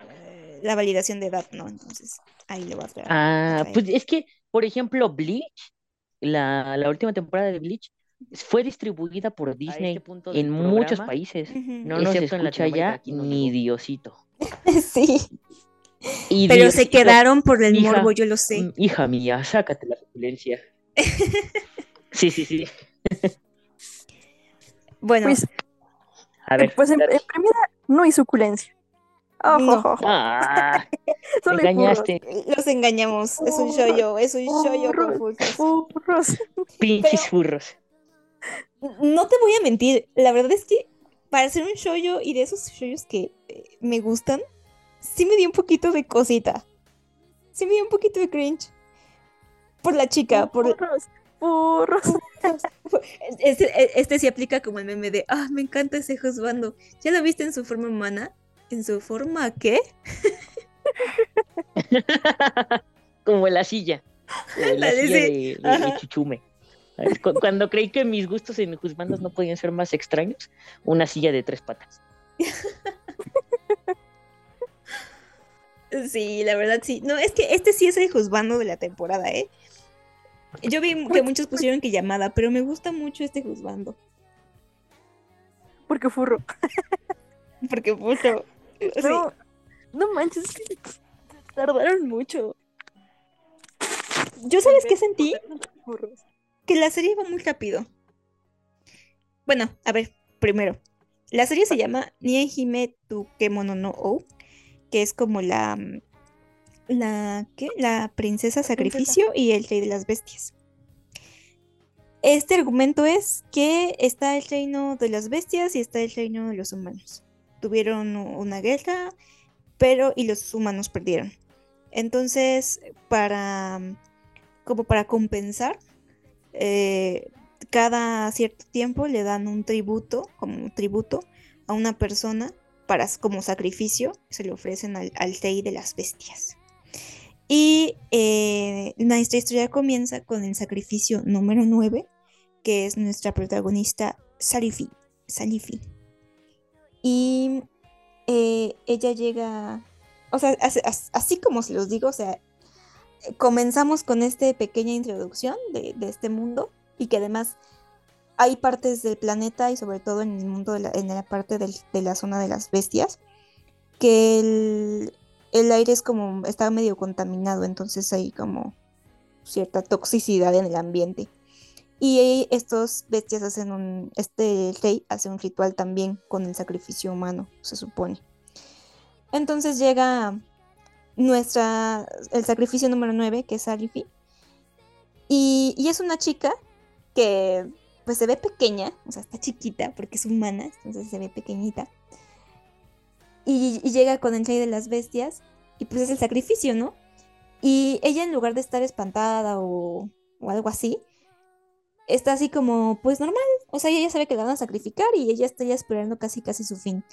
eh, la validación de edad, ¿no? Entonces ahí lo va a traer. a Ah, traer. pues es que, por ejemplo, Bleach, la, la última temporada de Bleach, fue distribuida por Disney en muchos países, no nos escucha ya ni Diosito. Sí. Y Pero se quedaron por el hija, morbo, yo lo sé. mm, Hija mía, sácate la suculencia. Sí, sí, sí. Bueno, Pues, A ver, pues en, en primera no hay suculencia. Ojo, No. Ah, Solo engañaste, los engañamos. Es un shoyo, es un shoyo furros. pinches furros. No te voy a mentir, la verdad es que para hacer un shoyo y de esos shoyos que eh, me gustan, sí me dio un poquito de cosita. Sí me dio un poquito de cringe. Por la chica, por... Furros, furros. Este, este sí aplica como el meme de, ah, me encanta ese juzgando. ¿Ya lo viste en su forma humana? ¿En su forma qué? Como la silla. La silla de, de- de Ajá. chuchume. Cuando creí que mis gustos en juzgandos no podían ser más extraños, una silla de tres patas. Sí, la verdad sí. No, es que este sí es el juzgando de la temporada, ¿eh? Yo vi que muchos pusieron que llamada, pero me gusta mucho este juzgando. Porque furro. Porque puto. sí. No, no manches, es que tardaron mucho. Yo sabes qué sentí? Furros. Que la serie va muy rápido. Bueno, a ver, primero. La serie se llama Niehime tu Kemono no O, que es como la mm, la ¿qué? La princesa sacrificio y el rey de las bestias. Este argumento es que está el reino de las bestias y está el reino de los humanos. Tuvieron una guerra, pero y los humanos perdieron. Entonces, para mm, como para compensar, eh, cada cierto tiempo le dan un tributo, como tributo, a una persona para, como sacrificio, se le ofrecen al, al rey de las bestias. Y eh, nuestra historia comienza con el sacrificio número 9, que es nuestra protagonista Salifi. Salifi. Y eh, ella llega, o sea, así como se los digo, o sea, comenzamos con esta pequeña introducción de, este mundo y que además hay partes del planeta y sobre todo en el mundo, la, en la parte de la zona de las bestias, que el, el aire es como, está medio contaminado, entonces hay como cierta toxicidad en el ambiente. Y estos bestias hacen un, este rey hace un ritual también con el sacrificio humano, se supone. Entonces llega nuestra, el sacrificio número 9, que es Salifi. Y, y es una chica que pues se ve pequeña, o sea, está chiquita porque es humana, entonces se ve pequeñita. Y, y llega con el rey de las bestias y pues es el sacrificio, ¿no? Y ella en lugar de estar espantada o, o algo así, está así como pues normal, o sea, ella sabe que la van a sacrificar y ella está ya esperando casi casi su fin.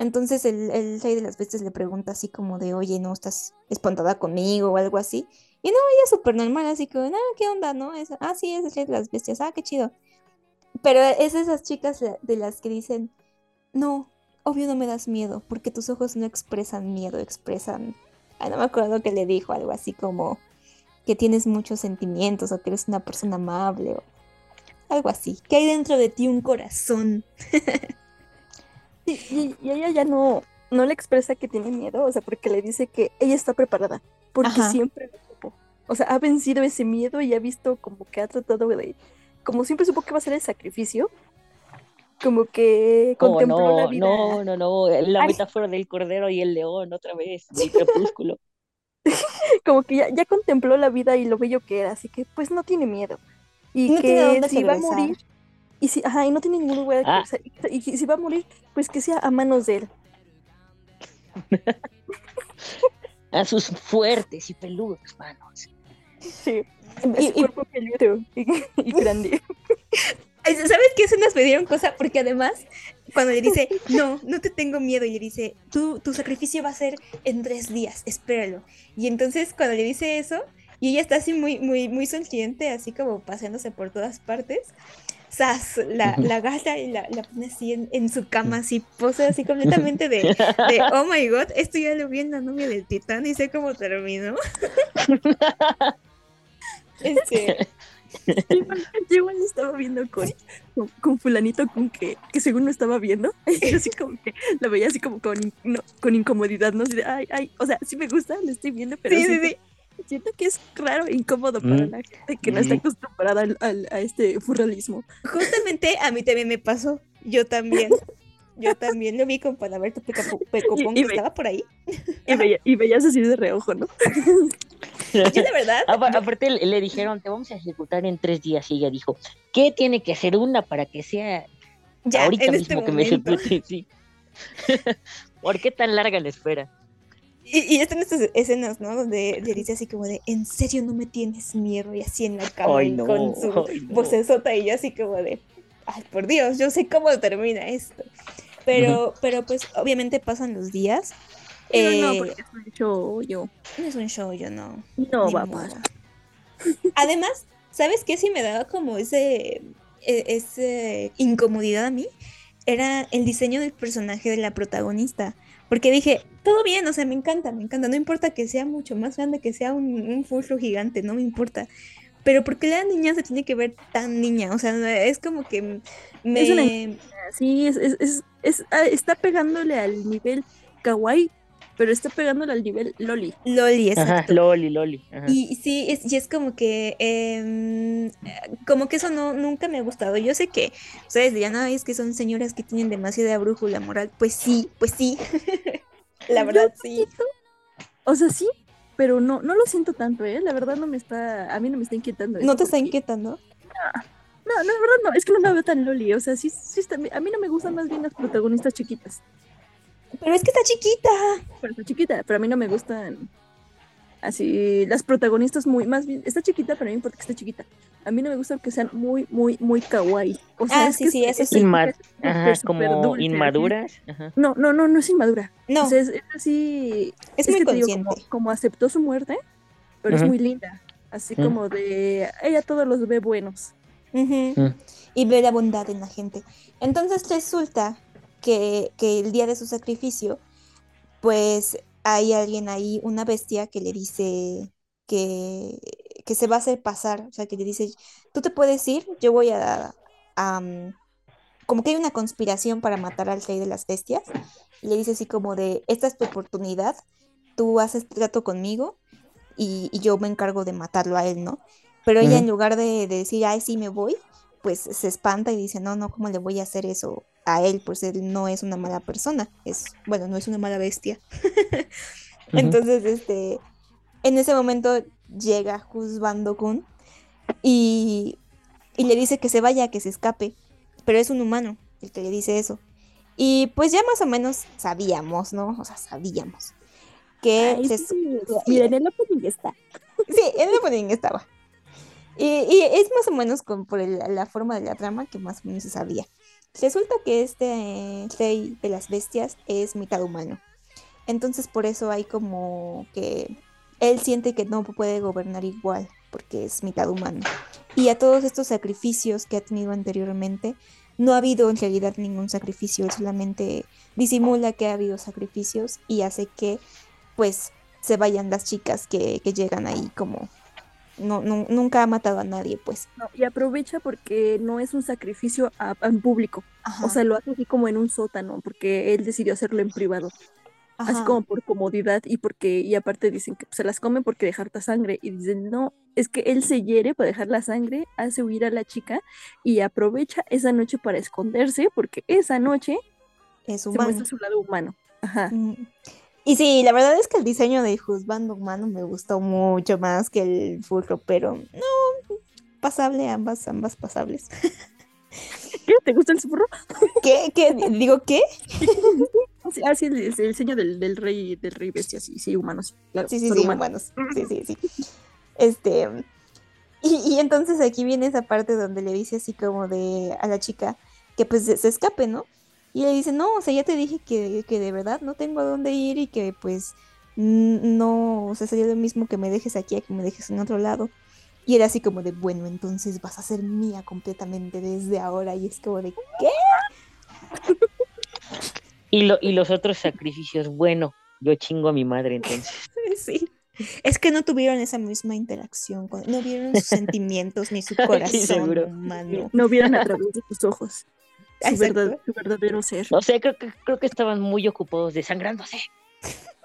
Entonces el, el rey de las bestias le pregunta así como de, oye, ¿no estás espantada conmigo o algo así? Y no, ella es súper normal, así como, no, ¿qué onda, no? Es, ah, sí, es el rey de las bestias, ah, qué chido. Pero es esas chicas de las que dicen, no, obvio no me das miedo, porque tus ojos no expresan miedo, expresan... Ah, no me acuerdo que le dijo algo así como que tienes muchos sentimientos o que eres una persona amable o algo así. Que hay dentro de ti un corazón. Y, y ella ya no, no le expresa que tiene miedo, o sea, porque le dice que ella está preparada, porque Ajá. siempre lo supo. O sea, ha vencido ese miedo y ha visto como que ha tratado de, como siempre supo que va a ser el sacrificio, como que Oh, contempló la vida. no, no, no. La Ay. metáfora del cordero y el león, otra vez, del crepúsculo. como que ya, ya contempló la vida y lo bello que era, así que pues no tiene miedo. Y No que si va a morir, y si, ajá, y no tiene ningún lugar que Ah. regresar, y, y si va a morir, pues que sea a manos de él. A sus fuertes y peludos manos. Sí, Y- ese y- cuerpo peludo y, y grande. ¿Sabes qué escenas me dieron cosa? Porque además, cuando le dice, no, no te tengo miedo, y le dice, tu, tu sacrificio va a ser en tres días, espéralo. Y entonces cuando le dice eso, y ella está así muy, muy, muy sonriente, así como paseándose por todas partes, ¡zas! La, la agarra y la, la pone así en, en su cama, así, pose así completamente de, de, oh my god, esto ya lo vi en la novia del titán y sé cómo terminó. Este, Yo igual, yo igual estaba viendo con, con, con fulanito con que, que según no estaba viendo, yo así como que lo veía así como con, no, con incomodidad, ¿no? De, ay, ay, o sea, sí me gusta, lo estoy viendo, pero Sí, sí. Siento que es raro e incómodo para Mm. la gente que no está Mm. acostumbrada al, al- a este furrealismo. Justamente a mí también me pasó. Yo también. Yo también lo vi con para pecapo- pecopón que estaba por ahí. Y, veía- y veías así de reojo, ¿no? Yo de verdad, Apa- Aparte le, le dijeron, te vamos a ejecutar en tres días y ella dijo, ¿qué tiene que hacer una para que sea ya, ahorita en mismo este que me momento. ejecute? Sí. ¿Por qué tan larga la espera? Y, y están estas escenas, ¿no? Donde le dice así como de, ¿en serio no me tienes miedo? Y así en la cama Ay, y no, con su ay, no. vocesota y yo así como de, ay, por Dios, yo sé cómo termina esto. Pero, pero pues obviamente pasan los días. Pero no, Eh, porque es un show, yo. no es un show, yo no. No Ni va a modo. pasar. Además, ¿sabes qué? Si me daba como ese, e- ese incomodidad a mí, era el diseño del personaje de la protagonista. Porque dije, todo bien, o sea, me encanta, me encanta, no importa que sea mucho más grande, que sea un, un gigante, no me importa. Pero ¿por qué la niña se tiene que ver tan niña? O sea, es como que me... Es una Sí, es, es, es, es- ah, está pegándole al nivel kawaii, pero está pegándole al nivel loli. Loli, Ajá, exacto. Loli, Loli. ajá. Y sí, es, y es como que, em, eh, como que eso no, nunca me ha gustado. Yo sé que ustedes dirán, ay, es que son señoras que tienen demasiada brújula moral. Pues sí, pues sí. La verdad, sí. O sea, sí, pero no, no lo siento tanto, ¿eh? La verdad no me está, a mí no me está inquietando. ¿No te está porque- inquietando? No, no, la verdad no, es que no la veo tan loli. O sea, sí, sí está, a mí no me gustan más bien las protagonistas chiquitas. Pero es que está chiquita. Pero está chiquita, pero a mí no me gustan así las protagonistas muy, más bien, está chiquita, pero no importa que esté chiquita. A mí no me gusta que sean muy, muy, muy kawaii. O sea, Ah, es sí, que sí, es- eso es sí. Inma- Ajá, como dulce, así. inmaduras. Ajá. No, no, no, no es inmadura. No, O sea, es, es así. es, es muy que digo, como, como aceptó su muerte, pero es muy linda. Así Ujú. como de. Ella todos los ve buenos. Mm. Y ve la bondad en la gente. Entonces resulta que, que el día de su sacrificio, pues hay alguien ahí, una bestia, que le dice que, que se va a hacer pasar. O sea, que le dice, tú te puedes ir, yo voy a... a, como que hay una conspiración para matar al rey de las bestias. Y le dice así como de, esta es tu oportunidad, tú haces trato conmigo y, y yo me encargo de matarlo a él, ¿no? Pero ella en lugar de, de decir, ay, sí me voy, pues se espanta y dice, no, no, ¿cómo le voy a hacer eso a él? Pues él no es una mala persona, es, bueno, no es una mala bestia. Entonces, este, en ese momento llega Husbando Kun y, y le dice que se vaya, que se escape, pero es un humano el que le dice eso. Y pues ya más o menos sabíamos, ¿no? O sea, sabíamos que Ay, se sí, su- Mira, en el opening está. Sí, en el opening estaba. Y, y es más o menos con, por el- la forma de la trama que más o menos se sabía. Resulta que este rey de las bestias es mitad humano. Entonces por eso hay como que él siente que no puede gobernar igual porque es mitad humano. Y a todos estos sacrificios que ha tenido anteriormente, no ha habido en realidad ningún sacrificio, él solamente disimula que ha habido sacrificios y hace que pues se vayan las chicas que llegan ahí como no, nu- nunca ha matado a nadie pues No, y aprovecha porque no es un sacrificio a- en público. Ajá, O sea, lo hace así como en un sótano, porque él decidió hacerlo en privado. Así como por comodidad y porque, y aparte dicen que pues, se las come porque dejar la sangre. Y dicen, no, es que él se hiere para dejar la sangre, hace huir a la chica y aprovecha esa noche para esconderse, porque esa noche es se humano muestra su lado humano. Ajá. Mm. Y sí la verdad es que el diseño de Juzbando humano me gustó mucho más que el furro pero no pasable ambas ambas pasables ¿Qué? ¿Te gusta el furro? ¿qué? ¿qué? digo qué? Sí, ah, sí, el, el diseño del, del rey, del rey bestia, sí, sí, humano, sí. Claro, Sí, sí, sí, humanos. humanos. Sí, sí, sí. Este. Y, y entonces aquí viene esa parte donde le dice así como de a la chica que pues se, se escape, ¿no? Y le dice, no, o sea, ya te dije que, que de verdad no tengo a dónde ir y que pues no, o sea, sería lo mismo que me dejes aquí a que me dejes en otro lado. Y era así como de, bueno, entonces vas a ser mía completamente desde ahora. Y es como de, ¿qué? Y, lo, y los otros sacrificios, bueno, yo chingo a mi madre entonces. Sí. Es que no tuvieron esa misma interacción, con- no vieron sus sentimientos ni su corazón seguro. humano. No vieron a través de tus ojos su, Exacto. verdad- su verdadero ser. No sé, creo que, creo que estaban muy ocupados desangrándose.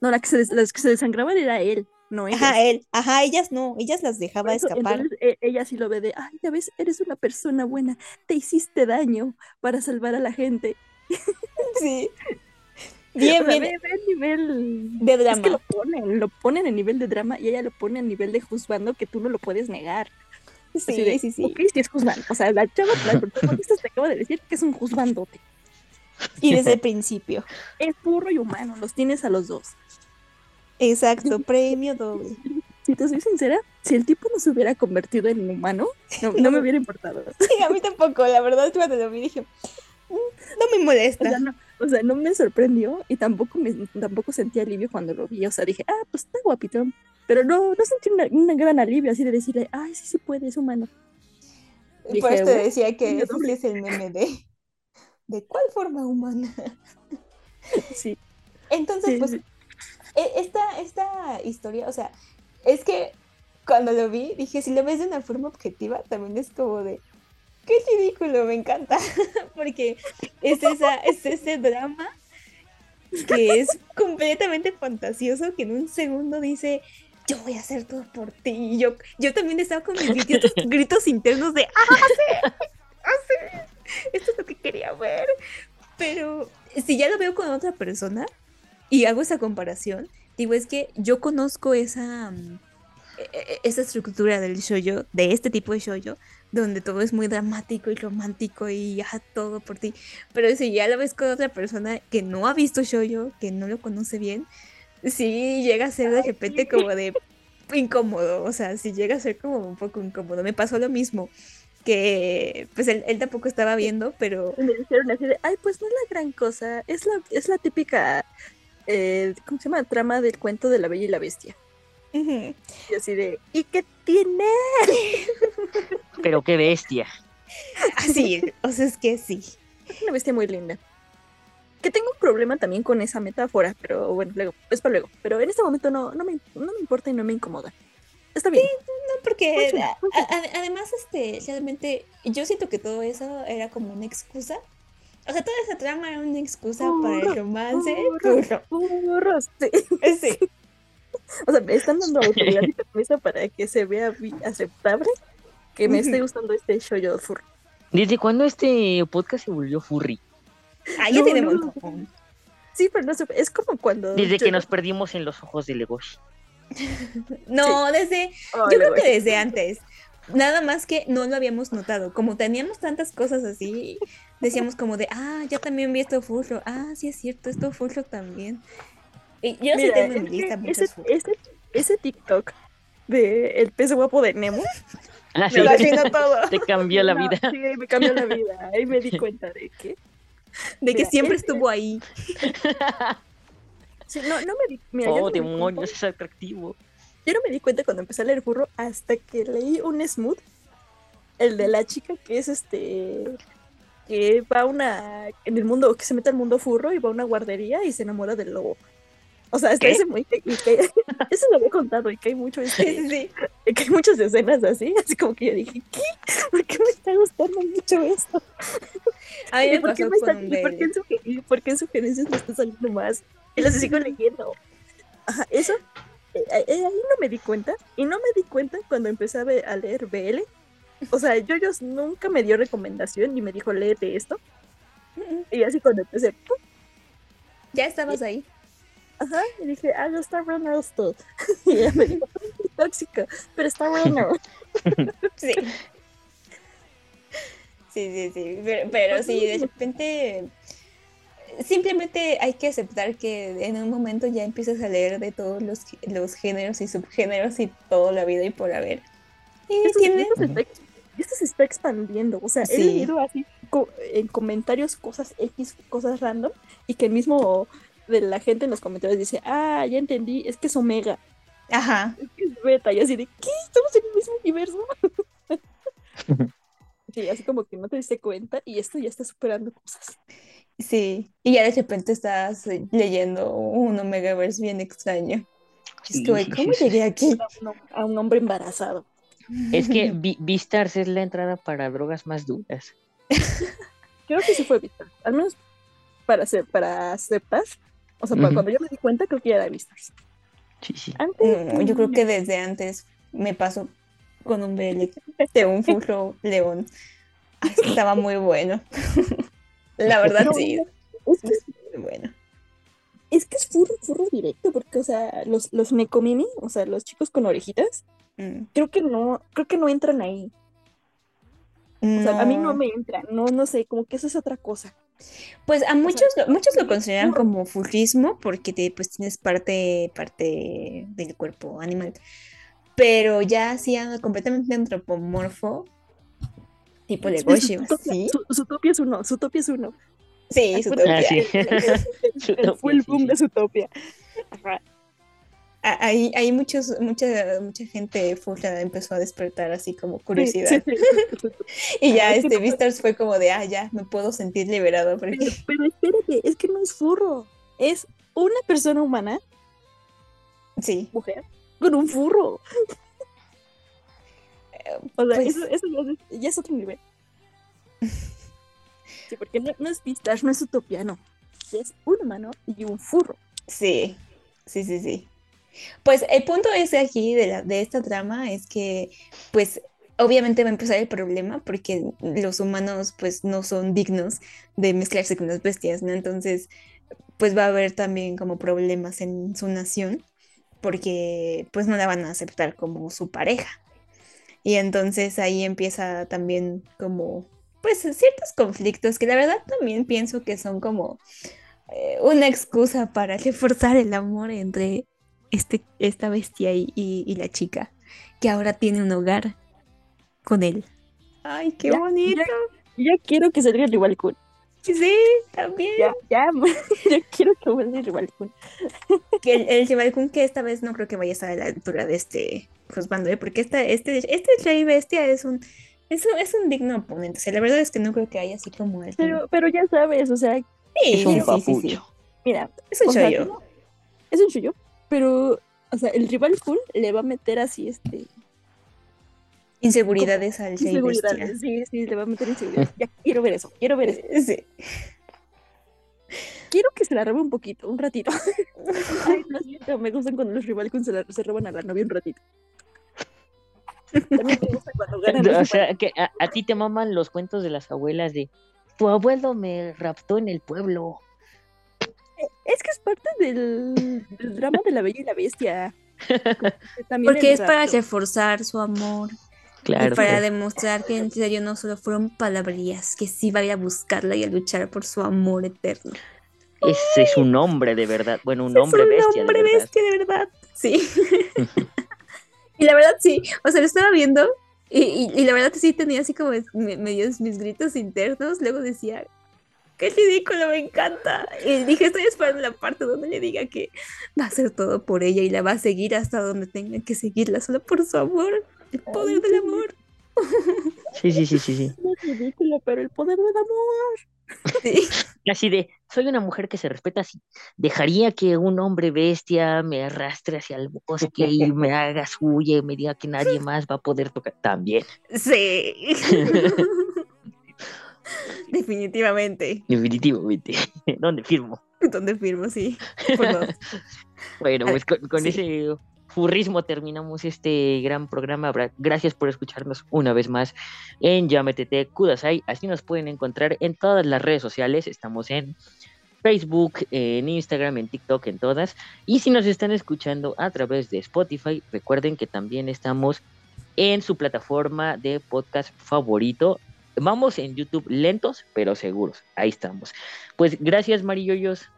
No, la que se des- las que se desangraban era él, no ella. Ajá, él, ajá, ellas no, ellas las dejaba escapar. Entonces e- ella sí lo ve de, ay, ya ves, eres una persona buena, te hiciste daño para salvar a la gente. Sí. Bien, bien, ve, ve el nivel de Es que drama. lo ponen, lo ponen en nivel de drama y ella lo pone a nivel de juzgando que tú no lo puedes negar. Sí, de, sí, sí. Ok, sí es juzgando. O sea, la chava, la protagonista te acaba de decir que es un juzgandote. Y desde el principio. Es burro y humano, los tienes a los dos. Exacto, premio doble. Si te soy sincera, si el tipo no se hubiera convertido en humano, no, no me hubiera importado. Sí, a mí tampoco, la verdad, cuando lo vi dije, "Mm, no me O molesta. sea, no, o sea, no me sorprendió y tampoco me tampoco sentí alivio cuando lo vi. O sea, dije, ah, pues está guapito. Pero no, no sentí una- un gran alivio así de decirle, ay, sí, sí puede, es humano. Por dije, eso te "Bueno, decía que ese doble". es el meme de ¿de cuál forma humana? Sí, Entonces, sí, pues, sí. e- esta, esta historia, o sea, es que cuando lo vi, dije, si lo ves de una forma objetiva, también es como de, qué ridículo, me encanta, porque es, esa, es ese drama que es completamente fantasioso, que en un segundo dice, yo voy a hacer todo por ti, y yo, yo también estaba con mis gritos, gritos internos de, ¡ah, sí! ¡ah, sí! Esto es lo que quería ver, pero si ya lo veo con otra persona, y hago esa comparación, digo, es que yo conozco esa, mm, e- e- esa estructura del shoyo, de este tipo de shoyo, donde todo es muy dramático y romántico y ya todo por ti. Pero si ya lo ves con otra persona que no ha visto shoyo, que no lo conoce bien, sí llega a ser de repente como de incómodo, o sea, sí llega a ser como un poco incómodo. Me pasó lo mismo, que pues él, él tampoco estaba viendo, pero me dijeron así de, ay, pues no es la gran cosa, es la, es la típica, eh, ¿cómo se llama? Trama del cuento de la Bella y la Bestia. Y así de, ¿y qué tiene? Pero qué bestia. así, o sea, es que sí. Es una bestia muy linda. Que tengo un problema también con esa metáfora, pero bueno, luego, es para luego. Pero en este momento no, no, me, no me importa y no me incomoda. Está bien. No, porque Funciona, a- a- además, este, realmente, yo siento que todo eso era como una excusa. O sea, toda esa trama era una excusa para el romance. burro. Burro. Burros, sí. Sí. O sea, me están dando autoridad y permiso para que se vea aceptable que me esté gustando este shoujo furro. ¿Desde cuándo este podcast se volvió furry? Ah, ya No, tiene no. Sí, pero no sé, es como cuando... Desde que yo- nos perdimos en los ojos de Legoshi. No, desde, yo creo que desde antes. Nada más que no lo habíamos notado. Como teníamos tantas cosas así, decíamos como de, ah, yo también vi esto furro. Ah, sí es cierto, esto furro también. Y yo sí Mira, tengo en es mi lista que muchos ese, furros. ese, ese TikTok de el pez guapo de Nemo Ah, Me sí, todo. te cambió la No, vida. Sí, me cambió la vida. Ahí me di cuenta de que. De que Mira, siempre ese- estuvo ahí. sí, no, no me di. Mira, Oh, no me di demonios, cuenta, es atractivo. yo no me di cuenta cuando empecé a leer furro hasta que leí un smooth. El de la chica que es este. Que va a una. En el mundo. Que se mete al mundo furro y va a una guardería y se enamora del lobo. O sea, ¿Qué? ese muy. y que- eso lo había contado y que hay mucho. Sí, Este, sí, sí. que hay muchas escenas así. Así como que yo dije, ¿qué? ¿Por qué me está gustando mucho esto? A mí ¿Y me por, qué me está- y por qué BL. en suge- y por qué en sugerencias me está saliendo más? Y las sigo leyendo. Ajá, eso, eh, eh, ahí no me di cuenta. Y no me di cuenta cuando empecé a, a leer BL. O sea, yo nunca me dio recomendación y me dijo, léete esto. Y así cuando empecé, ¡pum! Ya estabas ahí. Ajá, y dije, ah, no está bueno esto. Y ella me dijo, tóxica, pero está bueno. Sí. Sí, sí, sí. Pero, pero sí, de repente. Simplemente hay que aceptar que en un momento ya empiezas a leer de todos los, los géneros y subgéneros y toda la vida y por haber. Y Esto, tiene. esto se está, esto se está expandiendo. O sea, he Sí. leído así co- en comentarios cosas X, cosas random, y que el mismo de la gente en los comentarios dice, ah, ya entendí, es que es Omega, Ajá. es que es Beta, y así de, ¿qué? ¿Estamos en el mismo universo? sí, así como que no te diste cuenta y esto ya está superando cosas. Sí. Y ya de repente estás leyendo un Omegaverse bien extraño. Es que, güey, ¿cómo llegué aquí? A un, hombre embarazado. Es que Vi- Beastars es la entrada para drogas más duras. Creo que sí fue Vistas. Al menos para, hacer, para aceptar. O sea, para Ujú. cuando yo me di cuenta, creo que ya era Vistas. Sí, sí. Antes. Mm, Yo creo que desde antes me pasó con un BL de un furro león. Ay, estaba muy bueno. La verdad, No, sí. Es que, muy Bueno. es que es furro, furro directo, porque, o sea, los, los Nekomimi, o sea, los chicos con orejitas, Mm. creo que no, creo que no entran ahí. O sea, a mí no me entran, no, no sé, como que eso es otra cosa. Pues a muchos, lo- muchos lo sí, consideran como furrismo porque te, pues tienes parte, parte del cuerpo animal. Pero ya siendo completamente antropomorfo, tipo de Sí, Goshi, su, ¿sí? su, su topia es uno, su topia es uno. Sí, su Ah, topia. sí. El, Zootopia, sí, boom sí. de su topia. Ajá. Ah, Hay, hay muchos, mucha, mucha gente furra empezó a despertar así como curiosidad. sí, sí, sí, sí, sí. Y ya este Beastars fue como de, ah, ya, me puedo sentir liberado porque Pero, pero espérate, es que no es furro, es una persona humana, sí. mujer, con un furro. O sea, Pues- eso, eso ya, es, ya es otro nivel. Sí, porque no, no es Pistache, no es utopiano. Es un humano y un furro. Sí, sí, sí, sí. Pues el punto es aquí de, de esta trama es que, pues, obviamente va a empezar el problema porque los humanos, pues, no son dignos de mezclarse con las bestias, ¿no? Entonces, pues va a haber también como problemas en su nación porque, pues, no la van a aceptar como su pareja. Y entonces ahí empieza también como, pues, ciertos conflictos que la verdad también pienso que son como eh, una excusa para reforzar el amor entre este, esta bestia y, y- y la chica, que ahora tiene un hogar con él. ¡Ay, qué Ya, bonito! Ya quiero que salga el rival Kun. Sí, también. Ya, ya, ya quiero que vuelva el rival Kun. Que el, el Shivalkun que esta vez no creo que vaya a estar a la altura de este Josbando, ¿eh? porque esta, este, este rey bestia es un, es un, es un digno oponente. O sea, la verdad es que no creo que haya así como el Pero, pero ya sabes, o sea, sí, Es un sí, sí, sí, sí. papucho. mira, Es un o sea, chollo. no- es un chollo, pero, o sea, el rival Kun le va a meter así, este, Inseguridades al rey inseguridad. bestia. Sí, sí, le va a meter inseguridad. Ya quiero ver eso, quiero ver eso. Sí. Quiero que se la robe un poquito, un ratito. Ay, lo siento, me gustan cuando los rival Kun se, la- se roban a la novia un ratito. También me gusta cuando ganan. O sea, que a, a ti te maman los cuentos de las abuelas de tu abuelo me raptó en el pueblo. Es que es parte del, del drama de la bella y la bestia. También Porque es para reforzar su amor Claro. y para demostrar que en serio no solo fueron palabrillas, que sí va a ir a buscarla y a luchar por su amor eterno. Ese es un hombre de verdad. Bueno, un Es hombre bestia. hombre de verdad. bestia, de verdad. Sí. y la verdad sí, o sea, lo estaba viendo y, y- y la verdad sí tenía así como es- me- medios mis gritos internos. Luego decía, qué ridículo, me encanta. Y dije, estoy esperando la parte donde le diga que va a hacer todo por ella y la va a seguir hasta donde tenga que seguirla, solo por su amor, el poder del amor. Sí, sí, sí, sí, sí. Es ridículo, pero el poder del amor. Sí. Así de, soy una mujer que se respeta así. Dejaría que un hombre bestia me arrastre hacia el bosque y me haga suya y me diga que nadie más va a poder tocar. También, Sí. Definitivamente. definitivamente. ¿Dónde firmo? ¿Dónde firmo? Sí. Por dos. Bueno, pues con, con sí. ese furrismo terminamos este gran programa. Gracias por escucharnos una vez más en Yametete Kudasai. Así nos pueden encontrar en todas las redes sociales. Estamos en Facebook, en Instagram, en TikTok, en todas. Y si nos están escuchando a través de Spotify, recuerden que también estamos en su plataforma de podcast favorito. Vamos en YouTube lentos, pero seguros. Ahí estamos. Pues gracias, Marilloyos.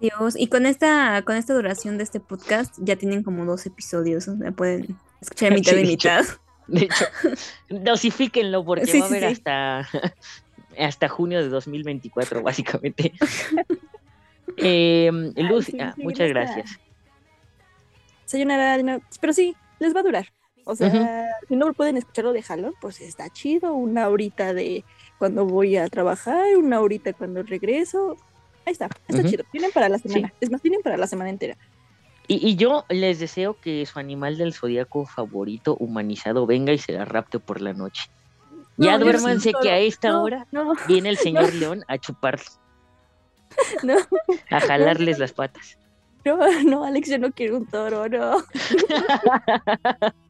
Dios, y con esta, con esta duración de este podcast ya tienen como dos episodios, o sea, pueden escuchar mitad Sí, de mitad. De hecho, dosifíquenlo porque Sí, va a haber sí. hasta, hasta junio de 2024, básicamente. Eh, Luz, sí, ah, muchas gracias. Sayonara, no, pero sí, les va a durar. O sea, si no pueden escucharlo de jalón, pues está chido. Una horita de cuando voy a trabajar, una horita cuando regreso. Ahí está, está chido. Tienen para la Sí. semana. Es más, tienen para la semana entera. Y, y yo les deseo que su animal del zodiaco favorito humanizado venga y se la rapte por la noche. No, ya duérmanse que a esta no, hora No, viene el señor León a chuparlos, no, a jalarles las patas. no, no, Alex, yo no quiero un toro, no.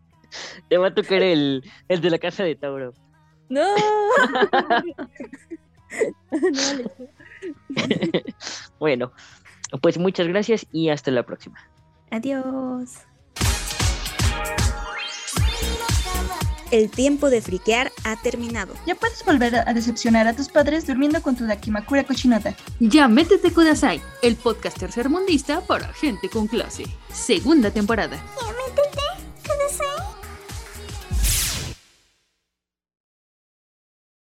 Te va a tocar el, el de la casa de Tauro. No. Bueno, pues muchas gracias y hasta la próxima. Adiós. El tiempo de friquear ha terminado. Ya puedes volver a decepcionar a tus padres durmiendo con tu Dakimakura cochinota. Ya métete Kudasai, el podcast tercermundista para gente con clase. Segunda temporada. Ya